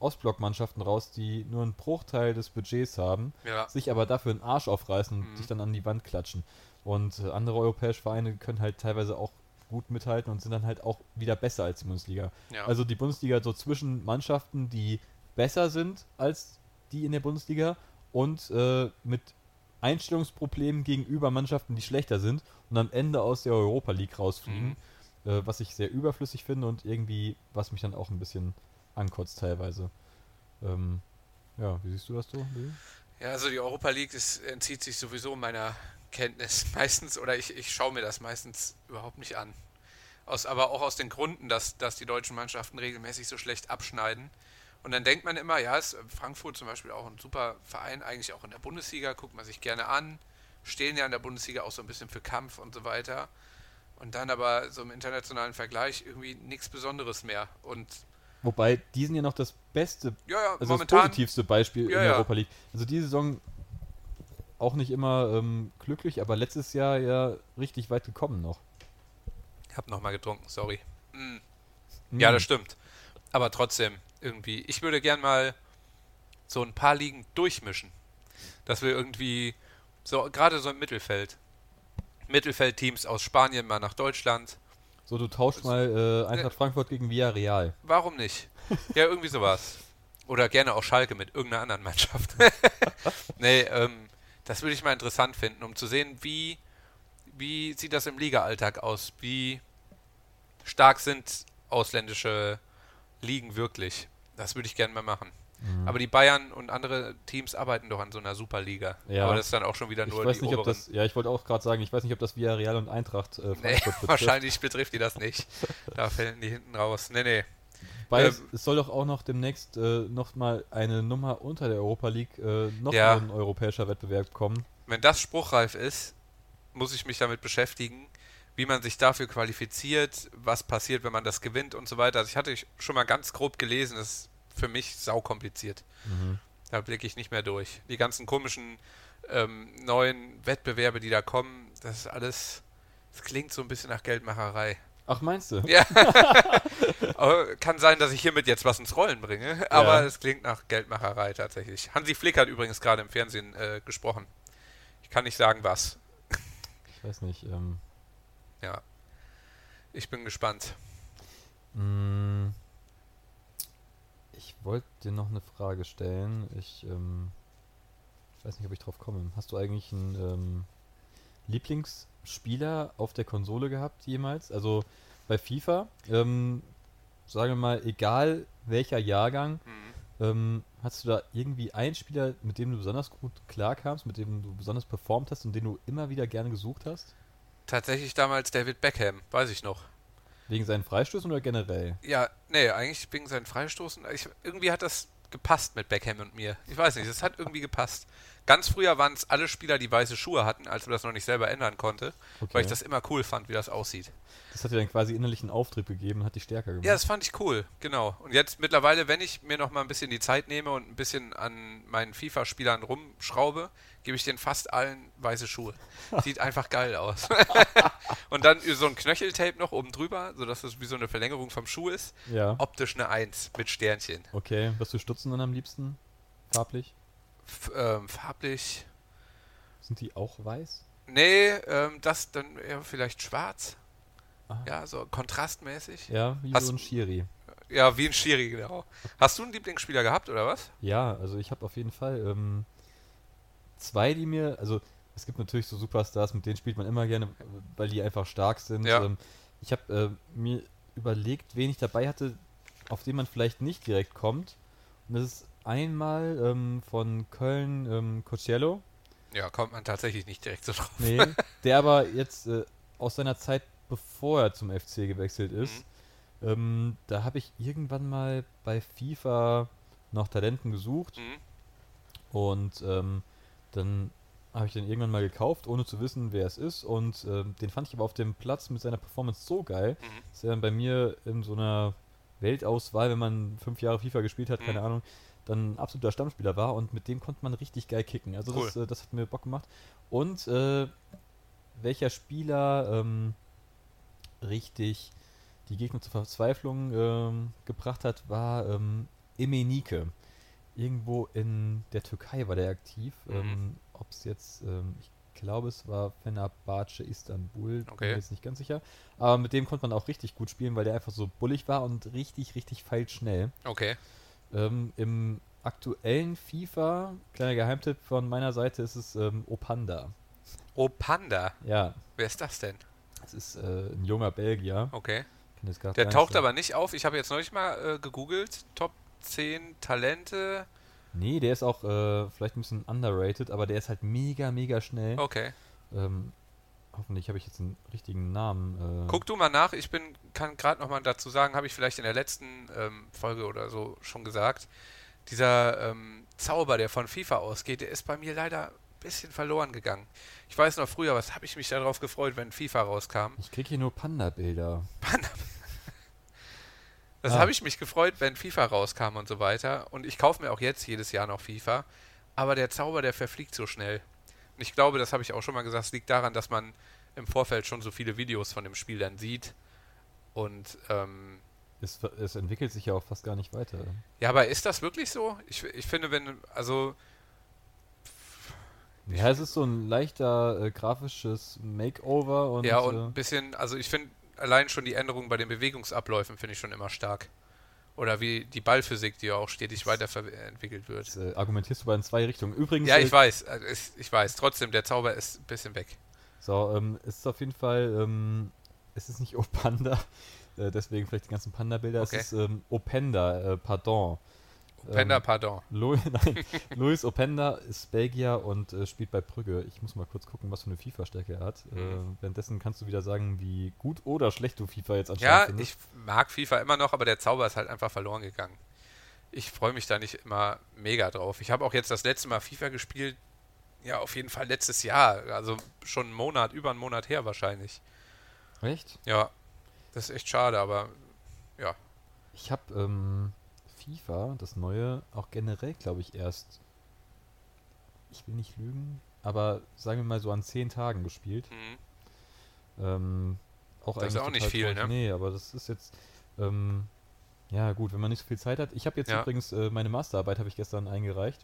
Ostblockmannschaften raus, die nur einen Bruchteil des Budgets haben, Ja. sich aber dafür einen Arsch aufreißen und Mhm. sich dann an die Wand klatschen. Und äh, andere europäische Vereine können halt teilweise auch gut mithalten und sind dann halt auch wieder besser als die Bundesliga. Ja. Also die Bundesliga so zwischen Mannschaften, die besser sind als die in der Bundesliga und äh, mit Einstellungsproblemen gegenüber Mannschaften, die schlechter sind und am Ende aus der Europa League rausfliegen, äh, was ich sehr überflüssig finde und irgendwie, was mich dann auch ein bisschen ankotzt teilweise. Ähm, ja, wie siehst du das so? Ja, also die Europa League das entzieht sich sowieso meiner Kenntnis meistens oder ich, ich schaue mir das meistens überhaupt nicht an. Aus, aber auch aus den Gründen, dass, dass die deutschen Mannschaften regelmäßig so schlecht abschneiden. Und dann denkt man immer, ja, ist Frankfurt zum Beispiel auch ein super Verein, eigentlich auch in der Bundesliga, guckt man sich gerne an, stehen ja in der Bundesliga auch so ein bisschen für Kampf und so weiter. Und dann aber so im internationalen Vergleich irgendwie nichts Besonderes mehr. Und Wobei, die sind ja noch das beste, ja, ja, also das momentan. positivste Beispiel Ja, in der. Europa League. Also diese Saison auch nicht immer ähm, glücklich, aber letztes Jahr ja richtig weit gekommen noch. Ich hab nochmal getrunken, sorry. Mm. Ja, Mhm. das stimmt. Aber trotzdem, irgendwie, ich würde gern mal so ein paar Ligen durchmischen. Dass wir irgendwie, so gerade so im Mittelfeld, Mittelfeldteams aus Spanien mal nach Deutschland. So, du tauschst mal äh, Eintracht Frankfurt gegen Villarreal. Warum nicht? Ja, irgendwie sowas. Oder gerne auch Schalke mit irgendeiner anderen Mannschaft. nee, ähm, das würde ich mal interessant finden, um zu sehen, wie, wie sieht das im Liga-Alltag aus? Wie stark sind ausländische Ligen wirklich? Das würde ich gerne mal machen. Mhm. Aber die Bayern und andere Teams arbeiten doch an so einer Superliga. Ja. Aber das ist dann auch schon wieder Ich nur weiß die nicht, ob oberen. das, ja, ich wollte auch gerade sagen, ich weiß nicht, ob das Villarreal und Eintracht äh, Nee, betrifft. wahrscheinlich betrifft die das nicht. Da fällen die hinten raus. Nee, nee. Weil Ähm, es, soll doch auch noch demnächst äh, noch mal eine Nummer unter der Europa League, äh, noch Ja. ein europäischer Wettbewerb kommen. wenn das spruchreif ist, muss ich mich damit beschäftigen, wie man sich dafür qualifiziert, was passiert, wenn man das gewinnt und so weiter. Also ich hatte schon mal ganz grob gelesen, das ist für mich saukompliziert. Mhm. Da blicke ich nicht mehr durch. Die ganzen komischen ähm, neuen Wettbewerbe, die da kommen, das ist alles, das klingt so ein bisschen nach Geldmacherei. Ach, meinst du? Ja. kann sein, dass ich hiermit jetzt was ins Rollen bringe, aber Ja. es klingt nach Geldmacherei tatsächlich. Hansi Flick hat übrigens gerade im Fernsehen äh, gesprochen. Ich kann nicht sagen, was. Ich weiß nicht. Ähm, Ja. Ich bin gespannt. mh, ich wollte dir noch eine Frage stellen. Ich, ähm, ich weiß nicht, ob ich drauf komme. Hast du eigentlich einen ähm, Lieblingsspieler auf der Konsole gehabt jemals? Also bei FIFA, ähm, sagen wir mal, egal welcher Jahrgang, Mhm. Ähm, hast du da irgendwie einen Spieler, mit dem du besonders gut klarkamst, mit dem du besonders performt hast und den du immer wieder gerne gesucht hast? Tatsächlich damals David Beckham, weiß ich noch. Wegen seinen Freistößen oder generell? Ja, nee, eigentlich wegen seinen Freistoßen. Ich, irgendwie hat das gepasst mit Beckham und mir. Ich weiß nicht, das hat irgendwie gepasst. Ganz früher waren es alle Spieler, die weiße Schuhe hatten, als man das noch nicht selber ändern konnte, weil Okay. ich das immer cool fand, wie das aussieht. Das hat dir dann quasi innerlichen Auftrieb gegeben, hat dich stärker gemacht. Ja, das fand ich cool, genau. Und jetzt mittlerweile, wenn ich mir noch mal ein bisschen die Zeit nehme und ein bisschen an meinen FIFA-Spielern rumschraube, gebe ich denen fast allen weiße Schuhe. Sieht einfach geil aus. und dann so ein Knöcheltape noch oben drüber, sodass es wie so eine Verlängerung vom Schuh ist. ja. Optisch eine Eins mit Sternchen. Okay, was du Stutzen dann am liebsten? Farblich? Ähm, farblich. Sind die auch weiß? Nee, ähm, das dann eher vielleicht schwarz. Ah. Ja, so kontrastmäßig. Ja, wie Hast so ein Schiri. Ja, wie ein Schiri, genau. Hast du einen Lieblingsspieler gehabt, oder was? Ja, also ich habe auf jeden Fall ähm, zwei, die mir, also es gibt natürlich so Superstars, mit denen spielt man immer gerne, weil die einfach stark sind. Ja. Ähm, ich habe äh, mir überlegt, wen ich dabei hatte, auf den man vielleicht nicht direkt kommt. Und das ist einmal ähm, von Köln ähm, Cocello, Ja, kommt man tatsächlich nicht direkt so drauf. nee, der aber jetzt äh, aus seiner Zeit, bevor er zum FC gewechselt ist, ähm, da habe ich irgendwann mal bei FIFA nach Talenten gesucht Mhm. und ähm, dann habe ich den irgendwann mal gekauft, ohne zu wissen, wer es ist. Und ähm, den fand ich aber auf dem Platz mit seiner Performance so geil, Mhm. dass er dann bei mir in so einer Weltauswahl, wenn man fünf Jahre FIFA gespielt hat, keine Mhm. Ahnung, dann ein absoluter Stammspieler war und mit dem konnte man richtig geil kicken. Also Cool. das, äh, das hat mir Bock gemacht. Und äh, welcher Spieler ähm, richtig die Gegner zur Verzweiflung ähm, gebracht hat, war ähm, Emenike. Irgendwo in der Türkei war der aktiv. Mhm. Ähm, Ob es jetzt, ähm, ich glaube, es war Fenerbahce Istanbul, bin Okay. mir jetzt nicht ganz sicher. Aber mit dem konnte man auch richtig gut spielen, weil der einfach so bullig war und richtig, richtig feilschnell. Okay. Ähm, Im aktuellen FIFA, kleiner Geheimtipp von meiner Seite, ist es ähm, Opanda. Oh, Panda. Ja, Wer ist das denn? es ist äh, ein junger Belgier. Okay. Der taucht aber nicht auf. Ich habe jetzt neulich mal äh, gegoogelt. Top 10 Talente. Nee, der ist auch äh, vielleicht ein bisschen underrated, aber der ist halt mega, mega schnell. Okay. Ähm, hoffentlich habe ich jetzt einen richtigen Namen. Äh, Guck du mal nach. Ich bin, kann gerade noch mal dazu sagen, habe ich vielleicht in der letzten ähm, Folge oder so schon gesagt. Dieser ähm, Zauber, der von FIFA ausgeht, der ist bei mir leider ein bisschen verloren gegangen. Ich weiß noch früher, was habe ich mich darauf gefreut, wenn FIFA rauskam. Ich krieg hier nur Panda-Bilder. Das Ah. habe ich mich gefreut, wenn FIFA rauskam und so weiter. Und ich kaufe mir auch jetzt jedes Jahr noch FIFA. Aber der Zauber, der verfliegt so schnell. Ich glaube, das habe ich auch schon mal gesagt, es liegt daran, dass man im Vorfeld schon so viele Videos von dem Spiel dann sieht. Und ähm, Es, es entwickelt sich ja auch fast gar nicht weiter. ja, aber ist das wirklich so? Ich, ich finde, wenn, also, Ja, es ist so ein leichter äh, grafisches Makeover und, ja, und ein äh, bisschen, also ich finde allein schon die Änderungen bei den Bewegungsabläufen finde ich schon immer stark. Oder wie die Ballphysik, die ja auch stetig weiterentwickelt wird. jetzt, äh, argumentierst du bei in zwei Richtungen. Übrigens, Ja, ich weiß, äh, es- ich weiß. Trotzdem, der Zauber ist ein bisschen weg. So, ähm, es ist auf jeden Fall, ähm, es ist nicht Opanda, äh, deswegen vielleicht die ganzen Panda-Bilder, Okay. es ist ähm, Openda, äh, pardon. Panda, Ähm, pardon. Lu Nein, Luis Openda ist Belgier und äh, spielt bei Brügge. Ich muss mal kurz gucken, was für eine FIFA-Stärke er hat. Mhm. Äh, währenddessen kannst du wieder sagen, wie gut oder schlecht du FIFA jetzt anscheinend Ja, findest. ich mag FIFA immer noch, aber der Zauber ist halt einfach verloren gegangen. Ich freue mich da nicht immer mega drauf. Ich habe auch jetzt das letzte Mal FIFA gespielt, ja, auf jeden Fall letztes Jahr. Also schon einen Monat, über einen Monat her wahrscheinlich. Echt? Ja, das ist echt schade, aber ja. Ich habe ähm, FIFA, das neue, auch generell, glaube ich, erst, ich will nicht lügen, aber sagen wir mal so an zehn Tagen gespielt. Mhm. Ähm, auch Das ist auch nicht viel, ne? Nee, aber das ist jetzt, ähm, ja gut, wenn man nicht so viel Zeit hat. Ich habe jetzt Ja. übrigens, äh, meine Masterarbeit habe ich gestern eingereicht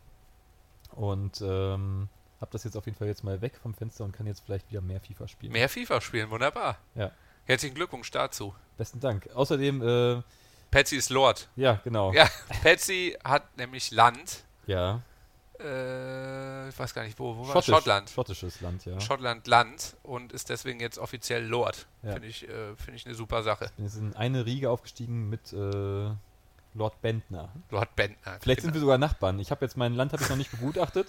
und ähm, habe das jetzt auf jeden Fall jetzt mal weg vom Fenster und kann jetzt vielleicht wieder mehr FIFA spielen. Mehr FIFA spielen, wunderbar. Ja, Herzlichen Glückwunsch dazu. besten Dank. Außerdem, äh, Patsy ist Lord. ja, genau. Ja, Patsy hat nämlich Land. Ja. Äh, ich weiß gar nicht, wo, wo war Schottisch, Schottland. Schottisches Land, ja. Schottland Land und ist deswegen jetzt offiziell Lord. Ja. Finde ich, äh, finde ich eine super Sache. Wir sind in eine Riege aufgestiegen mit äh, Lord Bentner. Lord Bentner. Vielleicht sind wir sogar Nachbarn. Ich habe jetzt mein Land habe ich noch nicht begutachtet,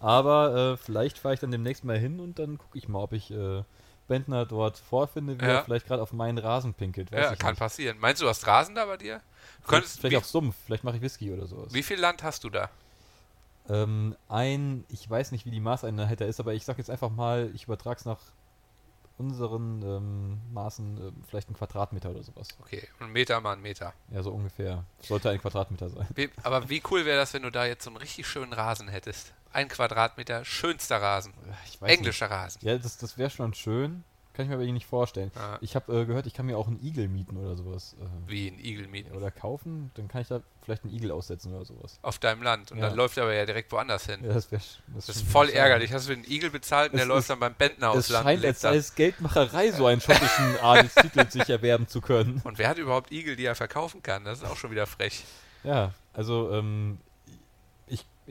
aber äh, vielleicht fahre ich dann demnächst mal hin und dann gucke ich mal, ob ich äh, Bentner dort vorfinde, wie Ja. er vielleicht gerade auf meinen Rasen pinkelt. Ja, kann nicht. passieren. Meinst du, du hast Rasen da bei dir? Du Vielleicht, könntest, vielleicht auf Sumpf, vielleicht mache ich Whisky oder sowas. wie viel Land hast du da? Ähm, ein, ich weiß nicht, wie die Maßeinheit da ist, aber ich sage jetzt einfach mal, ich übertrage es nach unseren ähm, Maßen, ähm, vielleicht ein Quadratmeter oder sowas. Okay, ein Meter mal ein Meter. Ja, so ungefähr. Sollte ein Quadratmeter sein. Wie, aber wie cool wäre das, wenn du da jetzt so einen richtig schönen Rasen hättest? Ein Quadratmeter, schönster Rasen. Englischer Rasen. Nicht. Ja, das, das wäre schon schön. Kann ich mir aber nicht vorstellen. Ja. Ich habe äh, gehört, ich kann mir auch einen Igel mieten oder sowas. Äh, Wie ein Igel mieten. oder kaufen, dann kann ich da vielleicht einen Igel aussetzen oder sowas. Auf deinem Land. Und Ja. dann läuft er aber ja direkt woanders hin. Ja, das wäre Das ist voll ärgerlich. Hast du einen Igel bezahlt und der Es läuft ist- dann beim Bentner aufs Es Land. scheint, und lebt als sei es Geldmacherei, so einen schottischen Adelstitel sich erwerben zu können. Und wer hat überhaupt Igel, die er verkaufen kann? Das ist auch schon wieder frech. Ja, also ähm,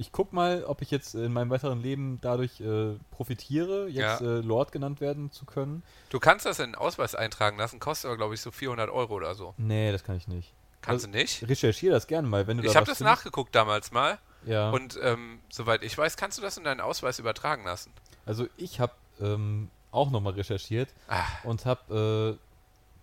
ich, ich guck mal, ob ich jetzt in meinem weiteren Leben dadurch äh, profitiere, jetzt Ja. äh, Lord genannt werden zu können. Du kannst das in den Ausweis eintragen lassen, kostet aber, glaube ich, so 400 Euro oder so. Nee, das kann ich nicht. Kannst Also, du nicht? Recherchiere das gerne mal, wenn du Ich da habe was das findest. nachgeguckt damals mal. Ja. Und ähm, soweit ich weiß, kannst du das in deinen Ausweis übertragen lassen. Also ich habe ähm, auch nochmal recherchiert Ah, und habe äh,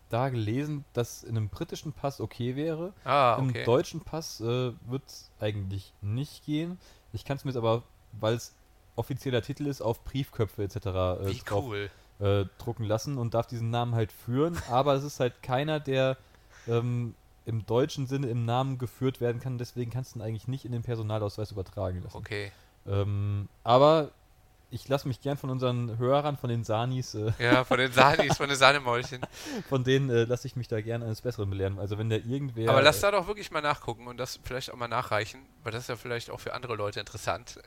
da gelesen, dass in einem britischen Pass okay wäre. ah Im okay. deutschen Pass äh, wird es eigentlich nicht gehen. Ich kann es mir jetzt aber, weil es offizieller Titel ist, auf Briefköpfe etc. Äh, Wie drauf, cool. äh, drucken lassen und darf diesen Namen halt führen. aber es ist halt keiner, der ähm, im deutschen Sinne im Namen geführt werden kann. Deswegen kannst du ihn eigentlich nicht in den Personalausweis übertragen lassen. Okay. Ähm, aber ich lasse mich gern von unseren Hörern, von den Sanis, äh, Ja, von den Sanis, von den Sahnemäulchen. von denen äh, lasse ich mich da gern eines Besseren belehren. Also wenn da irgendwer. Aber lass äh, da doch wirklich mal nachgucken und das vielleicht auch mal nachreichen, weil das ist ja vielleicht auch für andere Leute interessant.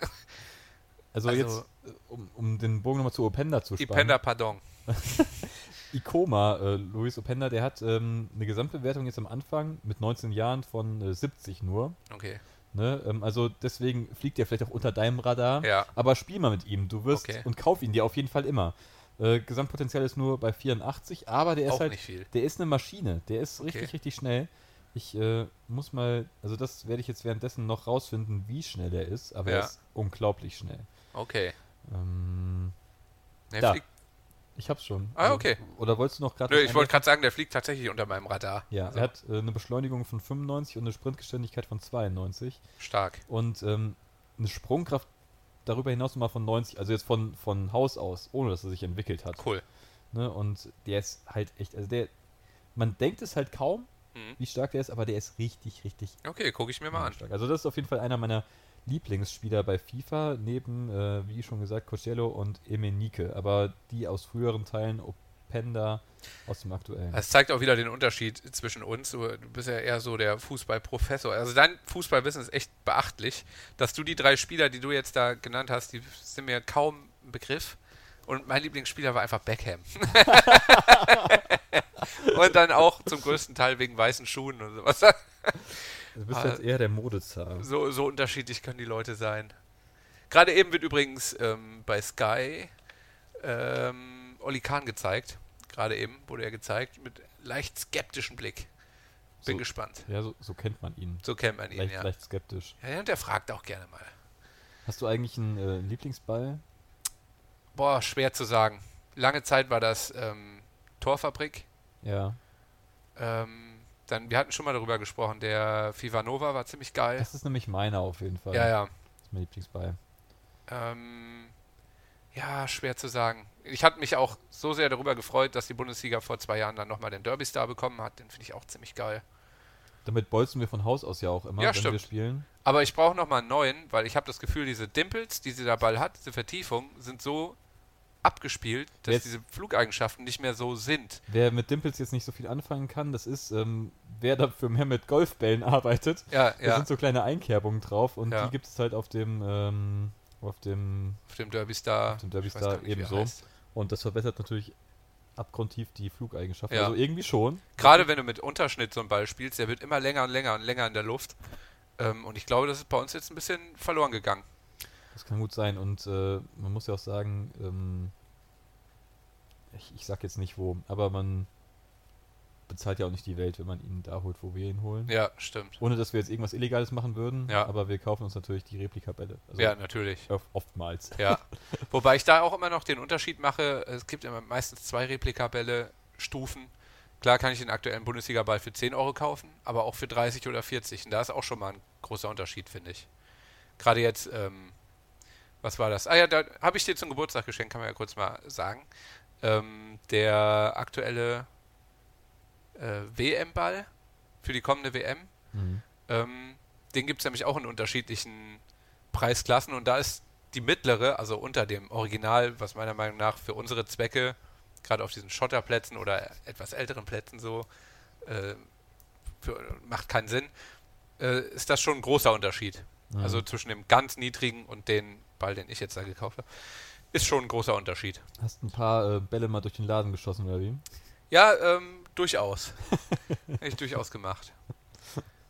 also, also- jetzt, äh, um, um den Bogen nochmal zu Openda zu spannen. Ipenda, pardon. Ikoma, äh, Luis Openda, der hat ähm, eine Gesamtbewertung jetzt am Anfang mit 19 Jahren von äh, 70 nur. Okay. Ne? Ähm, also deswegen fliegt er vielleicht auch unter deinem Radar. Ja. Aber spiel mal mit ihm. Du wirst Okay. und kauf ihn dir auf jeden Fall immer. Äh, Gesamtpotenzial ist nur bei 84, aber der ist Auch halt, nicht viel. der ist eine Maschine. Der ist Okay. richtig, richtig schnell. Ich äh, muss mal, also das werde ich jetzt währenddessen noch rausfinden, wie schnell der ist, aber Ja. er ist unglaublich schnell. Okay. Ähm, Da. fliegt, ich hab's schon. Ah, Also, okay. Oder wolltest du noch gerade. nö, ich wollte gerade sagen, der fliegt tatsächlich unter meinem Radar. Ja, Also, er hat äh, eine Beschleunigung von 95 und eine Sprintgeschwindigkeit von 92 stark. und ähm, eine Sprungkraft darüber hinaus nochmal von 90, also jetzt von, von Haus aus, ohne dass er sich entwickelt hat. Cool. Ne? Und der ist halt echt, also der, man denkt es halt kaum, Mhm. wie stark der ist, aber der ist richtig, richtig Okay, gucke ich mir mal an. stark. Also das ist auf jeden Fall einer meiner Lieblingsspieler bei FIFA, neben, äh, wie schon gesagt, Costello und Emenike, aber die aus früheren Teilen, Openda aus dem aktuellen. Es zeigt auch wieder den Unterschied zwischen uns. Du bist ja eher so der Fußballprofessor. Also dein Fußballwissen ist echt beachtlich. Dass du die drei Spieler, die du jetzt da genannt hast, die sind mir kaum ein Begriff. Und mein Lieblingsspieler war einfach Beckham. und dann auch zum größten Teil wegen weißen Schuhen und sowas. Du bist ah, jetzt eher der Modezar. So, so unterschiedlich können die Leute sein. Gerade eben wird übrigens ähm, bei Sky ähm, Oli Kahn gezeigt. Gerade eben wurde er gezeigt mit leicht skeptischem Blick. Bin So. gespannt. Ja, so, so kennt man ihn. So kennt man ihn, Leicht, ja. leicht skeptisch. ja. Und der fragt auch gerne mal. Hast du eigentlich einen äh, Lieblingsball? Boah, schwer zu sagen. Lange Zeit war das ähm, Torfabrik. Ja. Ähm, dann, wir hatten schon mal darüber gesprochen, der FIFA Nova war ziemlich geil. Das ist nämlich meiner auf jeden Fall. Ja, ja. Das ist mein Lieblingsball. Ähm, ja, schwer zu sagen. Ich hatte mich auch so sehr darüber gefreut, dass die Bundesliga vor zwei Jahren dann nochmal den Derby Star bekommen hat. Den finde ich auch ziemlich geil. Damit bolzen wir von Haus aus ja auch immer, Ja, wenn wir stimmt. spielen. Aber ich brauche nochmal einen neuen, weil ich habe das Gefühl, diese Dimples, die der Ball hat, diese Vertiefung, sind so abgespielt, dass Jetzt- diese Flugeigenschaften nicht mehr so sind. Wer mit Dimples jetzt nicht so viel anfangen kann, das ist, ähm, wer dafür mehr mit Golfbällen arbeitet. Ja, Da ja. sind so kleine Einkerbungen drauf und Ja. die gibt es halt auf dem, ähm, auf dem, Auf dem Derby Star. Auf dem Derby Star nicht, ebenso. und das verbessert natürlich abgrundtief die Flugeigenschaften. Ja. Also irgendwie schon. Gerade wenn du mit Unterschnitt so einen Ball spielst, der wird immer länger und länger und länger in der Luft. Ähm, und ich glaube, das ist bei uns jetzt ein bisschen verloren gegangen. Das kann gut sein. Und äh, man muss ja auch sagen, ähm, ich, ich sag jetzt nicht wo, aber man bezahlt ja auch nicht die Welt, wenn man ihn da holt, wo wir ihn holen. Ja, stimmt. Ohne dass wir jetzt irgendwas Illegales machen würden, Ja. aber wir kaufen uns natürlich die Replikabälle. Also Ja, natürlich. oft- oftmals. Ja. Wobei ich da auch immer noch den Unterschied mache, es gibt immer meistens zwei Replikabälle, Stufen. Klar kann ich den aktuellen Bundesliga-Ball für 10 Euro kaufen, aber auch für 30 oder 40. Und da ist auch schon mal ein großer Unterschied, finde ich. Gerade jetzt, ähm, was war das? Ah ja, da habe ich dir zum Geburtstag geschenkt, kann man ja kurz mal sagen. Ähm, der aktuelle äh, WM-Ball für die kommende WM, Mhm. ähm, den gibt es nämlich auch in unterschiedlichen Preisklassen und da ist die mittlere, also unter dem Original, was meiner Meinung nach für unsere Zwecke, gerade auf diesen Schotterplätzen oder etwas älteren Plätzen so, äh, für, macht keinen Sinn, äh, ist das schon ein großer Unterschied. Mhm. Also zwischen dem ganz niedrigen und den Ball, den ich jetzt da gekauft habe, ist schon ein großer Unterschied. Hast ein paar äh, Bälle mal durch den Laden geschossen, oder wie? Ja, ähm, durchaus. Hätte ich durchaus gemacht.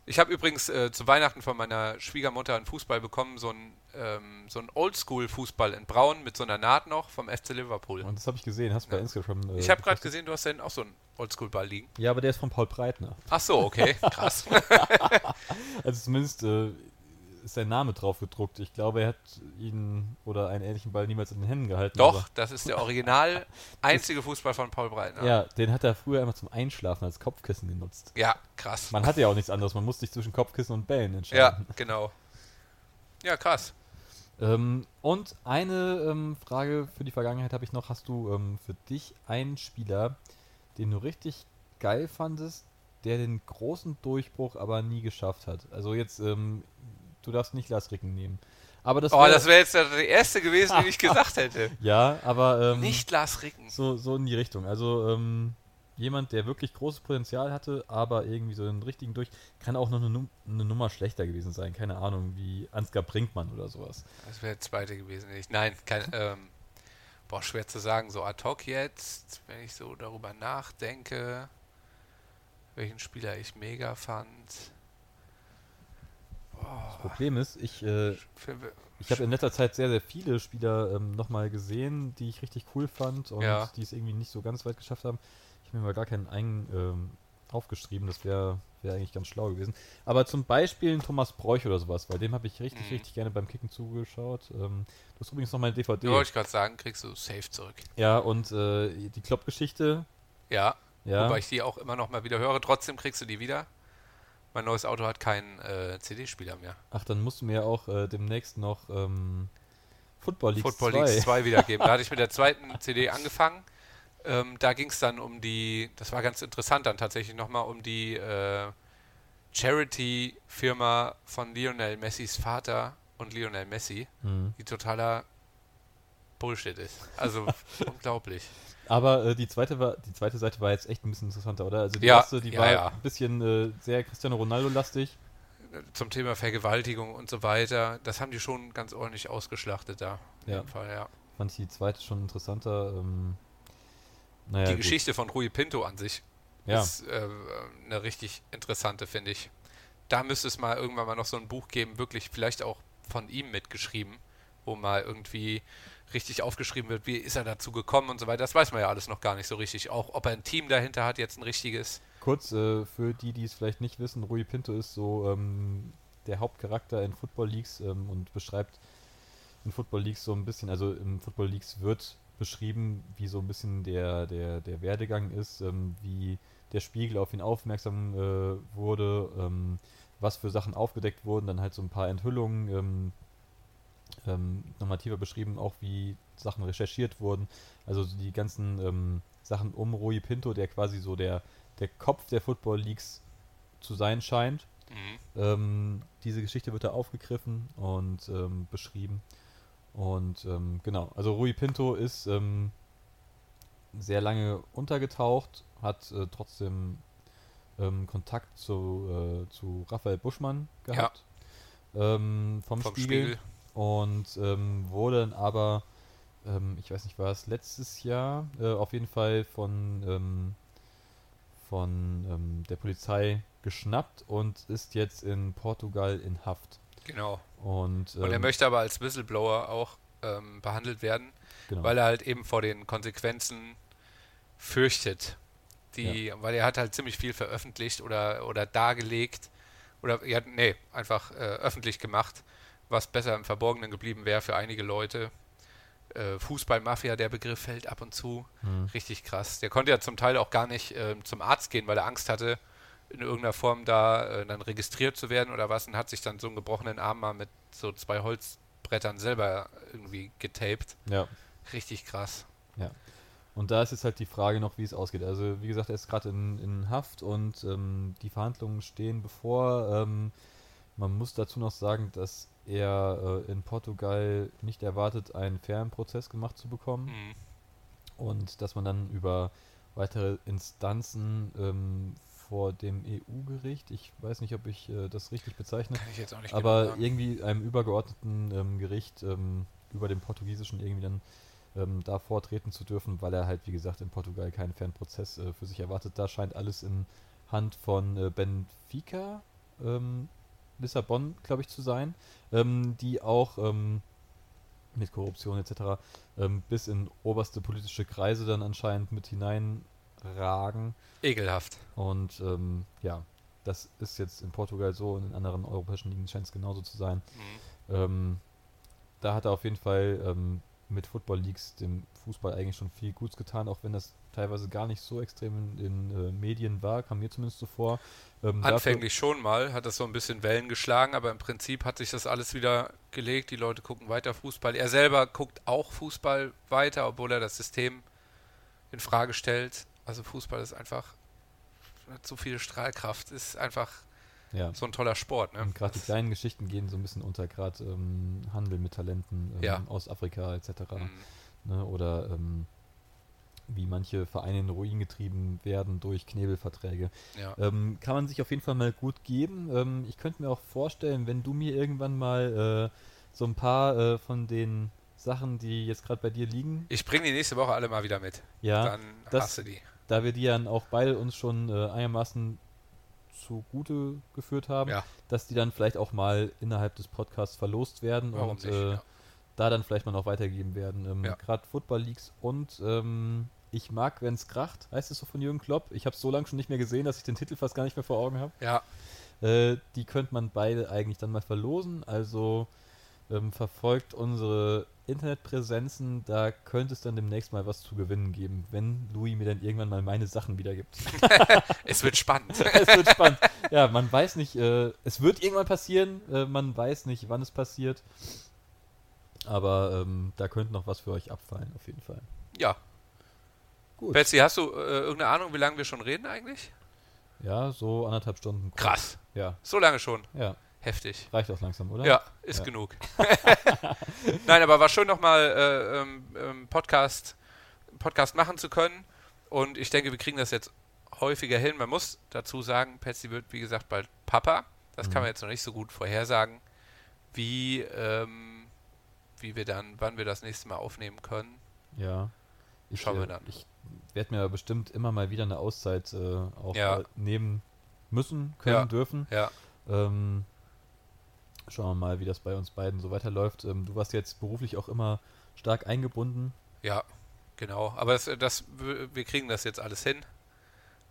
Ich habe übrigens äh, zu Weihnachten von meiner Schwiegermutter einen Fußball bekommen, so einen, ähm, so einen Oldschool-Fußball in Braun mit so einer Naht noch vom FC Liverpool. Und das habe ich gesehen, hast du bei Ja. Instagram. Äh, ich habe gerade gesehen, du hast hinten auch so einen Oldschool-Ball liegen. Ja, aber der ist von Paul Breitner. Ach so, okay, krass. Also zumindest äh, ist sein Name drauf gedruckt. Ich glaube, er hat ihn oder einen ähnlichen Ball niemals in den Händen gehalten. Doch, das ist der original einzige Fußball von Paul Breitner. Ja, den hat er früher immer zum Einschlafen als Kopfkissen genutzt. Ja, krass. Man hatte ja auch nichts anderes. Man musste sich zwischen Kopfkissen und Bällen Ja, entscheiden. genau. Ja, krass. Ähm, und eine ähm, Frage für die Vergangenheit habe ich noch. Hast du ähm, für dich einen Spieler, den du richtig geil fandest, der den großen Durchbruch aber nie geschafft hat? Also jetzt, ähm, du darfst nicht Lars Ricken nehmen. Aber das Oh, das wäre jetzt der erste gewesen, den ich gesagt hätte. Ja, aber ähm, Nicht Lars Ricken. so, so in die Richtung. Also ähm, jemand, der wirklich großes Potenzial hatte, aber irgendwie so den richtigen durch, kann auch noch eine, Num eine Nummer schlechter gewesen sein. Keine Ahnung, wie Ansgar Brinkmann oder sowas. Das wäre der zweite gewesen. Ich, nein, kein, ähm, boah, schwer zu sagen. So ad hoc jetzt, wenn ich so darüber nachdenke, welchen Spieler ich mega fand. Das Problem ist, ich, äh, ich habe in letzter Zeit sehr, sehr viele Spieler ähm, nochmal gesehen, die ich richtig cool fand und Ja. die es irgendwie nicht so ganz weit geschafft haben. Ich habe mir mal gar keinen ein, ähm, aufgeschrieben, das wäre wär eigentlich ganz schlau gewesen. Aber zum Beispiel ein Thomas Bräuch oder sowas, weil dem habe ich richtig, Mhm. richtig gerne beim Kicken zugeschaut. Ähm, du hast übrigens noch meine DVD. wollte ich gerade sagen, kriegst du safe zurück. Ja, und äh, die Klopp-Geschichte, Ja, ja. wobei ich die auch immer noch mal wieder höre. Trotzdem kriegst du die wieder. Mein neues Auto hat keinen äh, CD-Spieler mehr. Ach, dann musst du mir auch äh, demnächst noch ähm, Football League Football 2. League 2 wiedergeben. Da hatte ich mit der zweiten CD angefangen. Ähm, da ging es dann um die, das war ganz interessant dann tatsächlich nochmal, um die äh, Charity-Firma von Lionel Messis Vater und Lionel Messi, Mhm. die totaler Bullshit ist. Also unglaublich. Aber äh, die zweite war, die zweite Seite war jetzt echt ein bisschen interessanter, oder? Also die Ja, erste, die ja, war ja. ein bisschen äh, sehr Cristiano Ronaldo-lastig. Zum Thema Vergewaltigung und so weiter, das haben die schon ganz ordentlich ausgeschlachtet da. Ja. jeden Fall, ja. Fand ich die zweite schon interessanter. Ähm, naja, die gut. Geschichte von Rui Pinto an sich Ja, ist äh, eine richtig interessante, finde ich. Da müsste es mal irgendwann mal noch so ein Buch geben, wirklich vielleicht auch von ihm mitgeschrieben, wo mal irgendwie richtig aufgeschrieben wird, wie ist er dazu gekommen und so weiter. Das weiß man ja alles noch gar nicht so richtig. Auch ob er ein Team dahinter hat, jetzt ein richtiges. kurz äh, für die, die es vielleicht nicht wissen, Rui Pinto ist so ähm, der Hauptcharakter in Football Leagues ähm, und beschreibt in Football Leagues so ein bisschen, also in Football Leagues wird beschrieben, wie so ein bisschen der, der, der Werdegang ist, ähm, wie der Spiegel auf ihn aufmerksam äh, wurde, ähm, was für Sachen aufgedeckt wurden, dann halt so ein paar Enthüllungen, ähm, nochmal tiefer beschrieben, auch wie Sachen recherchiert wurden. Also so die ganzen ähm, Sachen um Rui Pinto, der quasi so der, der Kopf der Football Leagues zu sein scheint. Mhm. Ähm, diese Geschichte wird da aufgegriffen und ähm, beschrieben. Und ähm, genau, also Rui Pinto ist ähm, sehr lange untergetaucht, hat äh, trotzdem ähm, Kontakt zu, äh, zu Raphael Buschmann gehabt. Ähm, vom, Vom Spiegel. Spiegel. Und ähm, wurde dann aber, ähm, ich weiß nicht, war es letztes Jahr, äh, auf jeden Fall von, ähm, von ähm, der Polizei geschnappt und ist jetzt in Portugal in Haft. Genau. Und, Und er ähm, möchte aber als Whistleblower auch ähm, behandelt werden, genau. weil er halt eben vor den Konsequenzen fürchtet. Die, weil er hat halt ziemlich viel veröffentlicht oder, oder dargelegt oder ja, nee, einfach äh, öffentlich gemacht, was besser im Verborgenen geblieben wäre für einige Leute. Äh, Fußballmafia, der Begriff fällt ab und zu. Hm. Richtig krass. Der konnte ja zum Teil auch gar nicht ähm, zum Arzt gehen, weil er Angst hatte, in irgendeiner Form da äh, dann registriert zu werden oder was und hat sich dann so einen gebrochenen Arm mal mit so zwei Holzbrettern selber irgendwie getaped. Ja. Richtig krass. Und da ist jetzt halt die Frage noch, wie es ausgeht. Also wie gesagt, er ist gerade in, in Haft und ähm, die Verhandlungen stehen bevor. Ähm, man muss dazu noch sagen, dass er äh, in Portugal nicht erwartet, einen fairen Prozess gemacht zu bekommen. Mhm. und dass man dann über weitere Instanzen ähm, vor dem EU-Gericht, ich weiß nicht, ob ich äh, das richtig bezeichne, aber genau irgendwie einem übergeordneten ähm, Gericht ähm, über dem portugiesischen irgendwie dann ähm, da vortreten zu dürfen, weil er halt, wie gesagt, in Portugal keinen fairen Prozess äh, für sich erwartet. Da scheint alles in Hand von äh, Benfica, ähm, Lissabon, glaube ich, zu sein, ähm, die auch ähm, mit Korruption etc. Ähm, bis in oberste politische Kreise dann anscheinend mit hineinragen. Ekelhaft. Und ähm, ja, das ist jetzt in Portugal so und in anderen europäischen Ligen scheint es genauso zu sein. Mhm. Ähm, da hat er auf jeden Fall mit Football Leagues dem Fußball eigentlich schon viel Gutes getan, auch wenn das teilweise gar nicht so extrem in, in äh, Medien war, kam mir zumindest so vor. Ähm, dafür- Anfänglich schon mal, hat das so ein bisschen Wellen geschlagen, aber im Prinzip hat sich das alles wieder gelegt. Die Leute gucken weiter Fußball. Er selber guckt auch Fußball weiter, obwohl er das System in Frage stellt. Also Fußball ist einfach hat zu viel Strahlkraft, ist einfach Ja. so ein toller Sport. Ne? Gerade die kleinen Geschichten gehen so ein bisschen unter, gerade ähm, Handel mit Talenten ähm, Ja. aus Afrika etc. Mhm. Ne? Oder ähm, wie manche Vereine in Ruin getrieben werden durch Knebelverträge. Ja. Ähm, kann man sich auf jeden Fall mal gut geben. Ähm, ich könnte mir auch vorstellen, wenn du mir irgendwann mal äh, so ein paar äh, von den Sachen, die jetzt gerade bei dir liegen, Ich bringe die nächste Woche alle mal wieder mit. ja, Dann das- hast du die. da wir die dann auch beide uns schon äh, einigermaßen zugute geführt haben, Ja. dass die dann vielleicht auch mal innerhalb des Podcasts verlost werden Warum und nicht? äh, ja. da dann vielleicht mal noch weitergeben werden. Ähm. Gerade Football Leagues und ähm, ich mag, wenn es kracht, heißt es so von Jürgen Klopp. Ich habe es so lange schon nicht mehr gesehen, dass ich den Titel fast gar nicht mehr vor Augen habe. ja, Äh, die könnte man beide eigentlich dann mal verlosen. Also ähm, verfolgt unsere Internetpräsenzen. Da könnte es dann demnächst mal was zu gewinnen geben, wenn Louis mir dann irgendwann mal meine Sachen wiedergibt. es wird spannend. es wird spannend. Ja, man weiß nicht, äh, es wird irgendwann passieren. Äh, man weiß nicht, wann es passiert. Aber ähm, da könnte noch was für euch abfallen, auf jeden Fall. ja. Gut. Betsy, hast du äh, irgendeine Ahnung, wie lange wir schon reden eigentlich? Ja, so anderthalb Stunden. Krass. Ja, So lange schon. ja. Heftig. Reicht auch langsam, oder? Ja, ist Ja. genug. Nein, aber war schön nochmal äh, ähm, ähm, Podcast, Podcast machen zu können. Und ich denke, wir kriegen das jetzt häufiger hin. Man muss dazu sagen, Patsy wird, wie gesagt, bald Papa. Das kann Mhm. man jetzt noch nicht so gut vorhersagen, wie, ähm, wie wir dann, wann wir das nächste Mal aufnehmen können. Ja. Ich, Schauen wir äh, dann. Ich werde mir bestimmt immer mal wieder eine Auszeit äh, auch Ja. äh, nehmen müssen, können, Ja. dürfen. Ja, Ähm, schauen wir mal, wie das bei uns beiden so weiterläuft. Ähm, du warst jetzt beruflich auch immer stark eingebunden. ja, genau. Aber das, das, wir kriegen das jetzt alles hin.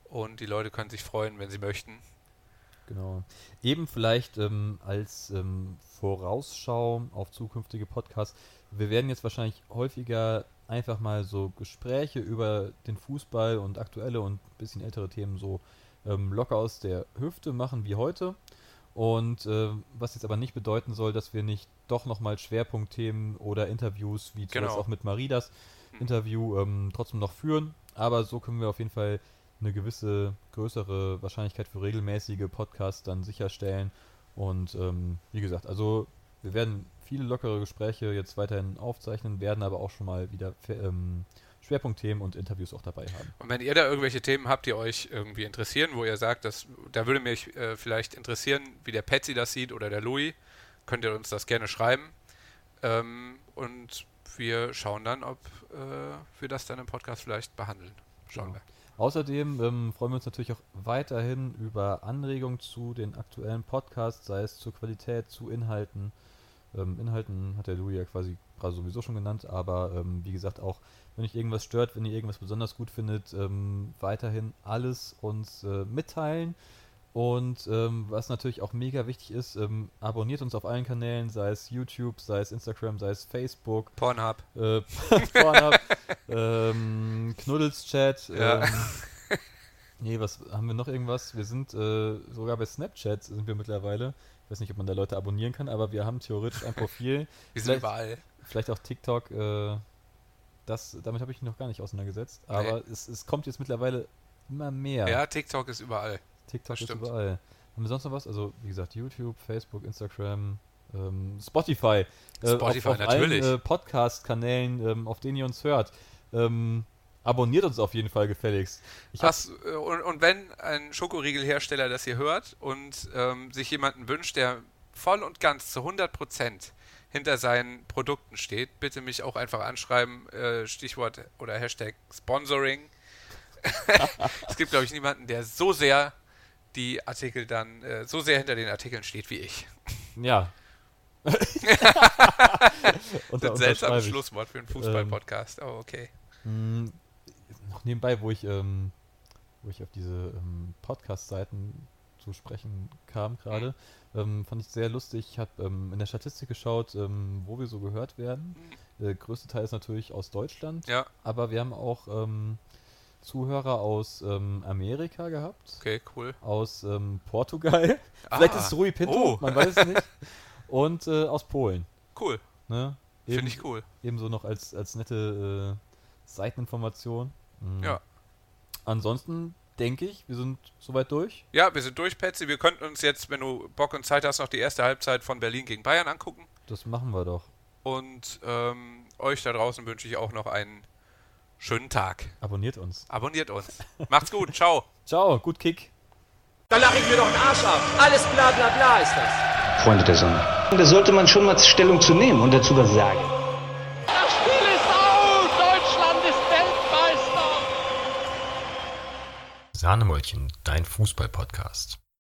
Und die Leute können sich freuen, wenn sie möchten. Genau. Eben vielleicht ähm, als ähm, Vorausschau auf zukünftige Podcasts. Wir werden jetzt wahrscheinlich häufiger einfach mal so Gespräche über den Fußball und aktuelle und ein bisschen ältere Themen so ähm, locker aus der Hüfte machen wie heute. Und äh, was jetzt aber nicht bedeuten soll, dass wir nicht doch nochmal Schwerpunktthemen oder Interviews, wie zuletzt Genau. auch mit Maridas Hm. Interview, ähm, trotzdem noch führen. Aber so können wir auf jeden Fall eine gewisse größere Wahrscheinlichkeit für regelmäßige Podcasts dann sicherstellen. Und ähm, wie gesagt, also wir werden viele lockere Gespräche jetzt weiterhin aufzeichnen, werden aber auch schon mal wieder ähm, Schwerpunktthemen und Interviews auch dabei haben. Und wenn ihr da irgendwelche Themen habt, die euch irgendwie interessieren, wo ihr sagt, dass, da würde mich äh, vielleicht interessieren, wie der Patsy das sieht oder der Louis, könnt ihr uns das gerne schreiben. Ähm, und wir schauen dann, ob äh, wir das dann im Podcast vielleicht behandeln. Schauen Genau. Außerdem ähm, freuen wir uns natürlich auch weiterhin über Anregungen zu den aktuellen Podcasts, sei es zur Qualität, zu Inhalten. Ähm, Inhalten hat der Louis ja quasi gerade sowieso schon genannt, aber ähm, wie gesagt auch, wenn euch irgendwas stört, wenn ihr irgendwas besonders gut findet, ähm, weiterhin alles uns äh, mitteilen. Und ähm, was natürlich auch mega wichtig ist, ähm, abonniert uns auf allen Kanälen, sei es YouTube, sei es Instagram, sei es Facebook. Pornhub. äh, Pornhub, ähm, Knuddels-Chat. Ja. Nee, was haben wir noch irgendwas? Wir sind äh, sogar bei Snapchat sind wir mittlerweile. Ich weiß nicht, ob man da Leute abonnieren kann, aber wir haben theoretisch ein Profil. Wir sind überall. Vielleicht auch TikTok. Äh, das, damit habe ich mich noch gar nicht auseinandergesetzt. Aber es, es kommt jetzt mittlerweile immer mehr. Ja, TikTok ist überall. TikTok das ist stimmt. überall. Haben wir sonst noch was? Also, wie gesagt, YouTube, Facebook, Instagram, ähm, Spotify. Äh, Spotify, auf, auf natürlich. Allen, äh, Podcast-Kanälen, ähm, auf denen ihr uns hört. Ähm, abonniert uns auf jeden Fall gefälligst. Äh, und, und wenn ein Schokoriegelhersteller das hier hört und ähm, sich jemanden wünscht, der voll und ganz zu 100% hinter seinen Produkten steht, bitte mich auch einfach anschreiben, äh, Stichwort oder Hashtag Sponsoring. es gibt, glaube ich, niemanden, der so sehr die Artikel dann, äh, so sehr hinter den Artikeln steht wie ich. ja. Das Und ist ein seltsames Schlusswort für einen Ähm, Fußball-Podcast. Oh, okay. Noch nebenbei, wo ich, ähm, wo ich auf diese ähm, Podcast-Seiten zu sprechen kam gerade, ähm, fand ich sehr lustig. Ich habe ähm, in der Statistik geschaut, ähm, wo wir so gehört werden. Der größte Teil ist natürlich aus Deutschland, Ja, aber wir haben auch ähm, Zuhörer aus Amerika gehabt, okay, cool. aus Portugal, vielleicht Ah, ist es Rui Pinto, oh. man weiß es nicht, und äh, aus Polen. Cool. Ne? Finde ich cool. Ebenso noch als, als nette äh, Seiteninformation. Mhm. Ja. Ansonsten denke ich. Wir sind soweit durch. Ja, wir sind durch, Petzi. Wir könnten uns jetzt, wenn du Bock und Zeit hast, noch die erste Halbzeit von Berlin gegen Bayern angucken. Das machen wir doch. Und ähm, euch da draußen wünsche ich auch noch einen schönen Tag. Abonniert uns. Abonniert uns. Macht's gut. Ciao. Ciao, gut Kick. Da lache ich mir doch den Arsch ab. Alles bla bla bla ist das. Freunde der Sonne. Da sollte man schon mal Stellung zu nehmen und dazu was sagen. Das Spiel ist aus! Deutschland ist Sahnemäulchen, dein Fußball-Podcast.